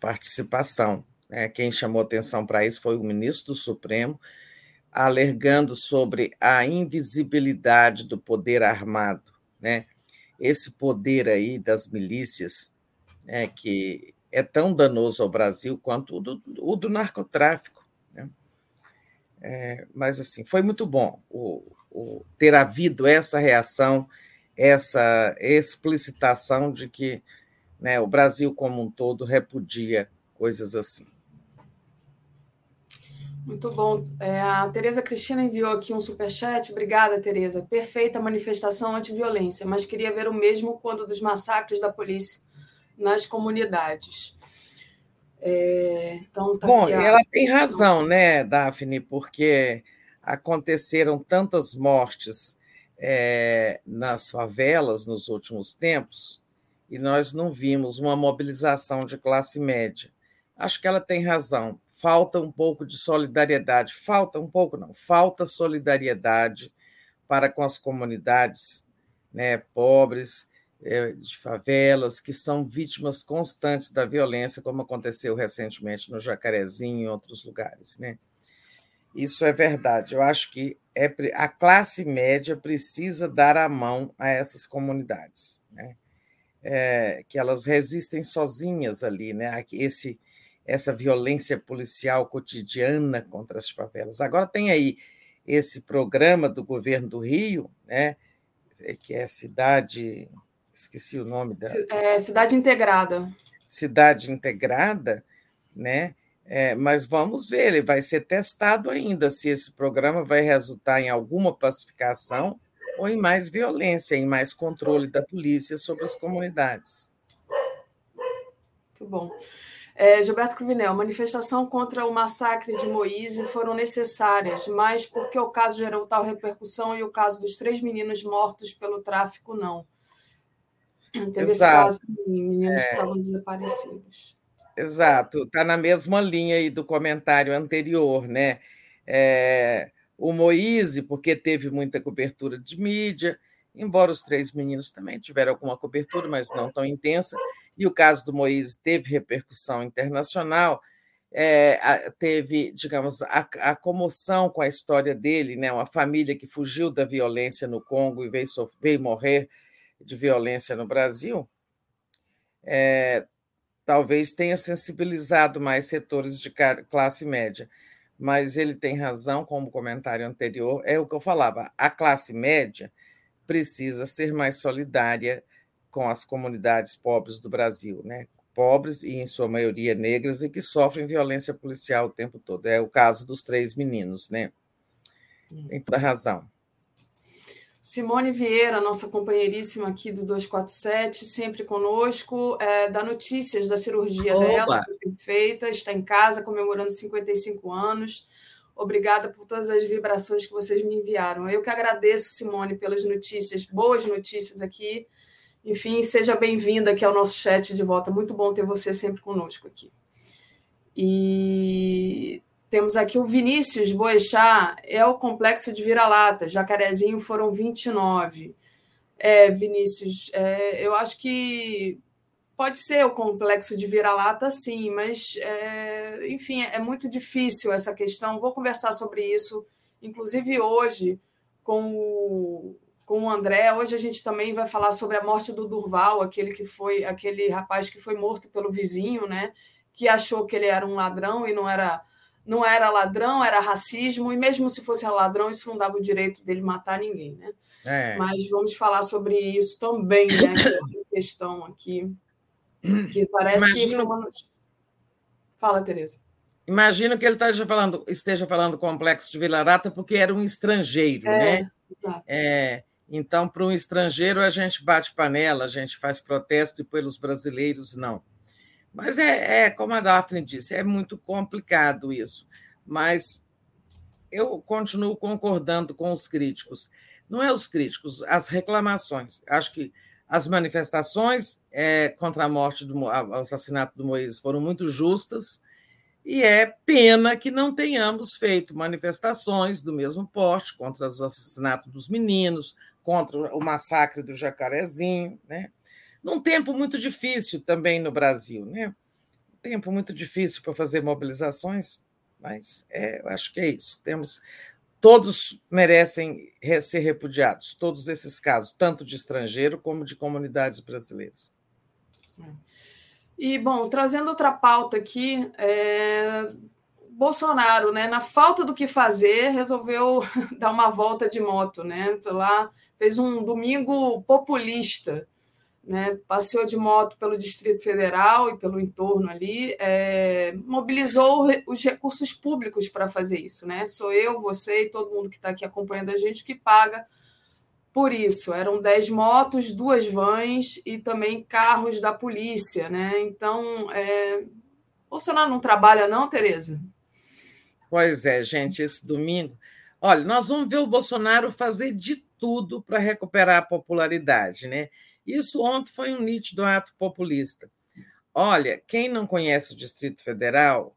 participação. Né? Quem chamou atenção para isso foi o ministro do Supremo, alergando sobre a invisibilidade do poder armado, né? Esse poder aí das milícias, né, que é tão danoso ao Brasil quanto o do, o do narcotráfico. Né? É, mas, assim, foi muito bom o, o, ter havido essa reação, essa explicitação de que né, o Brasil como um todo repudia coisas assim. Muito bom. É, a Tereza Cristina enviou aqui um superchat. Obrigada, Tereza. Perfeita manifestação anti-violência, mas queria ver o mesmo quando dos massacres da polícia nas comunidades. É, então, tá Bom, ela tem razão, né, Daphne, porque aconteceram tantas mortes é, nas favelas nos últimos tempos e nós não vimos uma mobilização de classe média. Acho que ela tem razão. Falta um pouco de solidariedade. Falta um pouco, não. Falta solidariedade para com as comunidades né, pobres é, de favelas, que são vítimas constantes da violência, como aconteceu recentemente no Jacarezinho e em outros lugares. Né? Isso é verdade. Eu acho que é, a classe média precisa dar a mão a essas comunidades, né? É, que elas resistem sozinhas ali, né? Esse, essa violência policial cotidiana contra as favelas. Agora tem aí esse programa do governo do Rio, né? que é cidade esqueci o nome dela. É, Cidade Integrada. Cidade Integrada, né? É, mas vamos ver, ele vai ser testado ainda se esse programa vai resultar em alguma pacificação ou em mais violência, em mais controle da polícia sobre as comunidades. Muito bom. É, Gilberto Cruvinel, manifestação contra o massacre de Moise foram necessárias, mas porque o caso gerou tal repercussão e o caso dos três meninos mortos pelo tráfico não. Teve Exato. esse caso de meninos é. que estavam desaparecidos. Exato, está na mesma linha aí do comentário anterior, né? É, o Moise, porque teve muita cobertura de mídia, embora os três meninos também tiveram alguma cobertura, mas não tão intensa, e o caso do Moise teve repercussão internacional, é, teve, digamos, a, a, comoção com a história dele, né? uma família que fugiu da violência no Congo e veio, veio morrer de violência no Brasil, é, talvez tenha sensibilizado mais setores de classe média. Mas ele tem razão, como comentário anterior, é o que eu falava: a classe média precisa ser mais solidária com as comunidades pobres do Brasil, né? pobres e, em sua maioria, negras, e que sofrem violência policial o tempo todo. É o caso dos três meninos, né? Tem toda razão. Simone Vieira, nossa companheiríssima aqui do 247, sempre conosco, é, dá notícias da cirurgia Oba. dela, foi perfeita, está em casa comemorando 55 anos. Obrigada por todas as vibrações que vocês me enviaram. Eu que agradeço, Simone, pelas notícias, boas notícias aqui. Enfim, seja bem-vinda aqui ao nosso chat de volta. Muito bom ter você sempre conosco aqui. E temos aqui o Vinícius Boechat, é o complexo de vira-lata. Jacarezinho foram 29. É, Vinícius, é, eu acho que pode ser o complexo de vira-lata, sim, mas, é, enfim, é muito difícil essa questão. Vou conversar sobre isso, inclusive hoje, com o, com o André. Hoje a gente também vai falar sobre a morte do Durval, aquele que foi aquele rapaz que foi morto pelo vizinho, né? Que achou que ele era um ladrão e não era não era ladrão, era racismo, e mesmo se fosse ladrão, isso não dava o direito dele matar ninguém, né? É. Mas vamos falar sobre isso também, né? Essa questão aqui, que parece Imagino... que uma... Fala, Tereza. Imagino que ele esteja falando, esteja falando complexo de Vila Rata porque era um estrangeiro, é, né? É, então, para um estrangeiro, a gente bate panela, a gente faz protesto, e pelos brasileiros, não. Mas é, é, como a Daphne disse, é muito complicado isso. Mas eu continuo concordando com os críticos. Não é os críticos, as reclamações. Acho que as manifestações é, contra a morte do o assassinato do Moisés foram muito justas e é pena que não tenhamos feito manifestações do mesmo porte contra os assassinatos dos meninos, contra o massacre do Jacarezinho, né? num tempo muito difícil também no Brasil, né? Um tempo muito difícil para fazer mobilizações, mas é, acho que é isso. Temos todos merecem ser repudiados, todos esses casos, tanto de estrangeiro como de comunidades brasileiras. E, bom, trazendo outra pauta aqui, é... Bolsonaro, né, na falta do que fazer, resolveu <laughs> dar uma volta de moto, né? Lá fez um domingo populista né, passeou de moto pelo Distrito Federal e pelo entorno ali, é, mobilizou os recursos públicos para fazer isso. Né? Sou eu, você e todo mundo que está aqui acompanhando a gente que paga por isso. Eram 10 motos, duas vans e também carros da polícia. Né? Então, é... Bolsonaro não trabalha, não, Tereza? Pois é, gente, esse domingo. Olha, nós vamos ver o Bolsonaro fazer de tudo para recuperar a popularidade, né? Isso ontem foi um nítido ato populista. Olha, quem não conhece o Distrito Federal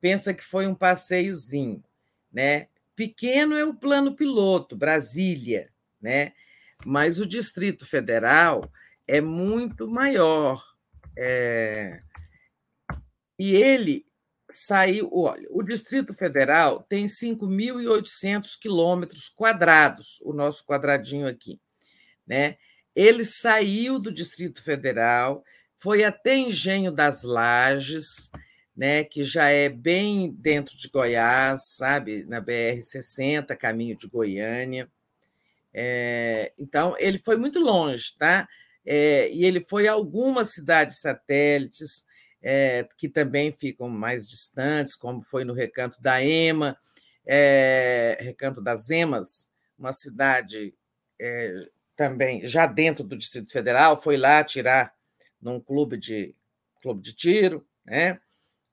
pensa que foi um passeiozinho, né? Pequeno é o plano piloto, Brasília, né? Mas o Distrito Federal é muito maior. É... E ele saiu. Olha, o Distrito Federal tem 5.800 quilômetros quadrados, o nosso quadradinho aqui, né? Ele saiu do Distrito Federal, foi até Engenho das Lages, né, que já é bem dentro de Goiás, sabe, na BR-60, caminho de Goiânia. É, então, ele foi muito longe, tá? É, e ele foi a algumas cidades satélites é, que também ficam mais distantes, como foi no Recanto da Ema, é, Recanto das Emas, uma cidade é, também já dentro do Distrito Federal, foi lá tirar num clube de clube de tiro, né?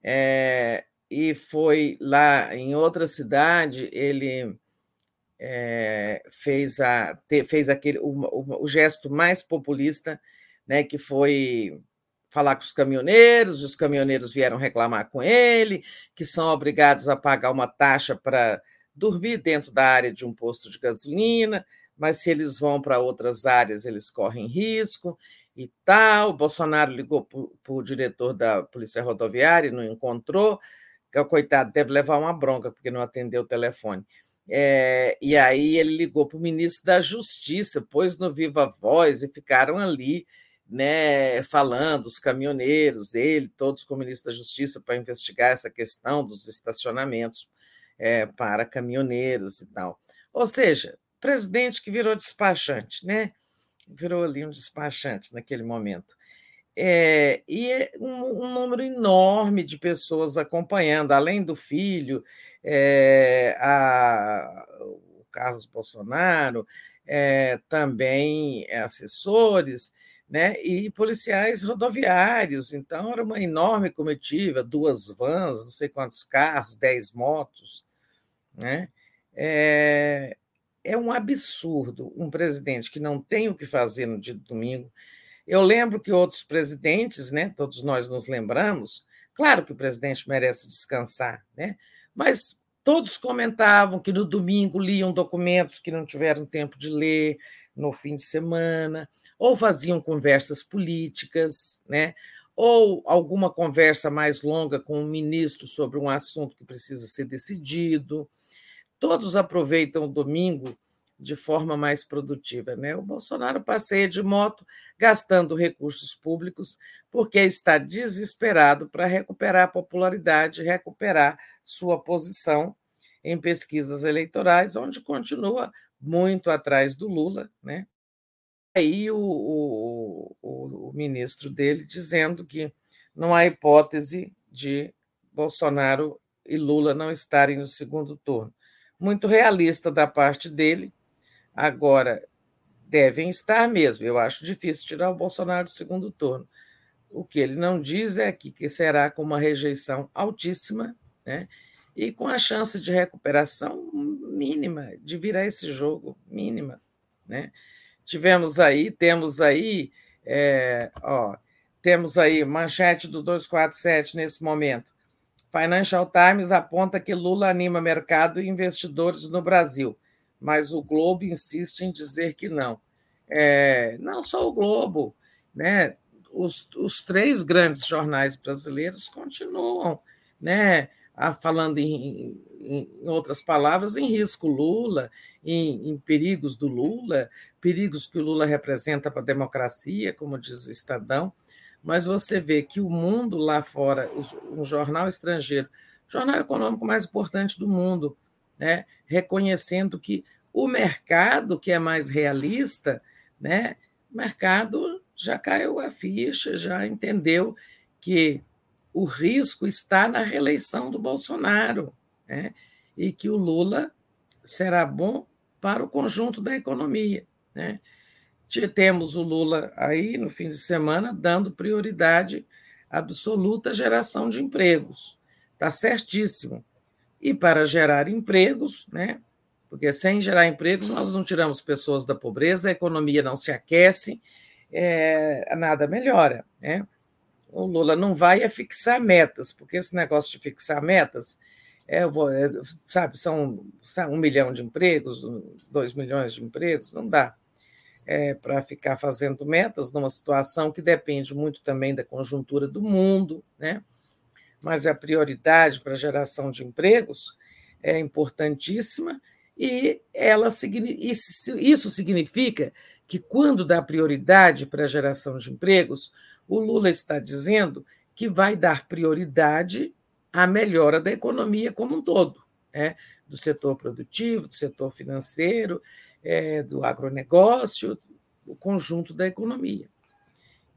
É, e foi lá em outra cidade, ele é, fez, a, fez aquele, o, o, o, gesto mais populista, né, que foi falar com os caminhoneiros, os caminhoneiros vieram reclamar com ele, que são obrigados a pagar uma taxa para dormir dentro da área de um posto de gasolina, mas se eles vão para outras áreas, eles correm risco e tal. O Bolsonaro ligou para o diretor da Polícia Rodoviária e não encontrou. O coitado deve levar uma bronca, porque não atendeu o telefone. É, e aí ele ligou para o ministro da Justiça, pôs no Viva Voz e ficaram ali né, falando, os caminhoneiros dele, todos com o ministro da Justiça para investigar essa questão dos estacionamentos é, para caminhoneiros e tal. Ou seja, presidente que virou despachante, né? Virou ali um despachante naquele momento. É, e é um, um, número enorme de pessoas acompanhando, além do filho, é, a, o Carlos Bolsonaro, é, também assessores, né, e policiais rodoviários. Então, era uma enorme comitiva, duas vans, não sei quantos carros, dez motos. Né? É, um absurdo um presidente que não tem o que fazer no dia de domingo. Eu lembro que outros presidentes, né, todos nós nos lembramos, claro que o presidente merece descansar, né, mas todos comentavam que no domingo liam documentos que não tiveram tempo de ler, no fim de semana, ou faziam conversas políticas, né? ou alguma conversa mais longa com o um ministro sobre um assunto que precisa ser decidido. Todos aproveitam o domingo de forma mais produtiva. Né? O Bolsonaro passeia de moto, gastando recursos públicos, porque está desesperado para recuperar a popularidade, recuperar sua posição em pesquisas eleitorais, onde continua muito atrás do Lula, né? Aí o, o, o, o ministro dele dizendo que não há hipótese de Bolsonaro e Lula não estarem no segundo turno. Muito realista da parte dele. Agora, devem estar mesmo. Eu acho difícil tirar o Bolsonaro do segundo turno. O que ele não diz é que, que será com uma rejeição altíssima, né? e com a chance de recuperação mínima, de virar esse jogo mínima. Né? Tivemos aí, temos aí, é, ó, temos aí manchete do 247 nesse momento. Financial Times aponta que Lula anima mercado e investidores no Brasil, mas o Globo insiste em dizer que não. É, não só o Globo, né? Os, os três grandes jornais brasileiros continuam, né? falando em, em, outras palavras, em risco Lula, em, em, perigos do Lula, perigos que o Lula representa para a democracia, como diz o Estadão, mas você vê que o mundo lá fora, um jornal estrangeiro, jornal econômico mais importante do mundo, né, reconhecendo que o mercado, que é mais realista, né, o mercado já caiu a ficha, já entendeu que o risco está na reeleição do Bolsonaro, né? e que o Lula será bom para o conjunto da economia. Né? Temos o Lula aí no fim de semana dando prioridade absoluta à geração de empregos. Está certíssimo. E para gerar empregos, né? porque sem gerar empregos nós não tiramos pessoas da pobreza, a economia não se aquece, é, nada melhora. Né? o Lula não vai é fixar metas, porque esse negócio de fixar metas, é, é, sabe, são um milhão de empregos, dois milhões de empregos, não dá é, para ficar fazendo metas numa situação que depende muito também da conjuntura do mundo, né? mas a prioridade para a geração de empregos é importantíssima e ela isso significa que quando dá prioridade para a geração de empregos, o Lula está dizendo que vai dar prioridade à melhora da economia como um todo, né? do setor produtivo, do setor financeiro, é, do agronegócio, o conjunto da economia.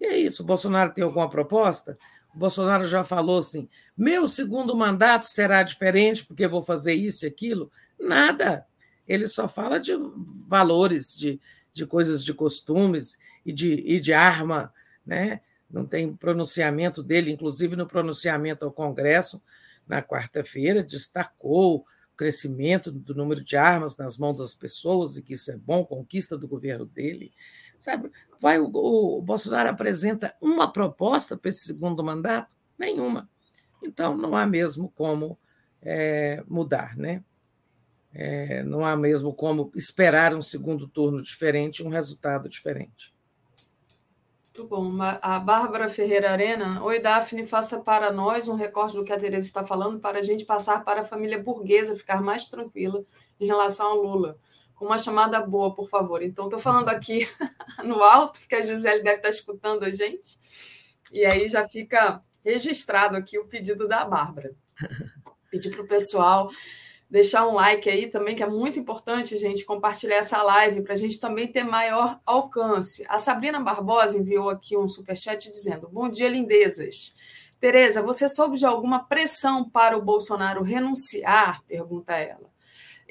E é isso. O Bolsonaro tem alguma proposta? O Bolsonaro já falou assim: meu segundo mandato será diferente porque vou fazer isso e aquilo. Nada. Ele só fala de valores, de, de coisas de costumes e de, e de arma, né? não tem pronunciamento dele, inclusive no pronunciamento ao Congresso, na quarta-feira, destacou crescimento do número de armas nas mãos das pessoas e que isso é bom, conquista do governo dele. Sabe, vai o, o Bolsonaro apresenta uma proposta para esse segundo mandato? Nenhuma. Então, não há mesmo como é, mudar, né? É, não há mesmo como esperar um segundo turno diferente, um resultado diferente. Muito bom. A Bárbara Ferreira Arena. Oi, Daphne, faça para nós um recorte do que a Tereza está falando para a gente passar para a família burguesa ficar mais tranquila em relação ao Lula. com uma chamada boa, por favor. Então, estou falando aqui <laughs> no alto, porque a Gisele deve estar escutando a gente. E aí já fica registrado aqui o pedido da Bárbara. <laughs> Pedir para o pessoal deixar um like aí também, que é muito importante, gente, compartilhar essa live para a gente também ter maior alcance. A Sabrina Barbosa enviou aqui um superchat dizendo: Bom dia, lindezas. Tereza, você soube de alguma pressão para o Bolsonaro renunciar? Pergunta ela.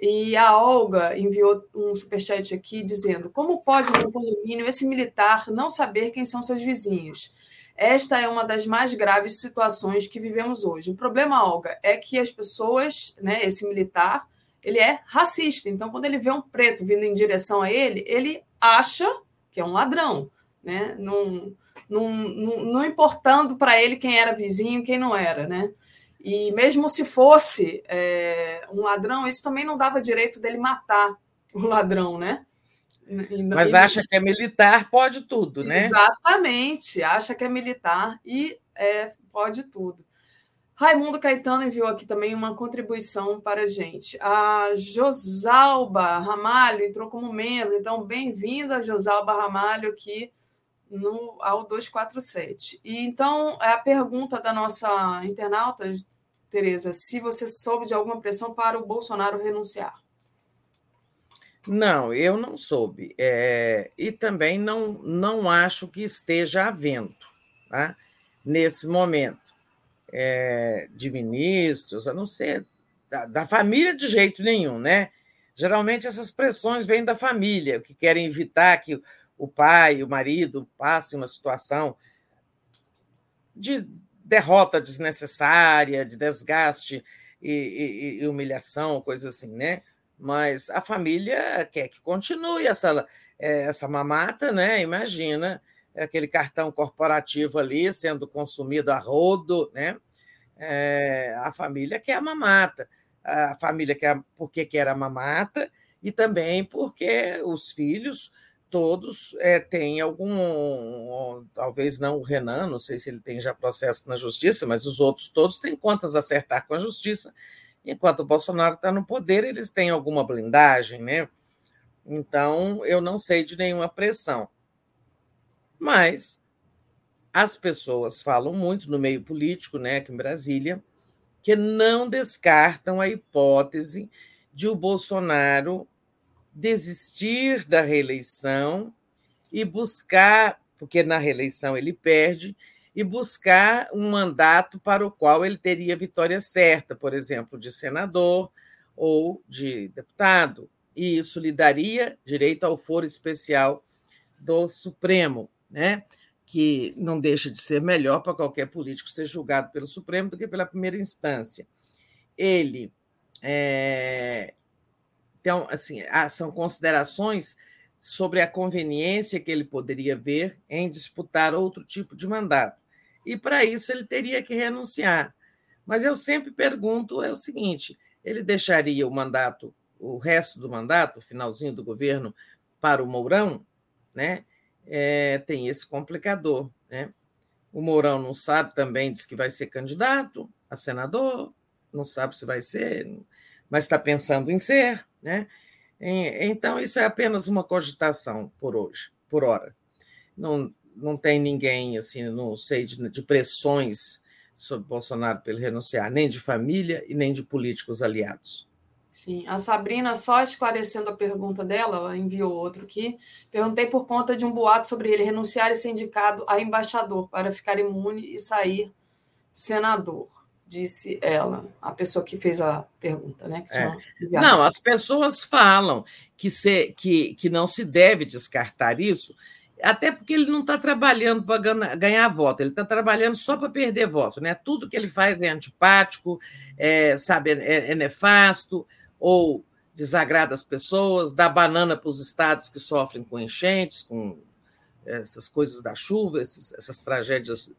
E a Olga enviou um superchat aqui dizendo: Como pode no condomínio esse militar não saber quem são seus vizinhos? Esta é uma das mais graves situações que vivemos hoje. O problema, Olga, é que as pessoas, né, esse militar, ele é racista. Então, quando ele vê um preto vindo em direção a ele, ele acha que é um ladrão, né? Não, não, não, não importando para ele quem era vizinho, quem não era, né? E mesmo se fosse é, um ladrão, isso também não dava direito dele matar o ladrão, né? Mas acha que é militar, pode tudo, né? Exatamente, acha que é militar e é, pode tudo. Raimundo Caetano enviou aqui também uma contribuição para a gente. A Josalba Ramalho entrou como membro, então bem-vinda, Josalba Ramalho, aqui no, ao 247. E então, é a pergunta da nossa internauta, Tereza, se você soube de alguma pressão para o Bolsonaro renunciar. Não, eu não soube. É, e também não, não acho que esteja havendo, tá? nesse momento, é, de ministros, a não ser da, da, família de jeito nenhum, né? Geralmente essas pressões vêm da família, que querem evitar que o pai, o marido passem uma situação de derrota desnecessária, de desgaste e, e, e humilhação, coisa assim, né? Mas a família quer que continue essa, é, essa mamata, né? Imagina aquele cartão corporativo ali sendo consumido a rodo, né? É, a família quer a mamata, a família quer porque quer a mamata e também porque os filhos todos é, têm algum, talvez não o Renan, não sei se ele tem já processo na justiça, mas os outros todos têm contas a acertar com a justiça Enquanto o Bolsonaro está no poder, eles têm alguma blindagem, né? Então, eu não sei de nenhuma pressão. Mas as pessoas falam muito no meio político, né, aqui em Brasília, que não descartam a hipótese de o Bolsonaro desistir da reeleição e buscar, porque na reeleição ele perde, e buscar um mandato para o qual ele teria vitória certa, por exemplo, de senador ou de deputado. E isso lhe daria direito ao foro especial do Supremo, né? que não deixa de ser melhor para qualquer político ser julgado pelo Supremo do que pela primeira instância. Ele é, então, assim, são considerações sobre a conveniência que ele poderia ver em disputar outro tipo de mandato. E para isso ele teria que renunciar. Mas eu sempre pergunto é o seguinte: ele deixaria o mandato, o resto do mandato, o finalzinho do governo, para o Mourão, né? É, tem esse complicador, né? O Mourão não sabe também, diz que vai ser candidato a senador, não sabe se vai ser, mas está pensando em ser, né? Então, isso é apenas uma cogitação por hoje, por hora. Não, não tem ninguém, assim, não sei, de, de pressões sobre Bolsonaro para ele renunciar, nem de família e nem de políticos aliados. Sim, a Sabrina, só esclarecendo a pergunta dela, ela enviou outro aqui. Perguntei por conta de um boato sobre ele renunciar e ser indicado a embaixador para ficar imune e sair senador disse ela, a pessoa que fez a pergunta, né? É. Não, as pessoas falam que, se, que, que não se deve descartar isso, até porque ele não está trabalhando para ganhar voto, ele está trabalhando só para perder voto, né? Tudo que ele faz é antipático, é, sabe, é, é nefasto, ou desagrada as pessoas, dá banana para os estados que sofrem com enchentes, com essas coisas da chuva, esses, essas tragédias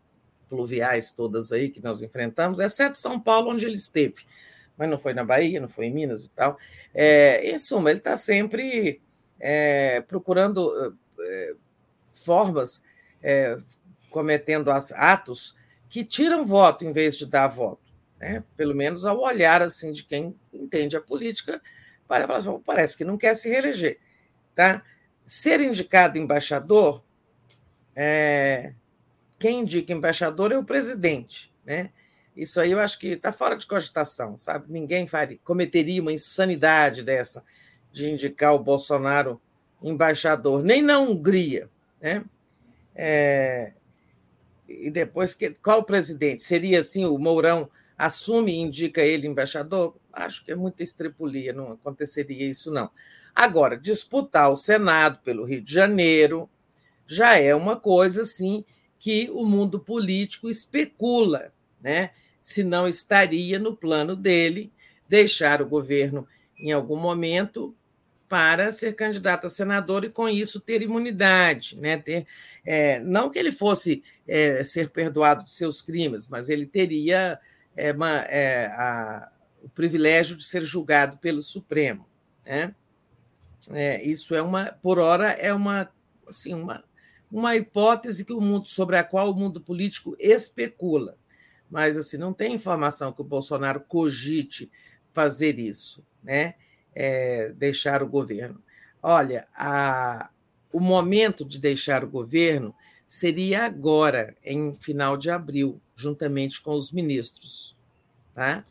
pluviais todas aí que nós enfrentamos, exceto São Paulo, onde ele esteve. Mas não foi na Bahia, não foi em Minas e tal. É, em suma, ele está sempre é, procurando é, formas, é, cometendo atos que tiram voto em vez de dar voto. Né? Pelo menos ao olhar assim de quem entende a política, parece que não quer se reeleger. Tá? Ser indicado embaixador, é, quem indica embaixador é o presidente. Né? Isso aí eu acho que está fora de cogitação, sabe? Ninguém faria, cometeria uma insanidade dessa de indicar o Bolsonaro embaixador, nem na Hungria. Né? É, e depois, que, qual presidente? Seria assim, o Mourão assume e indica ele embaixador? Acho que é muita estrepulia, não aconteceria isso, não. Agora, disputar o Senado pelo Rio de Janeiro já é uma coisa assim que o mundo político especula, né? Se não estaria no plano dele deixar o governo em algum momento para ser candidato a senador e, com isso, ter imunidade. Né? Ter, é, não que ele fosse é, ser perdoado de seus crimes, mas ele teria é, uma, é, a, o privilégio de ser julgado pelo Supremo. Né? É, isso é uma, por hora, é uma, assim, uma, uma hipótese que o mundo, sobre a qual o mundo político especula. Mas assim, não tem informação que o Bolsonaro cogite fazer isso. Né? É, deixar o governo. Olha, a, o momento de deixar o governo seria agora, em final de abril, juntamente com os ministros. Tá?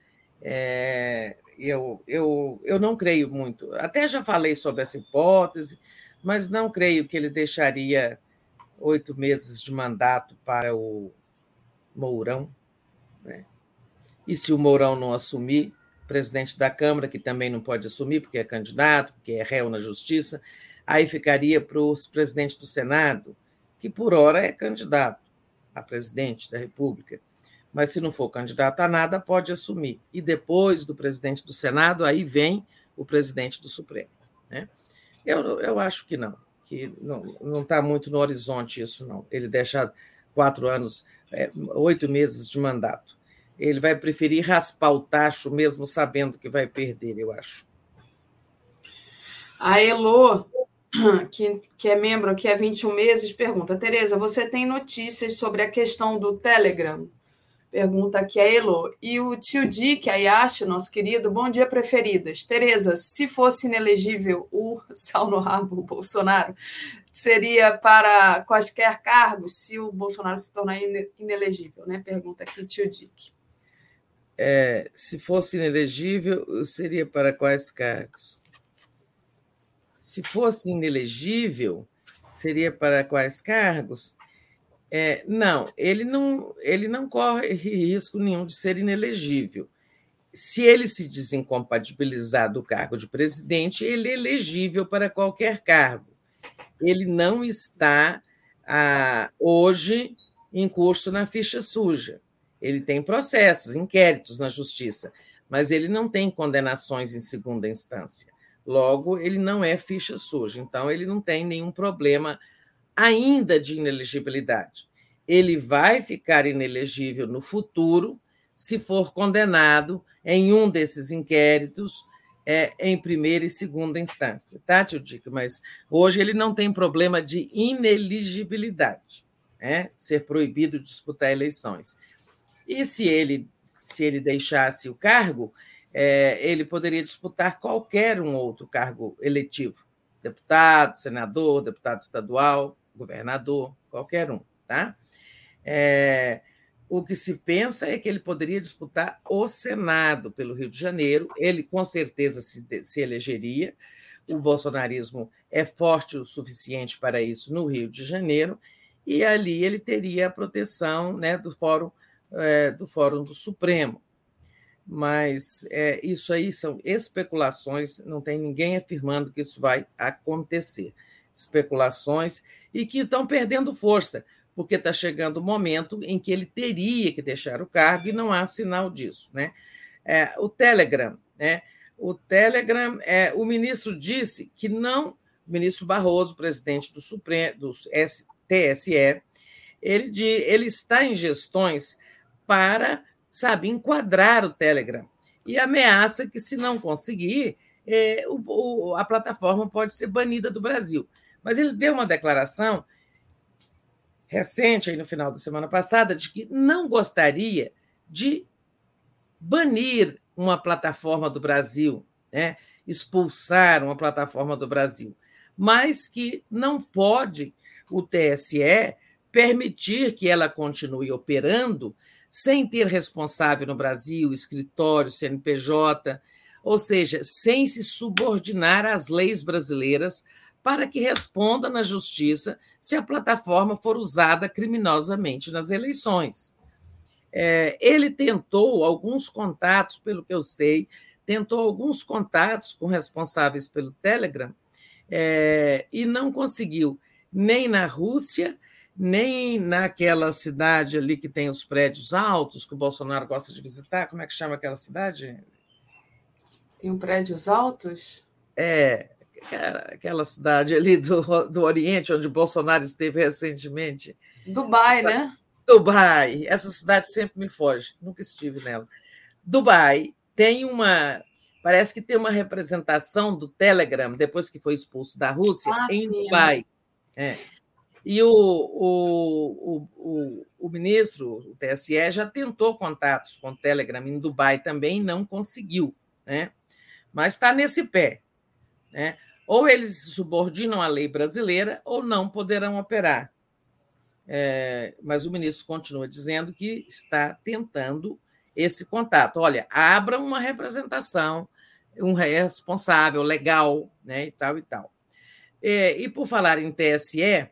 É, eu, eu, eu não creio muito. Até já falei sobre essa hipótese, mas não creio que ele deixaria oito meses de mandato para o Mourão. Né? E se o Mourão não assumir, presidente da Câmara, que também não pode assumir, porque é candidato, porque é réu na justiça, aí ficaria para o presidente do Senado, que por hora é candidato a presidente da República. Mas se não for candidato a nada, pode assumir. E depois do presidente do Senado, aí vem o presidente do Supremo. Né? Eu, eu acho que não, que não está muito no horizonte isso, não. Ele deixa quatro anos, é, oito meses de mandato ele vai preferir raspar o tacho, mesmo sabendo que vai perder, eu acho. A Elo, <clears throat> que, que é membro aqui há 21 meses, pergunta: Tereza, você tem notícias sobre a questão do Telegram? Pergunta aqui a Elo. E o tio Dick, a Yashi, nosso querido, bom dia, preferidas. Tereza, se fosse inelegível o <laughs> sal no rabo, Bolsonaro, seria para quaisquer cargos se o Bolsonaro se tornar inelegível, né? Pergunta aqui tio Dick é, se fosse inelegível, seria para quais cargos? Se fosse inelegível, seria para quais cargos? É, não, ele não, ele não corre risco nenhum de ser inelegível. Se ele se desincompatibilizar do cargo de presidente, ele é elegível para qualquer cargo. Ele não está ah, hoje em curso na ficha suja. Ele tem processos, inquéritos na justiça, mas ele não tem condenações em segunda instância. Logo, ele não é ficha suja, então ele não tem nenhum problema ainda de inelegibilidade. Ele vai ficar inelegível no futuro se for condenado em um desses inquéritos é, em primeira e segunda instância, tá, tio? Mas hoje ele não tem problema de ineligibilidade, né? ser proibido de disputar eleições. E se ele, se ele deixasse o cargo, é, ele poderia disputar qualquer um outro cargo eletivo, deputado, senador, deputado estadual, governador, qualquer um, tá? É, o que se pensa é que ele poderia disputar o Senado pelo Rio de Janeiro, ele com certeza se, se elegeria, o bolsonarismo é forte o suficiente para isso no Rio de Janeiro, e ali ele teria a proteção né, do Fórum é, do Fórum do Supremo. Mas é, isso aí são especulações, não tem ninguém afirmando que isso vai acontecer. Especulações e que estão perdendo força, porque está chegando o momento em que ele teria que deixar o cargo e não há sinal disso. Né? É, o Telegram, né? O Telegram, é, o ministro disse que não, o ministro Barroso, presidente do Supremo, do TSE, ele, de, ele está em gestões para, sabe, enquadrar o Telegram. E ameaça que, se não conseguir, é, o, o, a plataforma pode ser banida do Brasil. Mas ele deu uma declaração recente, aí no final da semana passada, de que não gostaria de banir uma plataforma do Brasil, né, expulsar uma plataforma do Brasil, mas que não pode o TSE permitir que ela continue operando sem ter responsável no Brasil, escritório, CNPJ, ou seja, sem se subordinar às leis brasileiras para que responda na justiça se a plataforma for usada criminosamente nas eleições. É, ele tentou alguns contatos, pelo que eu sei, tentou alguns contatos com responsáveis pelo Telegram é, e não conseguiu, nem na Rússia, nem naquela cidade ali que tem os prédios altos, que o Bolsonaro gosta de visitar. Como é que chama aquela cidade? Tem prédios altos? É, aquela cidade ali do, do Oriente, onde o Bolsonaro esteve recentemente. Dubai, né? Dubai. Essa cidade sempre me foge, nunca estive nela. Dubai tem uma. Parece que tem uma representação do Telegram, depois que foi expulso da Rússia, ah, em sim. Dubai. É. E o, o, o, o, ministro, o TSE, já tentou contatos com o Telegram em Dubai também, não conseguiu. Né? Mas está nesse pé. Né? Ou eles se subordinam à lei brasileira ou não poderão operar. É, mas o ministro continua dizendo que está tentando esse contato. Olha, abra uma representação, um responsável legal, né, e tal e tal. É, e por falar em TSE,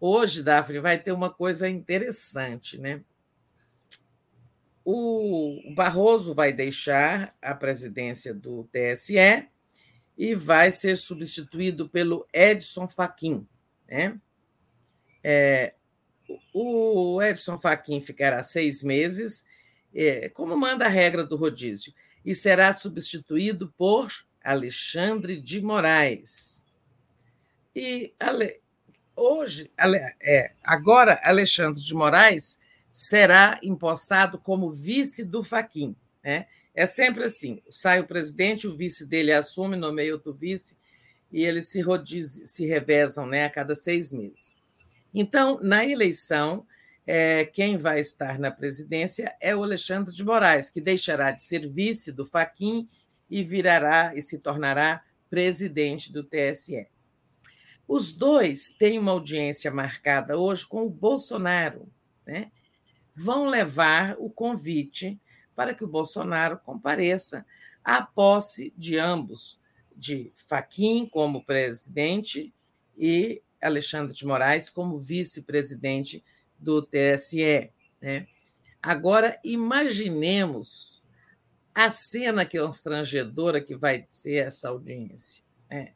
hoje, Daphne, vai ter uma coisa interessante, né? O Barroso vai deixar a presidência do TSE e vai ser substituído pelo Edson Fachin. Né? É, o Edson Fachin ficará seis meses, é, como manda a regra do rodízio, e será substituído por Alexandre de Moraes. E hoje, é, agora, Alexandre de Moraes será empossado como vice do Faquim. Né? É sempre assim: sai o presidente, o vice dele assume, nomeia outro vice, e eles se, rodiz, se revezam né, a cada seis meses. Então, na eleição, é, quem vai estar na presidência é o Alexandre de Moraes, que deixará de ser vice do Faquim e virará e se tornará presidente do TSE. Os dois têm uma audiência marcada hoje com o Bolsonaro, né? Vão levar o convite para que o Bolsonaro compareça à posse de ambos, de Faquim como presidente e Alexandre de Moraes como vice-presidente do TSE. Né? Agora, imaginemos a cena constrangedora que vai ser essa audiência. Né?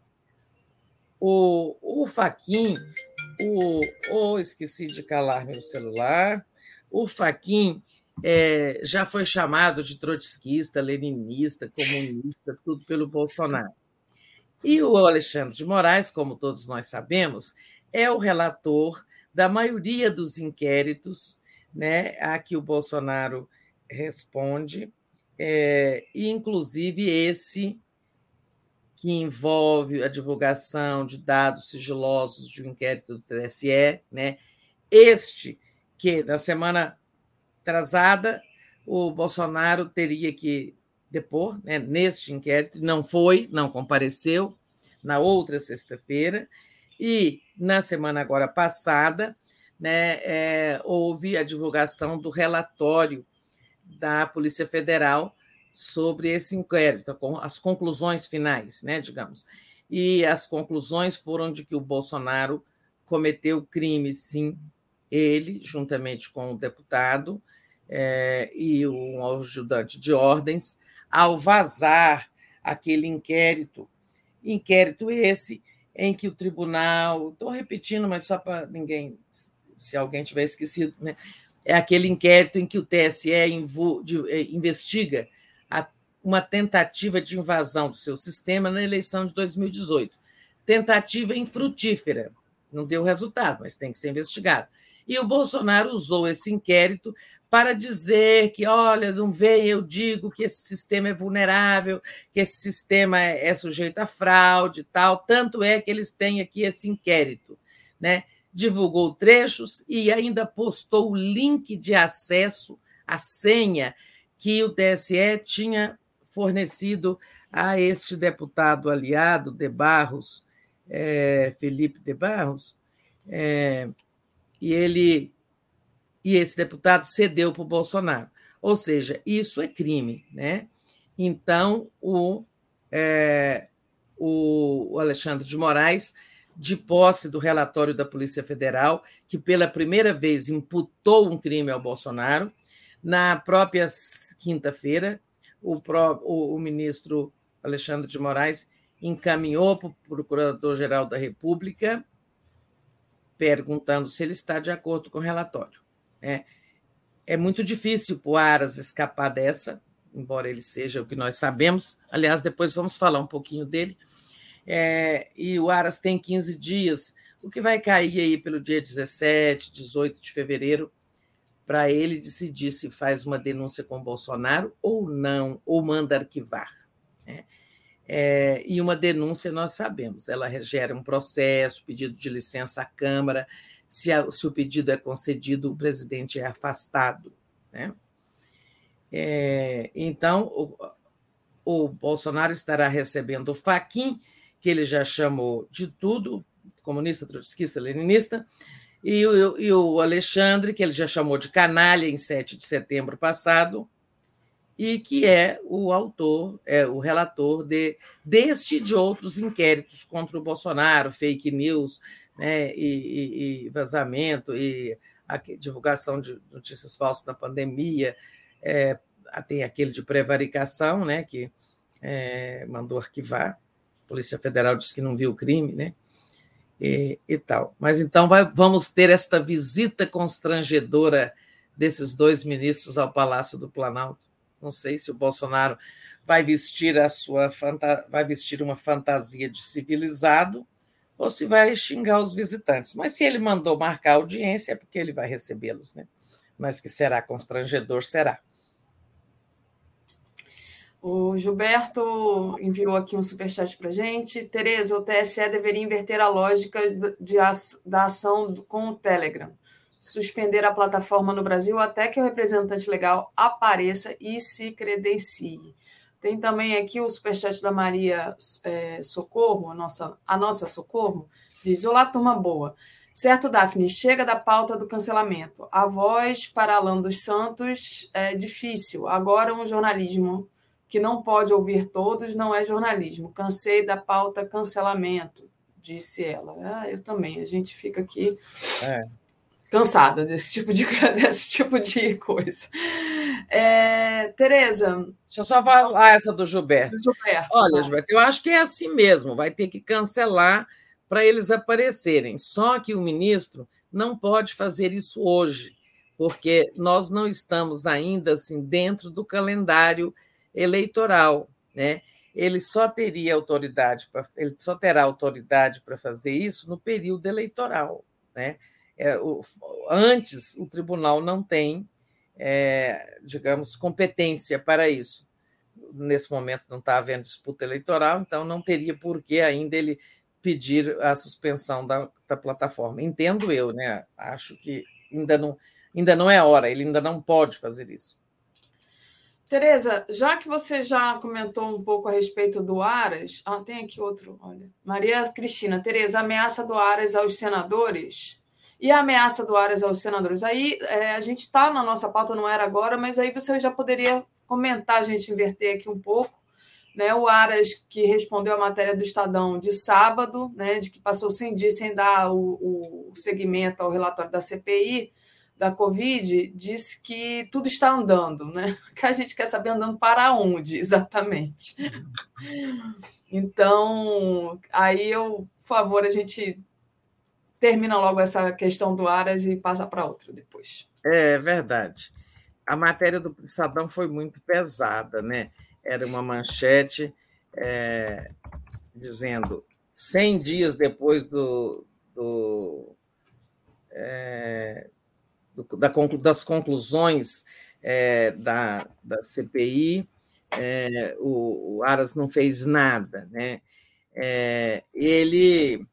O, o Faquim, o, oh, esqueci de calar meu celular, o Faquim é, já foi chamado de trotskista, leninista, comunista, tudo pelo Bolsonaro. E o Alexandre de Moraes, como todos nós sabemos, é o relator da maioria dos inquéritos né, a que o Bolsonaro responde, é, e inclusive esse que envolve a divulgação de dados sigilosos de um inquérito do TSE, né? Este que na semana atrasada, o Bolsonaro teria que depor né, neste inquérito, não foi, não compareceu, na outra sexta-feira, e na semana agora passada, né, é, houve a divulgação do relatório da Polícia Federal sobre esse inquérito, as conclusões finais, né, digamos. E as conclusões foram de que o Bolsonaro cometeu crime, sim, ele, juntamente com o deputado é, e um ajudante de ordens, ao vazar aquele inquérito, inquérito esse em que o tribunal, estou repetindo, mas só para ninguém, se alguém tiver esquecido, né? é aquele inquérito em que o TSE é, investiga uma tentativa de invasão do seu sistema na eleição de 2018. Tentativa infrutífera, não deu resultado, mas tem que ser investigado. E o Bolsonaro usou esse inquérito para dizer que, olha, não vem, eu digo que esse sistema é vulnerável, que esse sistema é, é sujeito a fraude e tal. Tanto é que eles têm aqui esse inquérito. Né? Divulgou trechos e ainda postou o link de acesso, a senha que o TSE tinha fornecido a este deputado aliado de Barros, é, Felipe de Barros, é, e ele e esse deputado cedeu para o Bolsonaro. Ou seja, isso é crime, né? Então o, é, o Alexandre de Moraes, de posse do relatório da Polícia Federal, que pela primeira vez imputou um crime ao Bolsonaro, na própria quinta-feira, o, o, o ministro Alexandre de Moraes encaminhou para o Procurador-Geral da República perguntando se ele está de acordo com o relatório. É, é muito difícil para o Aras escapar dessa, embora ele seja o que nós sabemos. Aliás, depois vamos falar um pouquinho dele. É, e o Aras tem 15 dias, o que vai cair aí pelo dia 17, 18 de fevereiro, para ele decidir se faz uma denúncia com Bolsonaro ou não, ou manda arquivar. Né? É, e uma denúncia nós sabemos, ela gera um processo, pedido de licença à Câmara, se, a, se o pedido é concedido, o presidente é afastado. Né? É, então, o, o, Bolsonaro estará recebendo o Faquin, que ele já chamou de tudo, comunista, trotskista, leninista, e o, e o Alexandre, que ele já chamou de canalha em 7 de setembro passado, e que é o autor, é o relator de, deste e de outros inquéritos contra o Bolsonaro, fake news, né, e, e, e vazamento, e divulgação de notícias falsas na pandemia, é, tem aquele de prevaricação, né, que é, mandou arquivar, a Polícia Federal disse que não viu o crime, né, e, e tal. Mas então vai, vamos ter esta visita constrangedora desses dois ministros ao Palácio do Planalto. Não sei se o Bolsonaro vai vestir a sua vai vestir uma fantasia de civilizado ou se vai xingar os visitantes. Mas se ele mandou marcar audiência, é porque ele vai recebê-los, né? Mas que será constrangedor, será. O Gilberto enviou aqui um superchat para gente. Tereza, o TSE deveria inverter a lógica de, da ação com o Telegram. Suspender a plataforma no Brasil até que o representante legal apareça e se credencie. Tem também aqui o superchat da Maria é, Socorro, a nossa, a nossa Socorro, diz: Olá, turma boa. Certo, Daphne, chega da pauta do cancelamento. A voz para Alan dos Santos é difícil. Agora, um jornalismo que não pode ouvir todos não é jornalismo. Cansei da pauta cancelamento, disse ela. Ah, eu também. A gente fica aqui. É cansada desse tipo de, <laughs> desse tipo de coisa. É, Tereza. Deixa eu só falar essa do Gilberto. Do Gilberto. Olha, Gilberto, eu acho que é assim mesmo, vai ter que cancelar para eles aparecerem. Só que o ministro não pode fazer isso hoje, porque nós não estamos ainda assim dentro do calendário eleitoral, né? Ele só teria autoridade para ele só terá autoridade para fazer isso no período eleitoral, né? É, o, antes, o tribunal não tem, é, digamos, competência para isso. Nesse momento não está havendo disputa eleitoral, então não teria por que ainda ele pedir a suspensão da, da plataforma. Entendo eu, né? Acho que ainda não, ainda não é hora, ele ainda não pode fazer isso. Tereza, já que você já comentou um pouco a respeito do Aras, ah, tem aqui outro, olha. Maria Cristina, Tereza, ameaça do Aras aos senadores e a ameaça do Aras aos senadores. Aí é, a gente está na nossa pauta, não era agora, mas aí você já poderia comentar, a gente inverter aqui um pouco. Né, o Aras, que respondeu a matéria do Estadão de sábado, né, de que passou 100 dias sem dar o, o segmento ao relatório da CPI da Covid, disse que tudo está andando. Né? <laughs> Que a gente quer saber andando para onde, exatamente. <laughs> Então, aí eu, por favor, a gente termina logo essa questão do Aras e passa para outra depois. É verdade. A matéria do Estadão foi muito pesada, né? Era uma manchete é, dizendo 100 dias depois do, do, é, da, das conclusões é, da, da CPI, é, o, o, Aras não fez nada, né? É, ele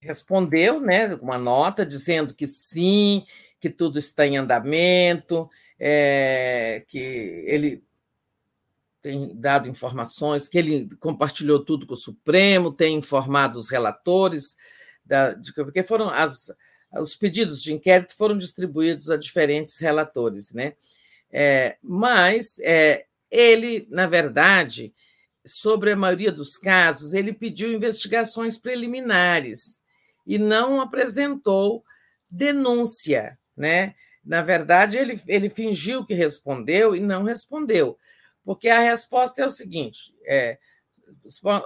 respondeu, né, uma nota dizendo que sim, que tudo está em andamento, é, que ele tem dado informações, que ele compartilhou tudo com o Supremo, tem informado os relatores, da, de, porque foram as, os pedidos de inquérito foram distribuídos a diferentes relatores, né? É, mas é, ele, na verdade, sobre a maioria dos casos, ele pediu investigações preliminares e não apresentou denúncia, né? Na verdade, ele, ele fingiu que respondeu e não respondeu, porque a resposta é o seguinte: é,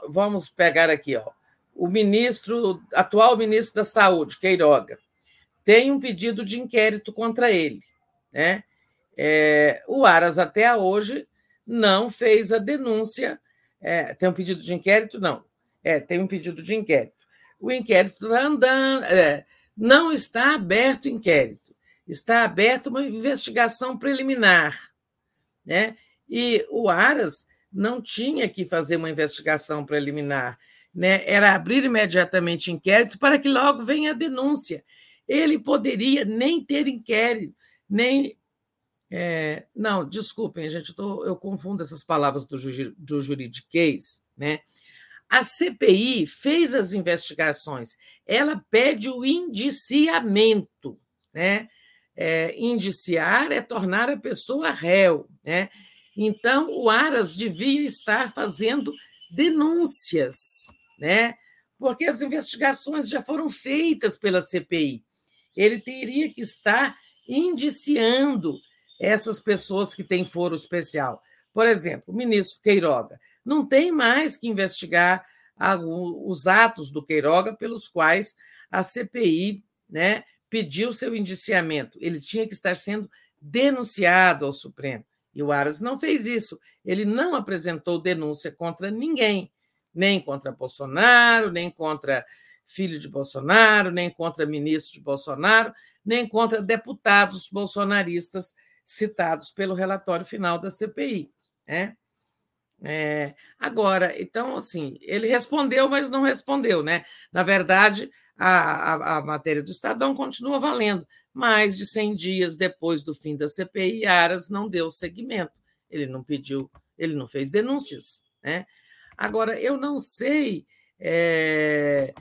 vamos pegar aqui, ó, o ministro, atual ministro da Saúde, Queiroga, tem um pedido de inquérito contra ele, né? É, o Aras até hoje não fez a denúncia. É, tem um pedido de inquérito? Não. É, tem um pedido de inquérito. O inquérito está andando, é, não está aberto o inquérito está aberta uma investigação preliminar. Né? E o Aras não tinha que fazer uma investigação preliminar, né? era abrir imediatamente inquérito para que logo venha a denúncia. Ele poderia nem ter inquérito, nem. É, não, desculpem, gente, eu, tô, eu confundo essas palavras do, do juridiquês. Né? A CPI fez as investigações, ela pede o indiciamento. Né? é, indiciar é tornar a pessoa réu. Né? Então, o Aras devia estar fazendo denúncias, né? porque as investigações já foram feitas pela CPI. Ele teria que estar indiciando essas pessoas que têm foro especial. Por exemplo, o ministro Queiroga não tem mais que investigar os atos do Queiroga pelos quais a CPI né, pediu seu indiciamento, ele tinha que estar sendo denunciado ao Supremo. E o Aras não fez isso. Ele não apresentou denúncia contra ninguém, nem contra Bolsonaro, nem contra filho de Bolsonaro, nem contra ministro de Bolsonaro, nem contra deputados bolsonaristas citados pelo relatório final da CPI. Né? É, agora, então, assim, ele respondeu, mas não respondeu, né? Na verdade, a, a, a, matéria do Estadão continua valendo. Mais de 100 dias depois do fim da CPI, Aras não deu seguimento. Ele não pediu, ele não fez denúncias. Né? Agora, eu não sei é,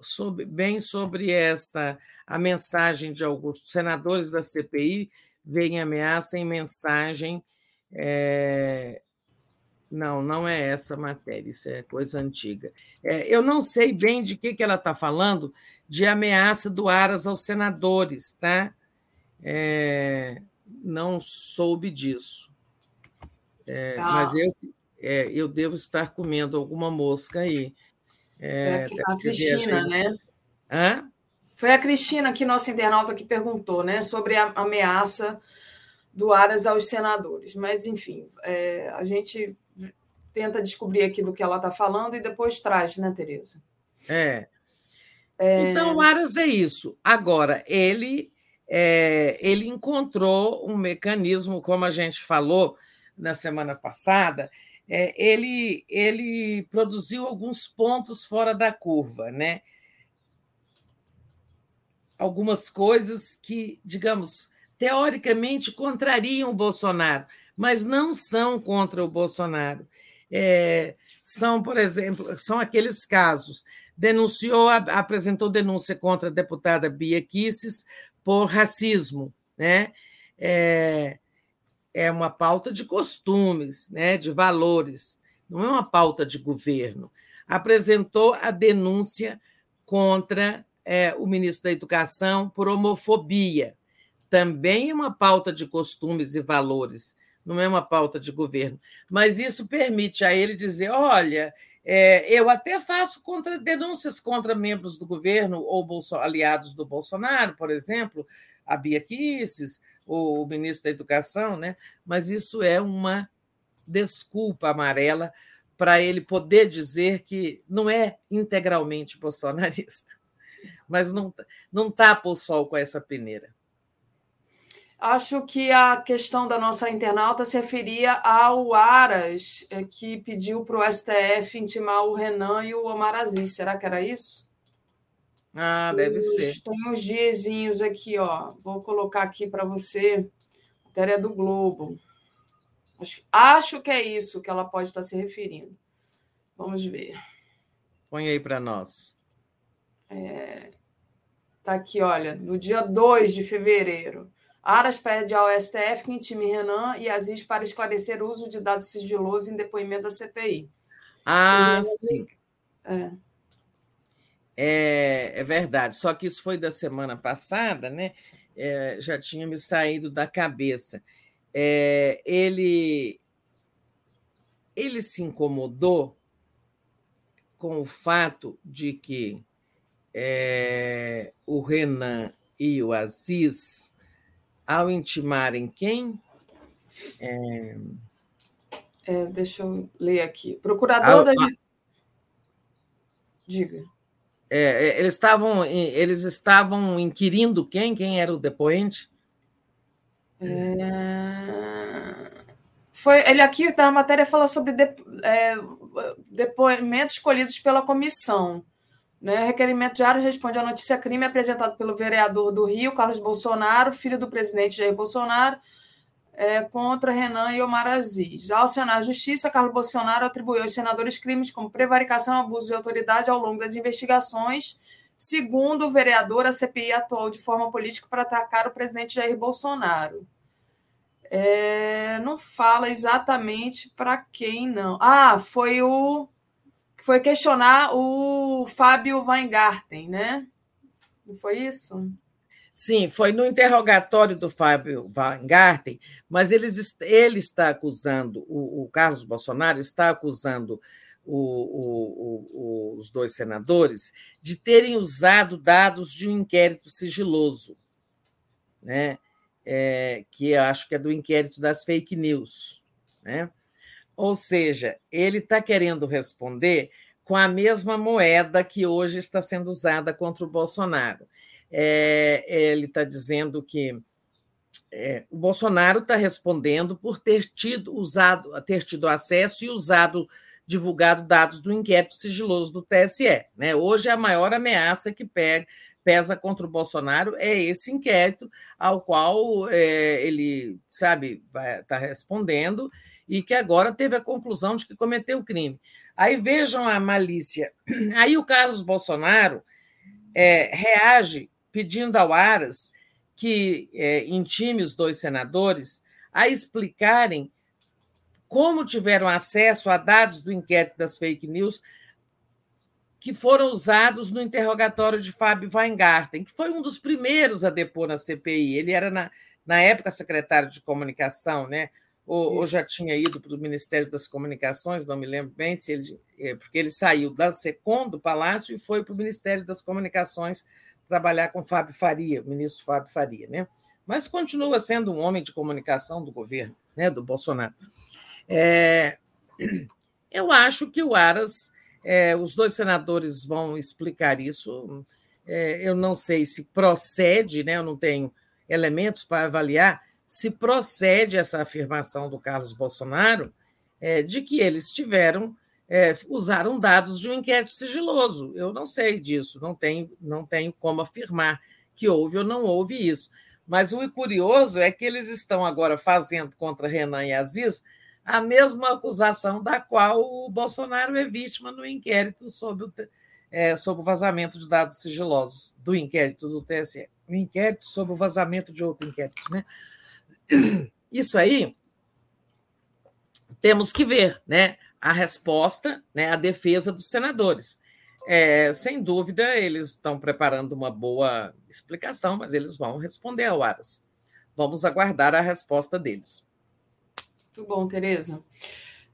sobre, bem sobre essa a mensagem de alguns senadores da CPI vem ameaça em mensagem é, não, não é essa matéria, isso é coisa antiga. É, eu não sei bem de que, que ela está falando, de ameaça do Aras aos senadores, tá? É, não soube disso. É, ah. Mas eu, é, eu devo estar comendo alguma mosca aí. É, a, a Cristina, né? Hã? Foi a Cristina, que nossa internauta, que perguntou né, sobre a ameaça do Aras aos senadores. Mas, enfim, é, a gente tenta descobrir aqui do que ela está falando e depois traz, né, Tereza? É. é. Então, o Aras é isso. Agora, ele, é, ele encontrou um mecanismo, como a gente falou na semana passada, é, ele, ele produziu alguns pontos fora da curva, né? Algumas coisas que, digamos, teoricamente contrariam o Bolsonaro, mas não são contra o Bolsonaro é, são, por exemplo, são aqueles casos. Denunciou, apresentou denúncia contra a deputada Bia Kisses por racismo, né? É, é uma pauta de costumes, né, de valores, não é uma pauta de governo. Apresentou a denúncia contra é, o ministro da Educação por homofobia, também é uma pauta de costumes e valores não é uma pauta de governo, mas isso permite a ele dizer: olha, é, eu até faço contra, denúncias contra membros do governo ou aliados do Bolsonaro, por exemplo, a Bia Kisses, o, o ministro da Educação, né? mas isso é uma desculpa amarela para ele poder dizer que não é integralmente bolsonarista, <laughs> mas não, não tapa o sol com essa peneira. Acho que a questão da nossa internauta se referia ao Aras, eh, que pediu para o STF intimar o Renan e o Omar Aziz. Será que era isso? Ah, deve ser. Tem uns diazinhos aqui, ó. Vou colocar aqui para você. Matéria do Globo. Acho, acho que é isso que ela pode estar se referindo. Vamos ver. Põe aí para nós. É, tá aqui, olha, no dia 2 de fevereiro. Aras pede ao STF que intime Renan e Aziz para esclarecer o uso de dados sigilosos em depoimento da CPI. Ah, sim. É. é. É, verdade. Só que isso foi da semana passada, né? É, já tinha me saído da cabeça. É, ele, ele se incomodou com o fato de que é, o Renan e o Aziz, ao intimarem quem? É... É, deixa eu ler aqui. Procurador da. Diga. É, é, eles estavam eles estavam inquirindo quem? Quem era o depoente? É... Foi ele aqui da matéria fala sobre de, é, depoimentos escolhidos pela comissão. Né? Requerimento diário responde à notícia crime apresentado pelo vereador do Rio, Carlos Bolsonaro, filho do presidente Jair Bolsonaro, é, contra Renan e Omar Aziz. Ao Senado Justiça, Carlos Bolsonaro atribuiu aos senadores crimes como prevaricação e abuso de autoridade ao longo das investigações. Segundo o vereador, a CPI atuou de forma política para atacar o presidente Jair Bolsonaro. É, não fala exatamente para quem, não. Ah, foi o. Foi questionar o Fábio Weingarten, né? Não foi isso? Sim, foi no interrogatório do Fábio Weingarten, mas ele está acusando, o, o Carlos Bolsonaro está acusando o, o, os dois senadores de terem usado dados de um inquérito sigiloso, né? É, que eu acho que é do inquérito das fake news. Né? Ou seja, ele está querendo responder com a mesma moeda que hoje está sendo usada contra o Bolsonaro é, ele está dizendo que é, o Bolsonaro está respondendo por ter tido usado, ter tido acesso e usado, divulgado dados do inquérito sigiloso do TSE. Né? Hoje a maior ameaça que pega, pesa contra o Bolsonaro é esse inquérito ao qual é, ele sabe está respondendo e que agora teve a conclusão de que cometeu o crime. Aí vejam a malícia. Aí o Carlos Bolsonaro é, reage pedindo ao Aras que é, intime os dois senadores a explicarem como tiveram acesso a dados do inquérito das fake news que foram usados no interrogatório de Fábio Weingarten, que foi um dos primeiros a depor na CPI. Ele era, na, na época, secretário de comunicação, né? ou, ou já tinha ido para o Ministério das Comunicações, não me lembro bem, se ele, é, porque ele saiu da SECOM, do Palácio, e foi para o Ministério das Comunicações trabalhar com Fábio Faria, o ministro Fábio Faria, né? mas continua sendo um homem de comunicação do governo, né, do Bolsonaro. É, eu acho que o Aras, é, os dois senadores vão explicar isso. É, eu não sei se procede, né, eu não tenho elementos para avaliar se procede essa afirmação do Carlos Bolsonaro é, de que eles tiveram é, usaram dados de um inquérito sigiloso. Eu não sei disso, não tenho, não tenho como afirmar que houve ou não houve isso. Mas o curioso é que eles estão agora fazendo contra Renan e Aziz a mesma acusação da qual o Bolsonaro é vítima no inquérito sobre o, é, sobre o vazamento de dados sigilosos, do inquérito do TSE. O inquérito sobre o vazamento de outro inquérito. Né? Isso aí temos que ver, né? A resposta, né, a defesa dos senadores. É, sem dúvida, eles estão preparando uma boa explicação, mas eles vão responder ao Aras. Vamos aguardar a resposta deles. Muito bom, Tereza.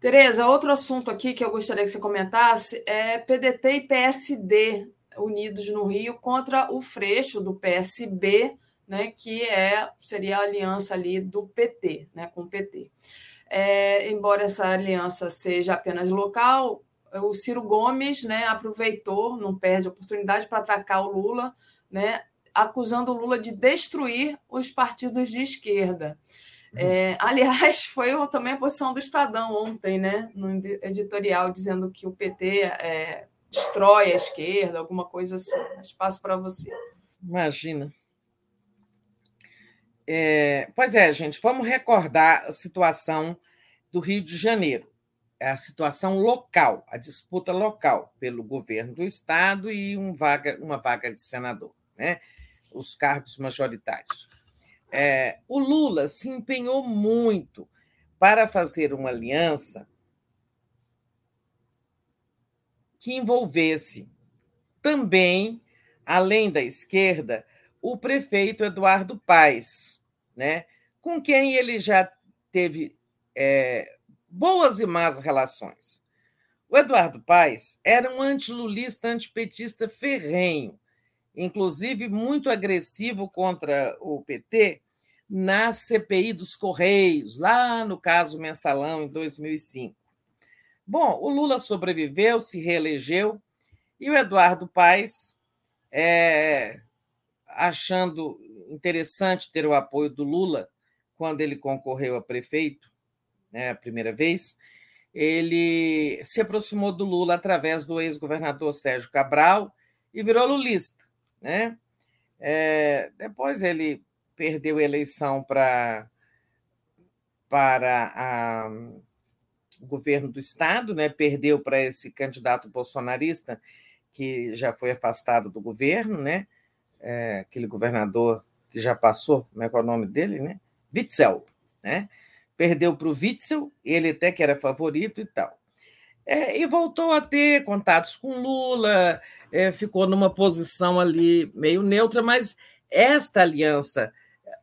Tereza, outro assunto aqui que eu gostaria que você comentasse é PDT e PSD unidos no Rio contra o Freixo do PSB, né, que é seria a aliança ali do PT, né, com o PT. É, embora essa aliança seja apenas local, o Ciro Gomes né, aproveitou, não perde a oportunidade para atacar o Lula, né, acusando o Lula de destruir os partidos de esquerda. Uhum. É, aliás, <laughs> foi também a posição do Estadão ontem, né, no editorial, dizendo que o PT é, destrói a esquerda, alguma coisa assim. Espaço para você. Imagina. É, pois é, gente, vamos recordar a situação do Rio de Janeiro. É a situação local, a disputa local pelo governo do Estado e um vaga, uma vaga de senador, né? os cargos majoritários. É, o Lula se empenhou muito para fazer uma aliança que envolvesse também, além da esquerda, o prefeito Eduardo Paes, né, com quem ele já teve é, boas e más relações. O Eduardo Paes era um antilulista, antipetista ferrenho, inclusive muito agressivo contra o PT na CPI dos Correios, lá no caso Mensalão, em 2005. Bom, o Lula sobreviveu, se reelegeu, e o Eduardo Paes, é, achando interessante ter o apoio do Lula quando ele concorreu a prefeito, né, a primeira vez, ele se aproximou do Lula através do ex-governador Sérgio Cabral e virou lulista. Né? É, depois ele perdeu a eleição para para a, o governo do estado, né? perdeu para esse candidato bolsonarista que já foi afastado do governo, né? É, aquele governador que já passou, como é, é o nome dele, né? Witzel, né? Perdeu para o Witzel, ele até que era favorito e tal. É, e voltou a ter contatos com Lula, é, ficou numa posição ali meio neutra, mas esta aliança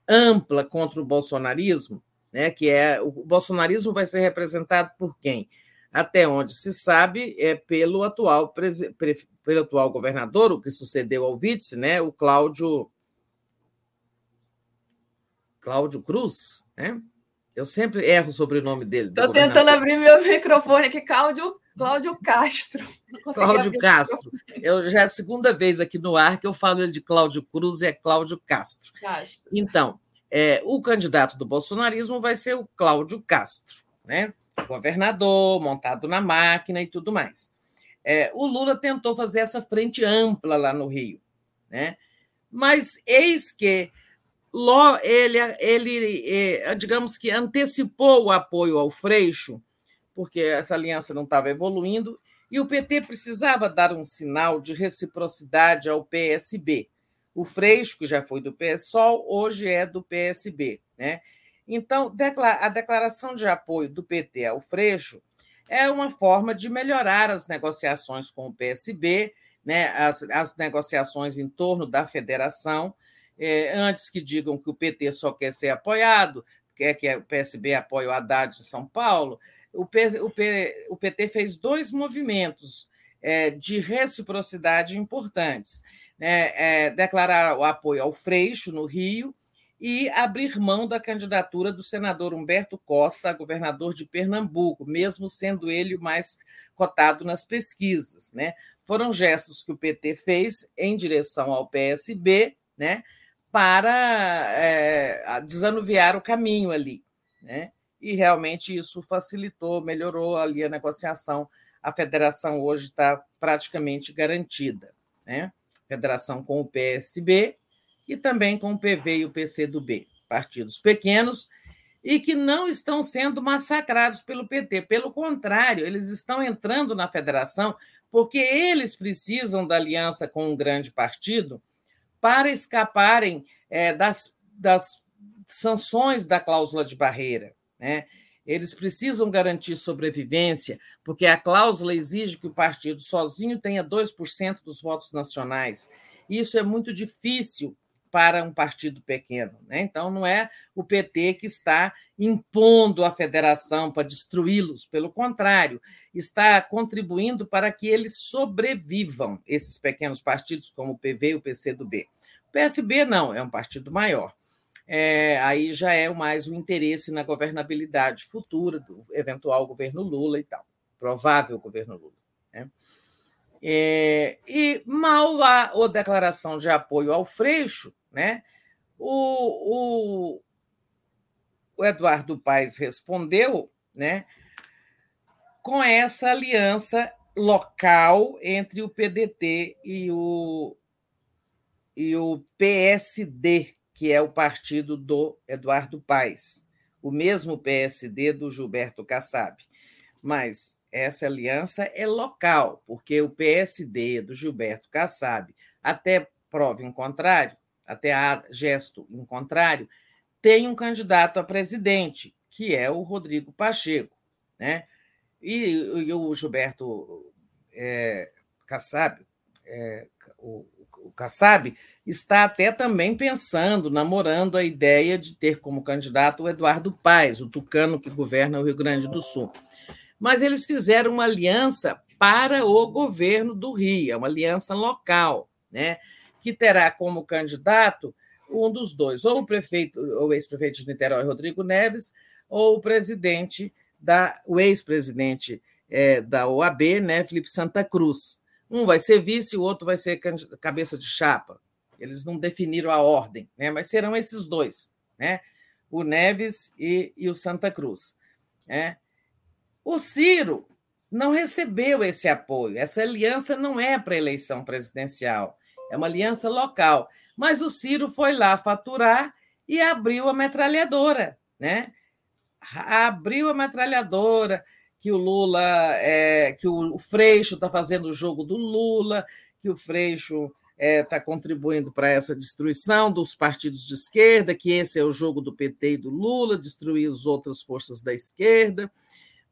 ampla contra o bolsonarismo, né, que é o bolsonarismo vai ser representado por quem? Até onde se sabe, é pelo atual, pelo atual governador, o que sucedeu ao vice, né, o Cláudio Cláudio Cruz, né? Eu sempre erro o sobrenome dele. Estou tentando abrir meu microfone aqui, Cláudio, Cláudio Castro. Cláudio Castro. Eu, já é a segunda vez aqui no ar que eu falo de Cláudio Cruz e é Cláudio Castro. Castro. Então, é, o candidato do bolsonarismo vai ser o Cláudio Castro, né? Governador, montado na máquina e tudo mais. É, o Lula tentou fazer essa frente ampla lá no Rio, né? mas eis que ele, ele, é, digamos que antecipou o apoio ao Freixo, porque essa aliança não estava evoluindo, e o PT precisava dar um sinal de reciprocidade ao PSB. O Freixo, que já foi do PSOL, hoje é do PSB. Né? Então, a declaração de apoio do PT ao Freixo é uma forma de melhorar as negociações com o PSB, né? as, as negociações em torno da federação, é, antes que digam que o PT só quer ser apoiado, quer que o PSB apoie o Haddad de São Paulo, o, P, o, P, o PT fez dois movimentos é, de reciprocidade importantes. Né? É, declarar o apoio ao Freixo, no Rio, e abrir mão da candidatura do senador Humberto Costa a governador de Pernambuco, mesmo sendo ele o mais cotado nas pesquisas. Né? Foram gestos que o PT fez em direção ao PSB, né? para é, desanuviar o caminho ali. Né? E realmente isso facilitou, melhorou ali a negociação. A federação hoje está praticamente garantida. Né? Federação com o PSB e também com o PV e o PCdoB, partidos pequenos e que não estão sendo massacrados pelo PT. Pelo contrário, eles estão entrando na federação porque eles precisam da aliança com um grande partido para escaparem é, das, das sanções da cláusula de barreira. Né? Eles precisam garantir sobrevivência, porque a cláusula exige que o partido sozinho tenha 2% dos votos nacionais. Isso é muito difícil para um partido pequeno. Né? Então, não é o PT que está impondo a federação para destruí-los, pelo contrário, está contribuindo para que eles sobrevivam, esses pequenos partidos, como o PV e o PCdoB. O PSB não, é um partido maior. É, aí já é mais o interesse na governabilidade futura do eventual governo Lula e tal, provável governo Lula. Né? É, e mal a, a declaração de apoio ao Freixo, né? O, o, o Eduardo Paes respondeu né, com essa aliança local entre o PDT e o, e o PSD, que é o partido do Eduardo Paes. o mesmo PSD do Gilberto Kassab. Mas essa aliança é local, porque o PSD do Gilberto Kassab, até prova em contrário, até a gesto em contrário, tem um candidato a presidente, que é o Rodrigo Pacheco. Né? E, e o Gilberto é, Kassab, é, o, o Kassab, está até também pensando, namorando a ideia de ter como candidato o Eduardo Paes, o tucano que governa o Rio Grande do Sul. Mas eles fizeram uma aliança para o governo do Rio, é uma aliança local, né? Que terá como candidato um dos dois, ou o prefeito, ou ex-prefeito de Niterói, Rodrigo Neves, ou o presidente da, o ex-presidente é, da OAB, né, Felipe Santa Cruz. Um vai ser vice, o outro vai ser cabeça de chapa. Eles não definiram a ordem, né, mas serão esses dois, né, o Neves e, e o Santa Cruz. Né. O Ciro não recebeu esse apoio. Essa aliança não é para eleição presidencial, é uma aliança local. Mas o Ciro foi lá faturar e abriu a metralhadora, né? Abriu a metralhadora, que o Lula, é, que o Freixo está fazendo o jogo do Lula, que o Freixo está é, tá contribuindo para essa destruição dos partidos de esquerda, que esse é o jogo do PT e do Lula, destruir as outras forças da esquerda.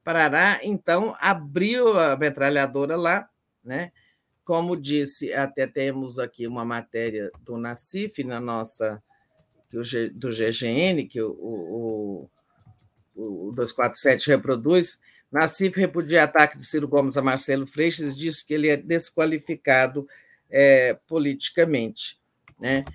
Parará, então, abriu a metralhadora lá, né? Como disse, até temos aqui uma matéria do Nacif na nossa do GGN, que o, o, o 247 reproduz, Nassif repudia ataque de Ciro Gomes a Marcelo Freixas e disse que ele é desqualificado é, politicamente. Né?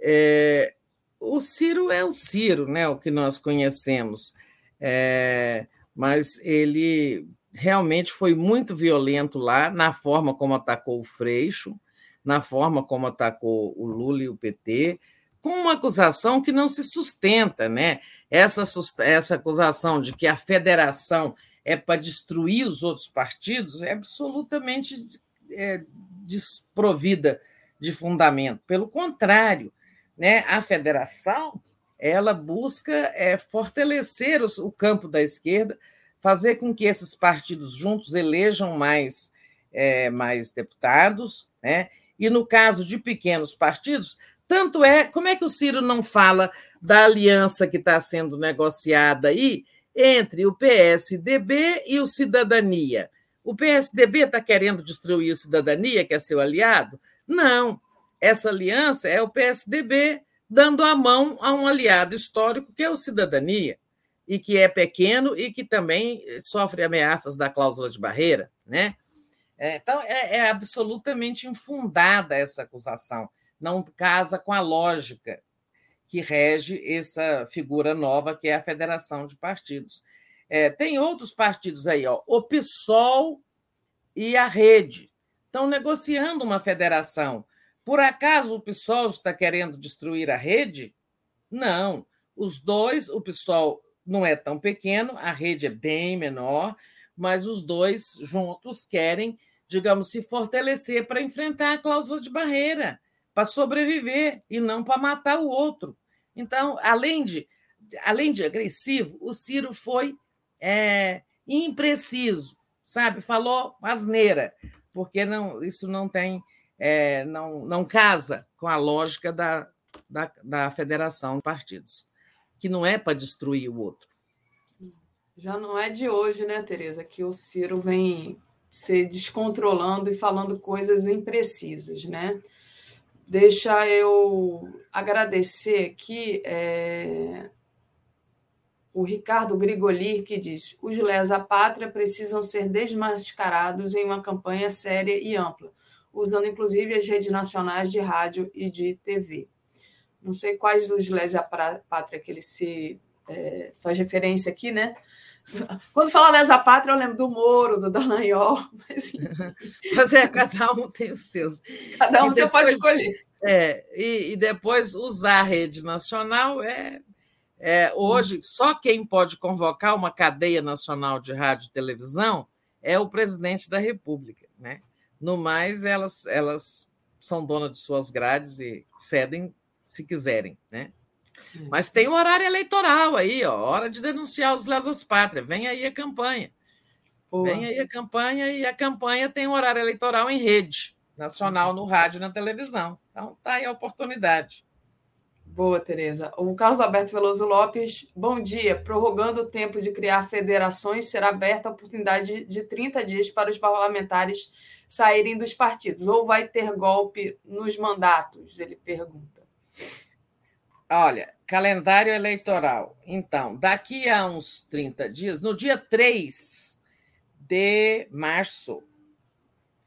É, o Ciro é o Ciro, né, o que nós conhecemos, é, mas ele realmente foi muito violento lá na forma como atacou o Freixo, na forma como atacou o Lula e o PT, com uma acusação que não se sustenta, né? Essa, essa acusação de que a federação é para destruir os outros partidos é absolutamente é, desprovida de fundamento. Pelo contrário, né, a federação ela busca é, fortalecer os, o campo da esquerda, fazer com que esses partidos juntos elejam mais, é, mais deputados, né? e no caso de pequenos partidos, tanto é, como é que o Ciro não fala da aliança que está sendo negociada aí entre o PSDB e o Cidadania. O PSDB está querendo destruir o Cidadania, que é seu aliado? Não. Essa aliança é o PSDB dando a mão a um aliado histórico, que é o Cidadania, e que é pequeno e que também sofre ameaças da cláusula de barreira. Né? É, então, é, é absolutamente infundada essa acusação. Não casa com a lógica que rege essa figura nova, que é a Federação de Partidos. É, tem outros partidos aí, ó, o PSOL e a Rede, estão negociando uma federação. Por acaso o PSOL está querendo destruir a rede? Não. Os dois, o PSOL não é tão pequeno, a rede é bem menor, mas os dois juntos querem, digamos, se fortalecer para enfrentar a cláusula de barreira para sobreviver e não para matar o outro. Então, além de, além de agressivo, o Ciro foi é, impreciso, sabe? Falou asneira, porque não, isso não tem, é, não, não casa com a lógica da, da, da federação de partidos, que não é para destruir o outro. Já não é de hoje, né, Tereza, que o Ciro vem se descontrolando e falando coisas imprecisas, né? Deixa eu agradecer aqui é, o Ricardo Grigoli, que diz: os lesa pátria precisam ser desmascarados em uma campanha séria e ampla, usando inclusive as redes nacionais de rádio e de TV. Não sei quais dos lesa pátria que ele se é, faz referência aqui, né? <laughs> Quando fala lesa pátria, eu lembro do Moro, do Dallagnol. Mas, <laughs> mas é, cada um tem os seus. Cada um e você depois, pode escolher. É, e, e, depois usar a rede nacional é, é hoje só quem pode convocar uma cadeia nacional de rádio e televisão é o presidente da República, né? No mais, elas, elas são donas de suas grades e cedem se quiserem, né? Mas tem o horário eleitoral aí, ó, hora de denunciar os lesas pátria. Vem aí a campanha. Boa. Vem aí a campanha e a campanha tem um horário eleitoral em rede nacional, no rádio e na televisão. Então tá aí a oportunidade. Boa, Tereza. O Carlos Alberto Veloso Lopes, bom dia. Prorrogando o tempo de criar federações, será aberta a oportunidade de 30 dias para os parlamentares saírem dos partidos. Ou vai ter golpe nos mandatos? Ele pergunta. Olha, calendário eleitoral. Então, daqui a uns 30 dias, no dia 3 de março,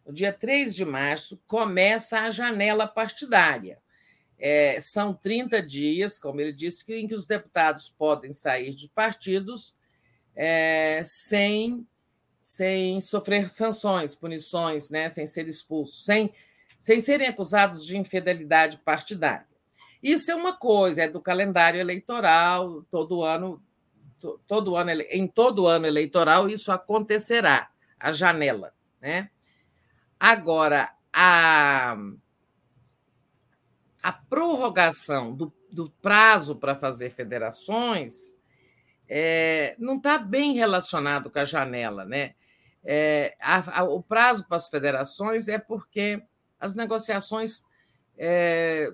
no dia 3 de março, começa a janela partidária. É, são 30 dias, como ele disse, em que os deputados podem sair de partidos é, sem, sem sofrer sanções, punições, né, sem ser expulsos, sem, sem serem acusados de infidelidade partidária. Isso é uma coisa, é do calendário eleitoral, todo ano, todo ano, em todo ano eleitoral isso acontecerá, a janela, né? Agora, a a prorrogação do, do prazo para fazer federações é, não está bem relacionado com a janela, né? É, a, a, o prazo para as federações é porque as negociações é,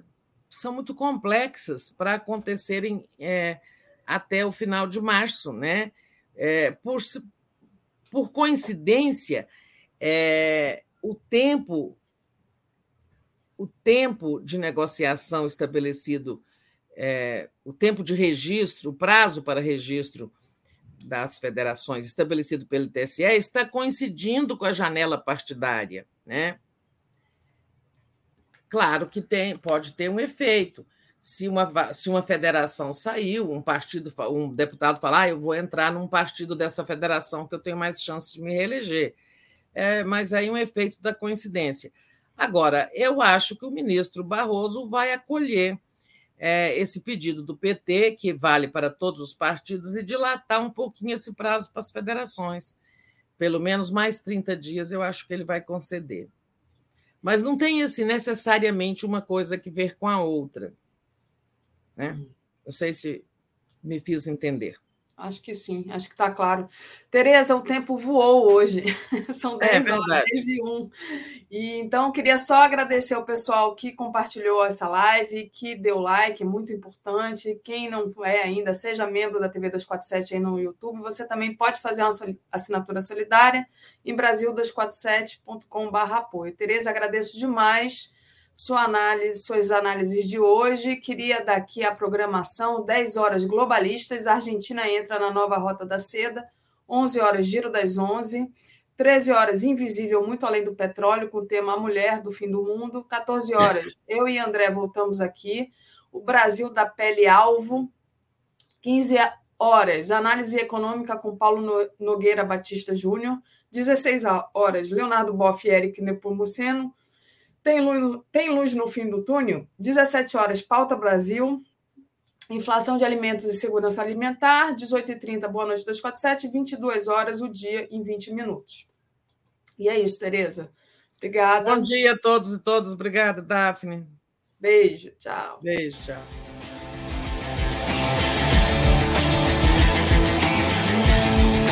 são muito complexas para acontecerem é, até o final de março, né? É, por, por coincidência, é, o tempo o tempo de negociação estabelecido, é, o tempo de registro, o prazo para registro das federações estabelecido pelo TSE está coincidindo com a janela partidária, né? Claro que tem, pode ter um efeito. Se uma, se uma federação saiu, um partido, um deputado falar, ah, eu vou entrar num partido dessa federação que eu tenho mais chance de me reeleger. É, mas aí um efeito da coincidência. Agora, eu acho que o ministro Barroso vai acolher é, esse pedido do PT, que vale para todos os partidos, e dilatar um pouquinho esse prazo para as federações. Pelo menos mais 30 dias eu acho que ele vai conceder. Mas não tem assim, necessariamente uma coisa que ver com a outra. Né? Não sei se me fiz entender. Acho que sim, acho que está claro. Tereza, o tempo voou hoje. <laughs> São 10 é, horas, 10 e 1. E, então, queria só agradecer ao pessoal que compartilhou essa live, que deu like, é muito importante. Quem não é ainda, seja membro da TV 247 aí no YouTube. Você também pode fazer uma assinatura solidária em brasil247.com.br apoio. Tereza, agradeço demais sua análise, suas análises de hoje. Queria daqui a programação, 10 horas globalistas, a Argentina entra na nova rota da seda, 11 horas giro das 11, 13 horas invisível muito além do petróleo com o tema A Mulher do Fim do Mundo, 14 horas <laughs> eu e André voltamos aqui, o Brasil da pele alvo, 15 horas análise econômica com Paulo Nogueira Batista Júnior, 16 horas Leonardo Boff e Eric Nepomuceno, tem luz, tem luz no fim do túnel? 17 horas, Pauta Brasil. Inflação de alimentos e segurança alimentar. 18h30, Boa Noite 247. 22 horas, o dia em 20 minutos. E é isso, Tereza. Obrigada. Bom dia a todos e todas. Obrigada, Daphne. Beijo, tchau. Beijo, tchau.